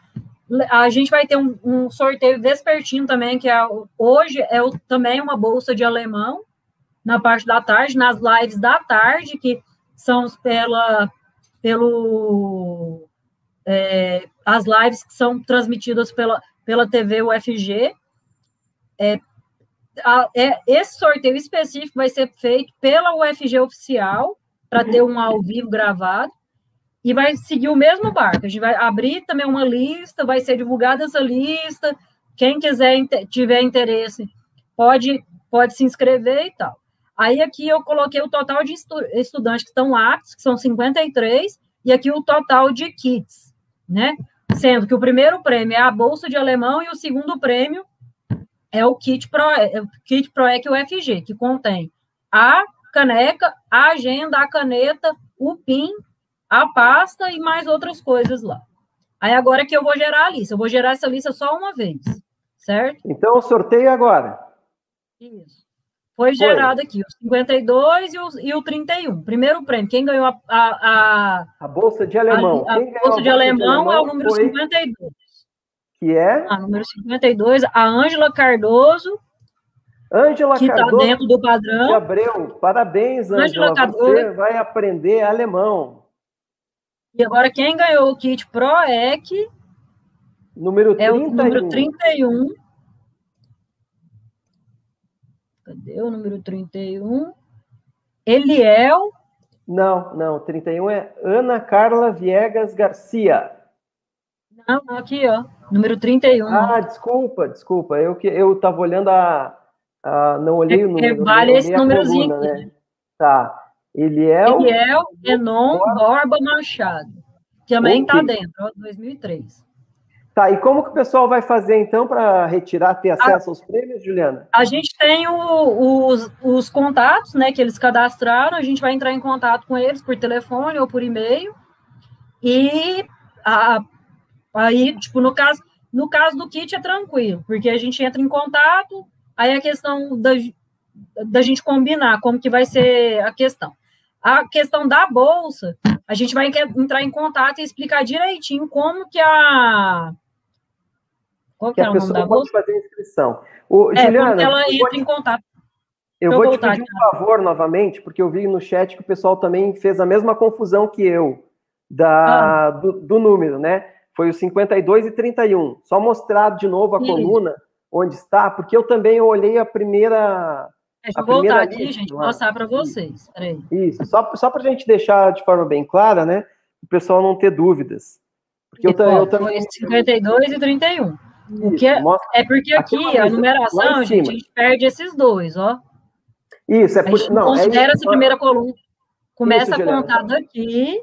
Speaker 20: A gente vai ter um, um sorteio vespertino também, que é hoje é o, também uma bolsa de alemão, na parte da tarde, nas lives da tarde, que são pela, pelo é, as lives que são transmitidas pela, pela TV UFG. É, a, é, esse sorteio específico vai ser feito pela UFG oficial, para ter um ao vivo gravado, e vai seguir o mesmo barco. A gente vai abrir também uma lista, vai ser divulgada essa lista. Quem quiser tiver interesse pode, pode se inscrever e tal. Aí aqui eu coloquei o total de estu estudantes que estão aptos, que são 53, e aqui o total de kits, né? Sendo que o primeiro prêmio é a bolsa de alemão e o segundo prêmio é o kit Pro, é o kit ProEC UFG, que contém a caneca, a agenda, a caneta, o PIN, a pasta e mais outras coisas lá. Aí agora que eu vou gerar a lista, eu vou gerar essa lista só uma vez, certo?
Speaker 1: Então, sorteio agora.
Speaker 20: Isso. Foi, Foi. gerado aqui o 52 e o, e o 31. Primeiro prêmio, quem ganhou a... A,
Speaker 1: a, a bolsa de alemão.
Speaker 20: A, a bolsa, de, bolsa alemão de alemão é o número foi... 52
Speaker 1: que é?
Speaker 20: A número 52, a Ângela Cardoso.
Speaker 1: Ângela
Speaker 20: que Cardoso. Que está dentro do padrão.
Speaker 1: De Abreu. Parabéns, Ângela. Você vai aprender alemão.
Speaker 20: E agora, quem ganhou o kit ProEC?
Speaker 1: Número 31. É
Speaker 20: o número 31. Cadê o número 31? Eliel.
Speaker 1: Não, não, 31 é Ana Carla Viegas Garcia.
Speaker 20: Não, aqui, ó. Número 31.
Speaker 1: Ah, desculpa, desculpa. Eu que eu estava olhando a, a, Não olhei é, o número.
Speaker 20: Vale esse númerozinho coluna,
Speaker 1: aqui. Né? Tá. Eliel.
Speaker 20: Eliel Enon Borba Machado. Que também está dentro, ó, 2003.
Speaker 1: Tá, e como que o pessoal vai fazer então para retirar, ter acesso a, aos prêmios, Juliana?
Speaker 20: A gente tem o, os, os contatos, né, que eles cadastraram, a gente vai entrar em contato com eles por telefone ou por e-mail. E a, Aí, tipo, no caso, no caso do kit é tranquilo, porque a gente entra em contato, aí a questão da, da gente combinar como que vai ser a questão. A questão da bolsa, a gente vai entrar em contato e explicar direitinho como que a
Speaker 1: qual que, que é a pessoa pode fazer inscrição. O,
Speaker 20: é, Juliana, como ela entra em contato.
Speaker 1: Eu vou te pedir um favor novamente, porque eu vi no chat que o pessoal também fez a mesma confusão que eu da, ah. do, do número, né? Foi o 52 e 31. Só mostrar de novo a Sim. coluna onde está, porque eu também olhei a primeira.
Speaker 20: Deixa eu voltar aqui, gente, mostrar para vocês. Peraí.
Speaker 1: Isso, só, só para a gente deixar de forma bem clara, né? O pessoal não ter dúvidas.
Speaker 20: Porque eu, eu, eu também. 52 e 31. O que é, é porque aqui, aqui a numeração, gente, a gente perde esses dois, ó.
Speaker 1: Isso, é por, não,
Speaker 20: considera
Speaker 1: é
Speaker 20: essa primeira coluna. Começa isso, a contar daqui.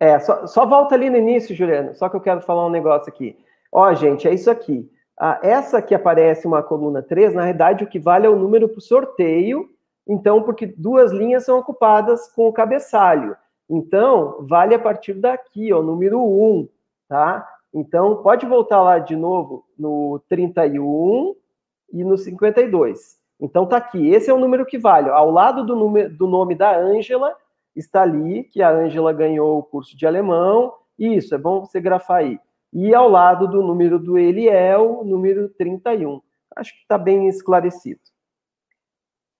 Speaker 1: É, só, só volta ali no início, Juliana, só que eu quero falar um negócio aqui. Ó, gente, é isso aqui. Ah, essa que aparece uma coluna 3, na realidade, o que vale é o número para o sorteio, então, porque duas linhas são ocupadas com o cabeçalho. Então, vale a partir daqui, ó, número 1, tá? Então, pode voltar lá de novo no 31 e no 52. Então, tá aqui. Esse é o número que vale. Ao lado do, número, do nome da Ângela, está ali que a Ângela ganhou o curso de alemão. Isso, é bom você grafar aí. E ao lado do número do Eliel, número 31. Acho que está bem esclarecido.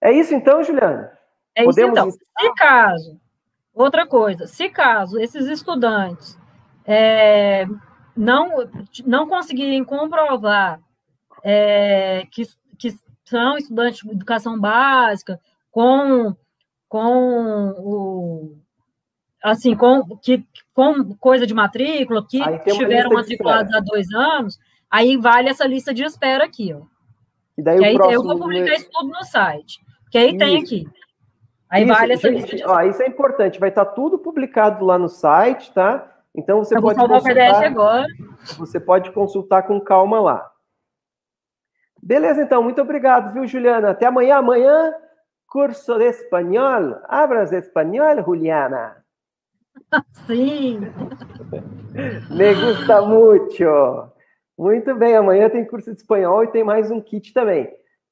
Speaker 1: É isso então, Juliana?
Speaker 20: É isso Podemos então. Se caso, outra coisa, se caso esses estudantes é, não, não conseguirem comprovar é, que, que são estudantes de educação básica com, com o assim, com, que, com coisa de matrícula, que estiveram matriculados há dois anos, aí vale essa lista de espera aqui, ó. E daí que aí eu vou publicar isso tudo no site. Que aí isso. tem aqui. Aí
Speaker 1: isso,
Speaker 20: vale essa
Speaker 1: gente, lista de. Ó, isso é importante, vai estar tudo publicado lá no site, tá? Então você eu pode consultar. agora. Você pode consultar com calma lá. Beleza, então, muito obrigado, viu, Juliana? Até amanhã. Amanhã, curso de espanhol. Abras espanhol, Juliana. (laughs)
Speaker 20: Sim.
Speaker 1: Me gusta muito. Muito bem, amanhã tem curso de espanhol e tem mais um kit também.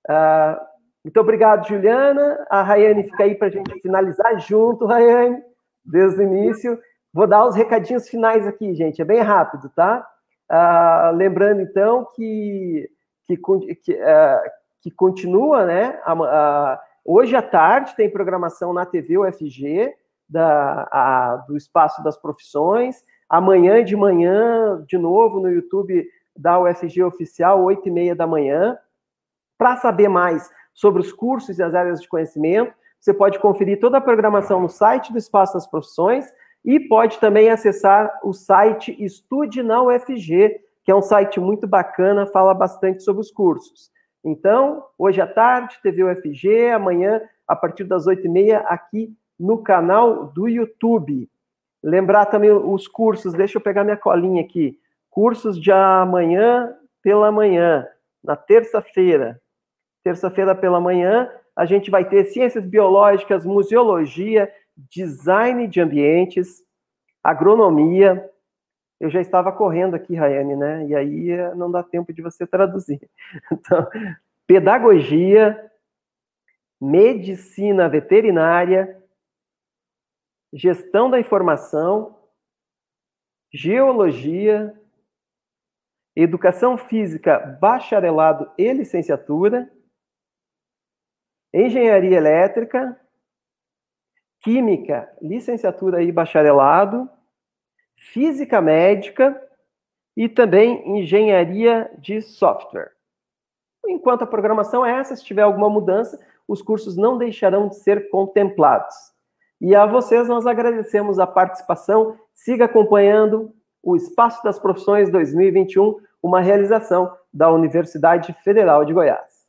Speaker 1: Uh, muito obrigado, Juliana. A Rayane fica aí para a gente finalizar junto, Rayane, desde o início. Vou dar os recadinhos finais aqui, gente, é bem rápido, tá? Uh, lembrando, então, que, que, que, uh, que continua, né? Hoje à tarde tem programação na TV UFG, da, a, do Espaço das Profissões. Amanhã de manhã, de novo, no YouTube da UFG Oficial, 8 e meia da manhã. Para saber mais sobre os cursos e as áreas de conhecimento, você pode conferir toda a programação no site do Espaço das Profissões e pode também acessar o site Estude na UFG, que é um site muito bacana, fala bastante sobre os cursos. Então, hoje à tarde, TV UFG, amanhã, a partir das 8h30, aqui no canal do YouTube. Lembrar também os cursos, deixa eu pegar minha colinha aqui. Cursos de amanhã pela manhã, na terça-feira. Terça-feira pela manhã, a gente vai ter ciências biológicas, museologia, design de ambientes, agronomia. Eu já estava correndo aqui, Rayane, né? E aí eh, não dá tempo de você traduzir. (laughs) Então, pedagogia, medicina veterinária, gestão da informação, geologia, educação física, bacharelado e licenciatura, engenharia elétrica, química, licenciatura e bacharelado, física médica e também engenharia de software. Enquanto a programação é essa, se tiver alguma mudança, os cursos não deixarão de ser contemplados. E a vocês nós agradecemos a participação. Siga acompanhando o Espaço das Profissões 2021, uma realização da Universidade Federal de Goiás.